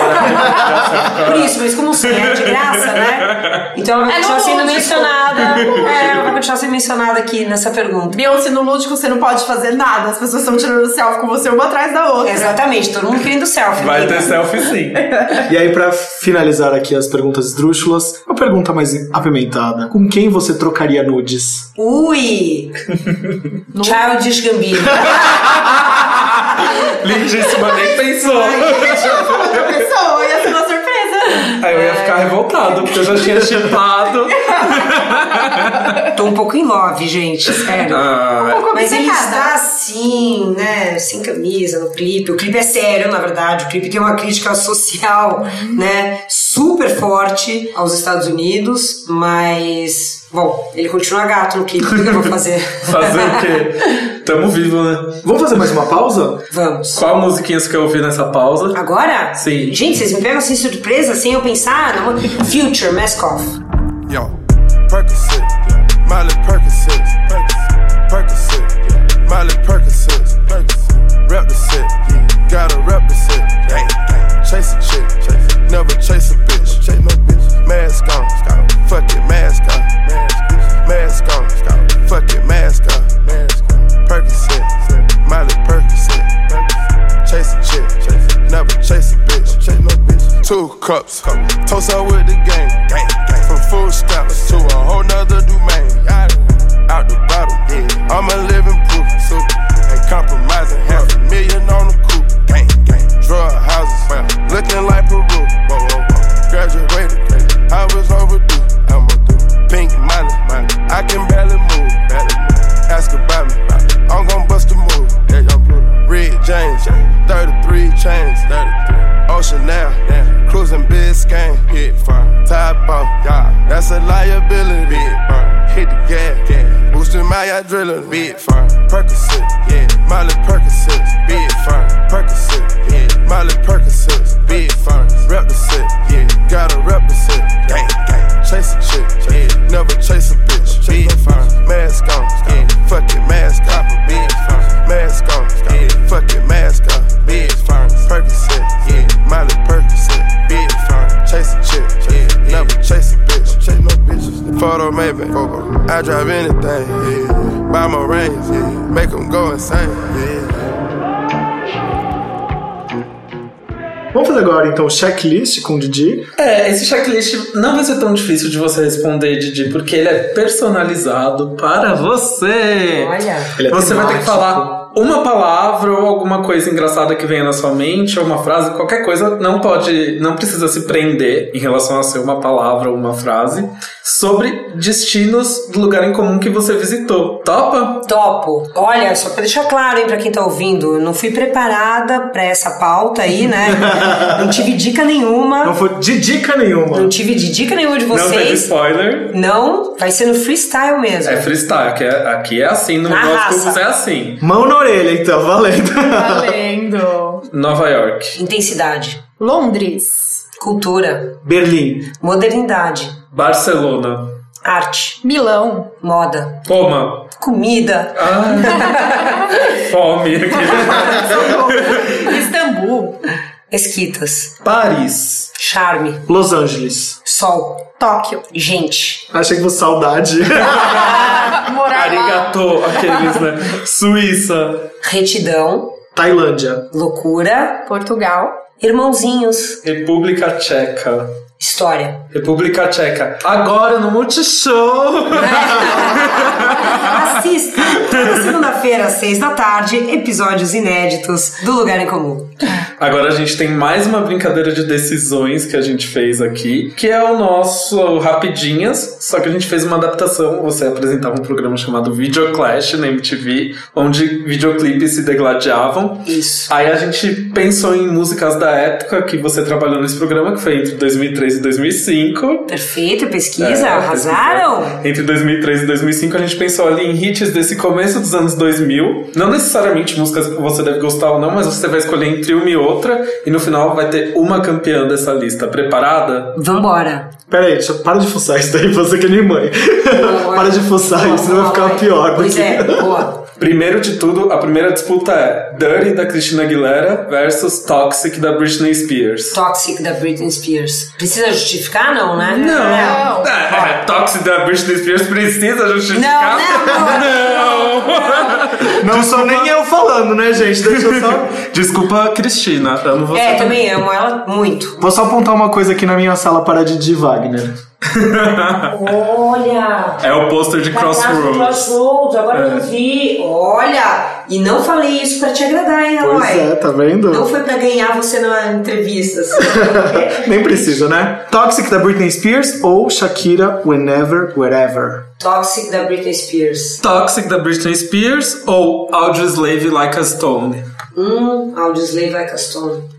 Speaker 4: com
Speaker 1: Por isso, mas como sim, é de graça, né? Então ela vai
Speaker 3: É
Speaker 1: continuar sendo
Speaker 3: lúdico.
Speaker 1: mencionada. *laughs* É, ela vai continuar sendo mencionada aqui nessa pergunta.
Speaker 3: Beyoncé, no lúdico você não pode fazer nada. As pessoas estão tirando selfie com você uma atrás da outra.
Speaker 1: Exatamente, todo mundo querendo selfie.
Speaker 4: Vai
Speaker 1: amiga.
Speaker 4: ter selfie sim.
Speaker 2: E aí, pra finalizar aqui as perguntas esdrúxulas, uma pergunta mais apimentada. Com quem você trocaria nudes?
Speaker 1: Ui! *laughs* Childish Gambino.
Speaker 4: Lindíssima, nem pensou
Speaker 3: pessoa, ia ser uma surpresa.
Speaker 4: Aí eu ia ficar revoltado, porque eu já tinha chipado. *laughs*
Speaker 1: Tô um pouco em love, gente, sério.
Speaker 4: Ah,
Speaker 1: Mas ele está assim, né? Sem camisa no clipe. O clipe é sério, na verdade. O clipe tem uma crítica social, né? Super forte aos Estados Unidos, mas. Bom, ele continua gato no. O que eu vou fazer? *laughs*
Speaker 4: fazer o quê? Tamo vivo, né?
Speaker 2: Vamos fazer mais uma pausa?
Speaker 1: Vamos.
Speaker 4: Qual musiquinha você quer ouvir nessa pausa?
Speaker 1: Agora?
Speaker 4: Sim.
Speaker 1: Gente, vocês me pegam assim surpresa, sem eu pensar. Future, Mask Off.
Speaker 9: Yo, Percocet, Miley Percocet, two cups, toast up with the gang,
Speaker 2: bit. Agora então o checklist com o Didi.
Speaker 4: É, esse checklist não vai ser tão difícil de você responder, Didi, porque ele é personalizado para você.
Speaker 1: Olha.
Speaker 2: Ele é
Speaker 4: você vai ter que
Speaker 2: temático.
Speaker 4: falar uma palavra ou alguma coisa engraçada que venha na sua mente, ou uma frase, qualquer coisa, não pode, não precisa se prender em relação a ser uma palavra ou uma frase, sobre destinos do lugar em comum que você visitou. Topa?
Speaker 1: Topo. Olha, só pra deixar claro, hein, pra quem tá ouvindo, eu não fui preparada pra essa pauta aí, né? *laughs* não tive dica nenhuma.
Speaker 2: Não foi de dica nenhuma.
Speaker 1: Não tive de dica nenhuma de
Speaker 4: Não teve
Speaker 1: vocês.
Speaker 4: spoiler.
Speaker 1: Não, vai ser no freestyle mesmo.
Speaker 4: É freestyle, aqui é, aqui é assim, no
Speaker 1: Na
Speaker 4: é assim.
Speaker 2: Mão na orelha, então, valendo.
Speaker 3: Valendo. *laughs*
Speaker 4: Nova York.
Speaker 1: Intensidade,
Speaker 3: Londres.
Speaker 1: cultura,
Speaker 2: Berlim.
Speaker 1: modernidade,
Speaker 4: Barcelona.
Speaker 1: arte,
Speaker 3: Milão.
Speaker 1: moda,
Speaker 4: Roma.
Speaker 1: comida,
Speaker 4: Ah, *laughs* fome.
Speaker 3: Istambul.
Speaker 1: esquitas,
Speaker 4: Paris.
Speaker 1: charme,
Speaker 2: Los Angeles.
Speaker 1: Sol,
Speaker 3: Tóquio.
Speaker 1: gente,
Speaker 2: Achei que fosse saudade. *laughs*
Speaker 3: Morar.
Speaker 4: Arigato, aqueles, né? Suíça.
Speaker 1: retidão,
Speaker 2: Tailândia.
Speaker 1: loucura,
Speaker 3: Portugal.
Speaker 1: irmãozinhos,
Speaker 4: República Tcheca.
Speaker 1: História.
Speaker 4: República Tcheca. Agora no Multishow. *laughs*
Speaker 1: Assista toda segunda-feira, às seis da tarde, episódios inéditos do Lugar em Comum.
Speaker 4: Agora a gente tem mais uma brincadeira de decisões que a gente fez aqui, que é o nosso Rapidinhas, só que a gente fez uma adaptação. Você apresentava um programa chamado Video Clash na MTV, onde videoclipes se degladiavam.
Speaker 1: Isso.
Speaker 4: Aí a gente pensou em músicas da época que você trabalhou nesse programa, que foi entre 2003 e 2005.
Speaker 1: Perfeito, pesquisa,
Speaker 4: É,
Speaker 1: arrasaram?
Speaker 4: pesquisa. Entre 2003 e 2005 a gente pensou ali em hits desse começo dos anos 2000. Não necessariamente músicas que você deve gostar ou não, mas você vai escolher entre uma e outra. E no final vai ter uma campeã dessa lista. Preparada?
Speaker 1: Vambora.
Speaker 2: Pera aí, deixa, para de fuçar isso daí, *laughs* você que é minha mãe. para de fuçar isso, senão vai ficar pior.
Speaker 1: Pois
Speaker 2: que-
Speaker 1: é, boa.
Speaker 4: Primeiro de tudo, a primeira disputa é Dirty da Christina Aguilera versus Toxic da Britney Spears.
Speaker 1: Toxic da Britney Spears. Precisa justificar, não, né?
Speaker 3: Não.
Speaker 4: É, é, Toxic da Britney Spears precisa justificar?
Speaker 1: Não,
Speaker 4: Não.
Speaker 2: Não sou nem eu falando, né, gente? Deixa eu só.
Speaker 4: Desculpa, Cristina. Amo você.
Speaker 1: É, também amo ela muito.
Speaker 2: Vou só apontar uma coisa aqui na minha sala para Didi Wagner.
Speaker 1: Olha!
Speaker 4: É o pôster de Crossroads.
Speaker 1: Crossroads, agora eu vi. Olha! E não falei isso pra te agradar, hein, Aloy?
Speaker 2: Pois é, tá vendo?
Speaker 1: Não foi pra ganhar você na entrevista. assim. *laughs*
Speaker 2: Nem precisa, né? Toxic da Britney Spears ou Shakira Whenever, Wherever.
Speaker 1: Toxic da Britney Spears.
Speaker 4: Toxic da Britney Spears ou Audioslave Like a Stone?
Speaker 1: Hum, Audioslave Like a Stone.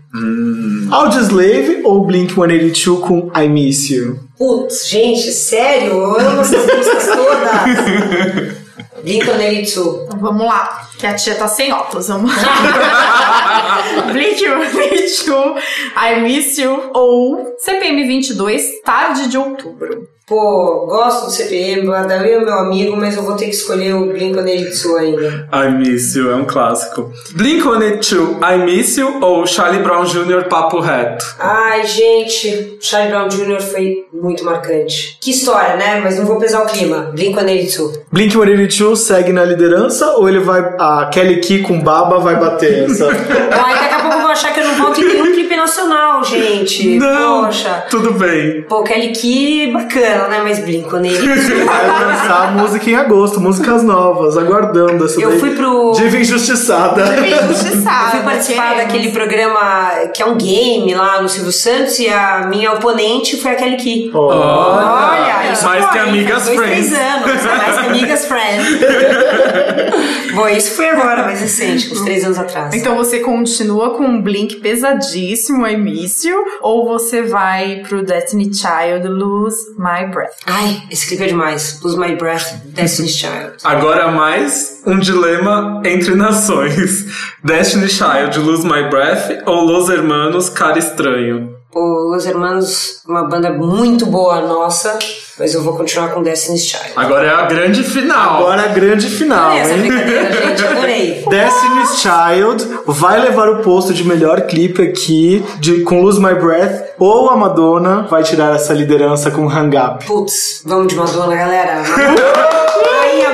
Speaker 2: Audioslave ou Blink-182 com I Miss You?
Speaker 1: Putz, gente, sério? Eu amo essas músicas todas. *laughs* Blink-182.
Speaker 3: Então, vamos lá, que a tia tá sem óculos. Vamos lá. *laughs* Blink-182, I Miss You ou CPM 22, tarde de outubro.
Speaker 1: Pô, gosto do CPM, o Adair é meu amigo, mas eu vou ter que escolher o Blink-182 ainda.
Speaker 4: I Miss You é um clássico. Blink-182, I Miss You ou Charlie Brown Jr. Papo Reto?
Speaker 1: Ai, gente, Charlie Brown Jr. foi muito marcante. Que história, né? Mas não vou pesar o clima. Blink-182.
Speaker 2: Blink-182 segue na liderança ou ele vai. A Kelly Key com baba vai bater essa? *laughs*
Speaker 1: Ai, daqui a pouco eu vou achar que eu não volto em nenhum nacional, gente.
Speaker 4: Não,
Speaker 1: Poxa.
Speaker 4: tudo bem.
Speaker 1: Pô, Kelly Key, bacana, né? Mas Blink-182... *laughs*
Speaker 2: Vai lançar música em agosto, músicas novas, aguardando essa
Speaker 1: Eu
Speaker 2: daí.
Speaker 1: fui pro-
Speaker 2: Diva injustiçada.
Speaker 1: Eu
Speaker 3: Injustiçada.
Speaker 1: fui participar
Speaker 3: queremos.
Speaker 1: daquele programa que é um game lá no Silvio Santos e a minha oponente foi a Kelly Key.
Speaker 3: Olha, isso
Speaker 4: mais que amigas
Speaker 1: Dois,
Speaker 4: friends.
Speaker 1: três anos, mais que amigas friends. *laughs* Bom, isso foi agora, mais recente, uns três anos atrás.
Speaker 3: Então você continua com um Blink pesadíssimo, I Miss You, ou você vai pro Destiny Child, Lose My Breath?
Speaker 1: Ai, esse clipe é demais. Lose My Breath, Destiny's Child.
Speaker 4: Agora mais um dilema entre nações. *laughs* Destiny Child, Lose My Breath ou Los Hermanos, Cara Estranho?
Speaker 1: Pô, Los Hermanos, uma banda muito boa nossa, mas eu vou continuar com Destiny's Child.
Speaker 4: Agora é a grande final.
Speaker 2: Agora a grande final,
Speaker 1: essa
Speaker 2: hein?
Speaker 1: brincadeira, gente, adorei. *laughs*
Speaker 2: Destiny's Child vai levar o posto de melhor clipe aqui de, com Lose My Breath ou a Madonna vai tirar essa liderança com Hang Up.
Speaker 1: Putz, vamos de Madonna, galera. *laughs* Amor.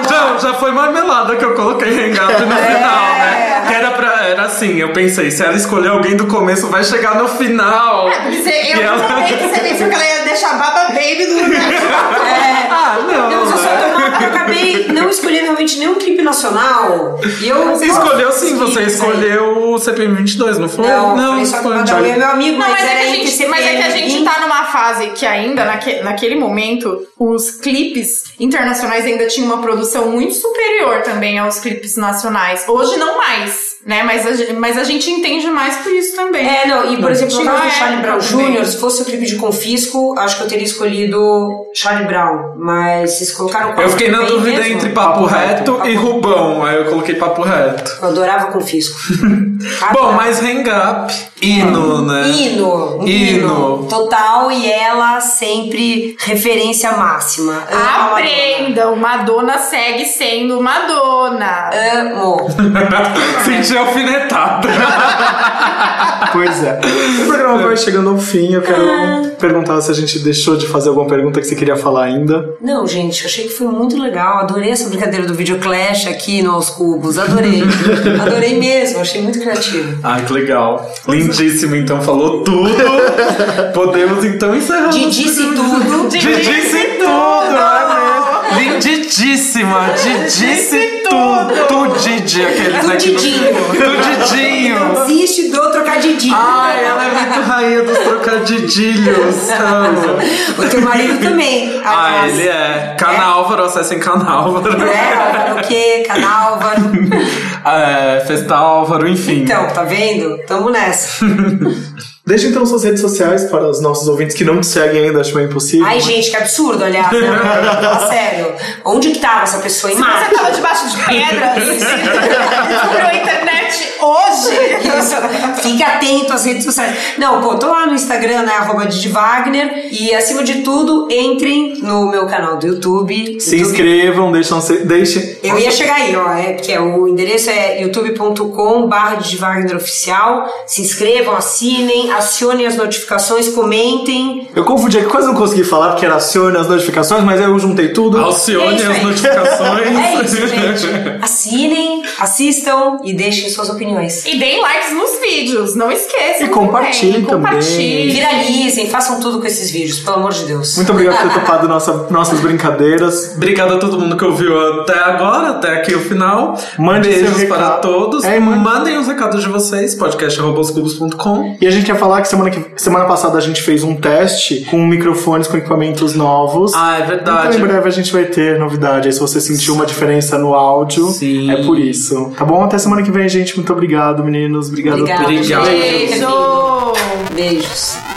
Speaker 4: Já, já foi marmelada que eu coloquei Hang-Up no
Speaker 1: É.
Speaker 4: final, né? Era assim, eu pensei, se ela escolher alguém do começo, vai chegar no final.
Speaker 3: Você,
Speaker 4: E ela-
Speaker 3: que você pensou que ela ia deixar a Baba Baby do lugar. *laughs*
Speaker 4: Ah, não.
Speaker 1: Deus, eu, só
Speaker 4: né?
Speaker 1: tô, eu acabei não escolhendo realmente nenhum clipe nacional. E eu
Speaker 4: Você escolheu sim, você escolheu o CPM 22, não foi?
Speaker 1: Não, não foi só que o
Speaker 4: foi.
Speaker 1: Adair é meu amigo,
Speaker 3: Não,
Speaker 1: mas,
Speaker 3: mas é, que a
Speaker 1: entre
Speaker 3: gente, mas é que a
Speaker 1: CPM
Speaker 3: gente tá numa fase que ainda, naque, naquele momento, os clipes internacionais ainda tinham uma produção muito superior também aos clipes nacionais. Hoje não mais, né? Mas a, mas a gente entende mais por isso também.
Speaker 1: É, não, e por exemplo, no caso do Charlie Brown. Jr., se fosse o clipe de Confisco, acho que eu teria escolhido Charlie Brown. Mas vocês colocaram
Speaker 4: Eu fiquei na dúvida
Speaker 1: mesmo?
Speaker 4: entre Papo Reto e Rubão, aí eu coloquei Papo Reto.
Speaker 1: Eu adorava Confisco. *laughs*
Speaker 4: Bom, mas Hang Up, hino, né?
Speaker 1: Hino, um
Speaker 4: Hino.
Speaker 1: Total e ela sempre referência máxima. Amo Madonna.
Speaker 3: Aprendam, Madonna segue sendo Madonna.
Speaker 1: Amo. *laughs*
Speaker 4: Senti de alfinetada. *laughs*
Speaker 2: Pois é. O programa vai chegando ao fim. Eu quero perguntar se a gente deixou de fazer alguma pergunta que você queria falar ainda.
Speaker 1: Não, gente, achei que foi muito legal. Adorei essa brincadeira do vídeo Clash aqui nos cubos. Adorei. *laughs* Adorei mesmo, achei muito criativo.
Speaker 4: Ai, que legal. Lindíssimo, então, falou tudo. Podemos então encerrar.
Speaker 1: De disse tudo.
Speaker 4: De disse tudo, mesmo. Lindíssima, de disse tudo. Tudide, aqueles aqui no-
Speaker 1: Tudidinho.
Speaker 4: Tudidinho.
Speaker 1: Existe do trocadidinho.
Speaker 4: Ai, ela é muito rainha dos trocadilhos. Amo.
Speaker 1: O teu marido também.
Speaker 4: Ah, ele é. Canálvaro, acessem Canálvaro.
Speaker 1: É, o quê? Canálvaro. *laughs*
Speaker 4: É, Festa Álvaro, enfim.
Speaker 1: Então, tá vendo? Tamo nessa. *laughs*
Speaker 2: Deixa então suas redes sociais para os nossos ouvintes que não te seguem ainda, acho meio impossível.
Speaker 1: Ai, gente, que absurdo, aliás. *laughs* Né? Sério. Onde que tava essa pessoa em
Speaker 3: Você
Speaker 1: Marte?
Speaker 3: tava debaixo de pedras. *laughs* Descobriu a internet hoje.
Speaker 1: Isso. Fique atento às redes sociais. Não, pô, tô lá no Instagram, né? Arroba Didi Wagner. E acima de tudo, entrem no meu canal do YouTube.
Speaker 2: Se
Speaker 1: YouTube-
Speaker 2: inscrevam, deixam, deixem.
Speaker 1: Eu ia chegar aí, ó, é, porque o endereço é youtube.com barra Wagner Oficial. Se inscrevam, assinem, acionem as notificações, comentem.
Speaker 2: Eu confundi aqui, quase não consegui falar porque era acione as notificações, mas aí eu juntei tudo.
Speaker 4: Alcione
Speaker 1: É isso
Speaker 4: as notificações.
Speaker 1: É isso, gente. Assinem, assistam e deixem suas opiniões.
Speaker 3: E deem likes nos vídeos, não esqueçam.
Speaker 2: E compartilhem
Speaker 3: também.
Speaker 2: também.
Speaker 3: Compartilhem.
Speaker 1: Viralizem, façam tudo com esses vídeos, pelo amor de Deus.
Speaker 2: Muito obrigado por ter *laughs* topado nossa, nossas brincadeiras.
Speaker 4: Obrigado a todo mundo que ouviu até agora, até aqui o final.
Speaker 2: Mande seu
Speaker 4: Beijos
Speaker 2: recado.
Speaker 4: para todos.
Speaker 2: É, mande-
Speaker 4: Mandem os recados de vocês, podcast.com.
Speaker 2: E a gente quer falar que semana, que semana passada a gente fez um teste com microfones com equipamentos novos.
Speaker 4: Ah, é
Speaker 2: Então
Speaker 4: verdade.
Speaker 2: em breve a gente vai ter novidade. Aí se você sentiu uma diferença no áudio,
Speaker 4: Sim.
Speaker 2: é por isso. Tá bom? Até semana que vem, gente. Muito obrigado, meninos. Obrigado
Speaker 1: Obrigada,
Speaker 2: a todos.
Speaker 4: Obrigado.
Speaker 1: gente.
Speaker 3: Beijo.
Speaker 1: Beijos.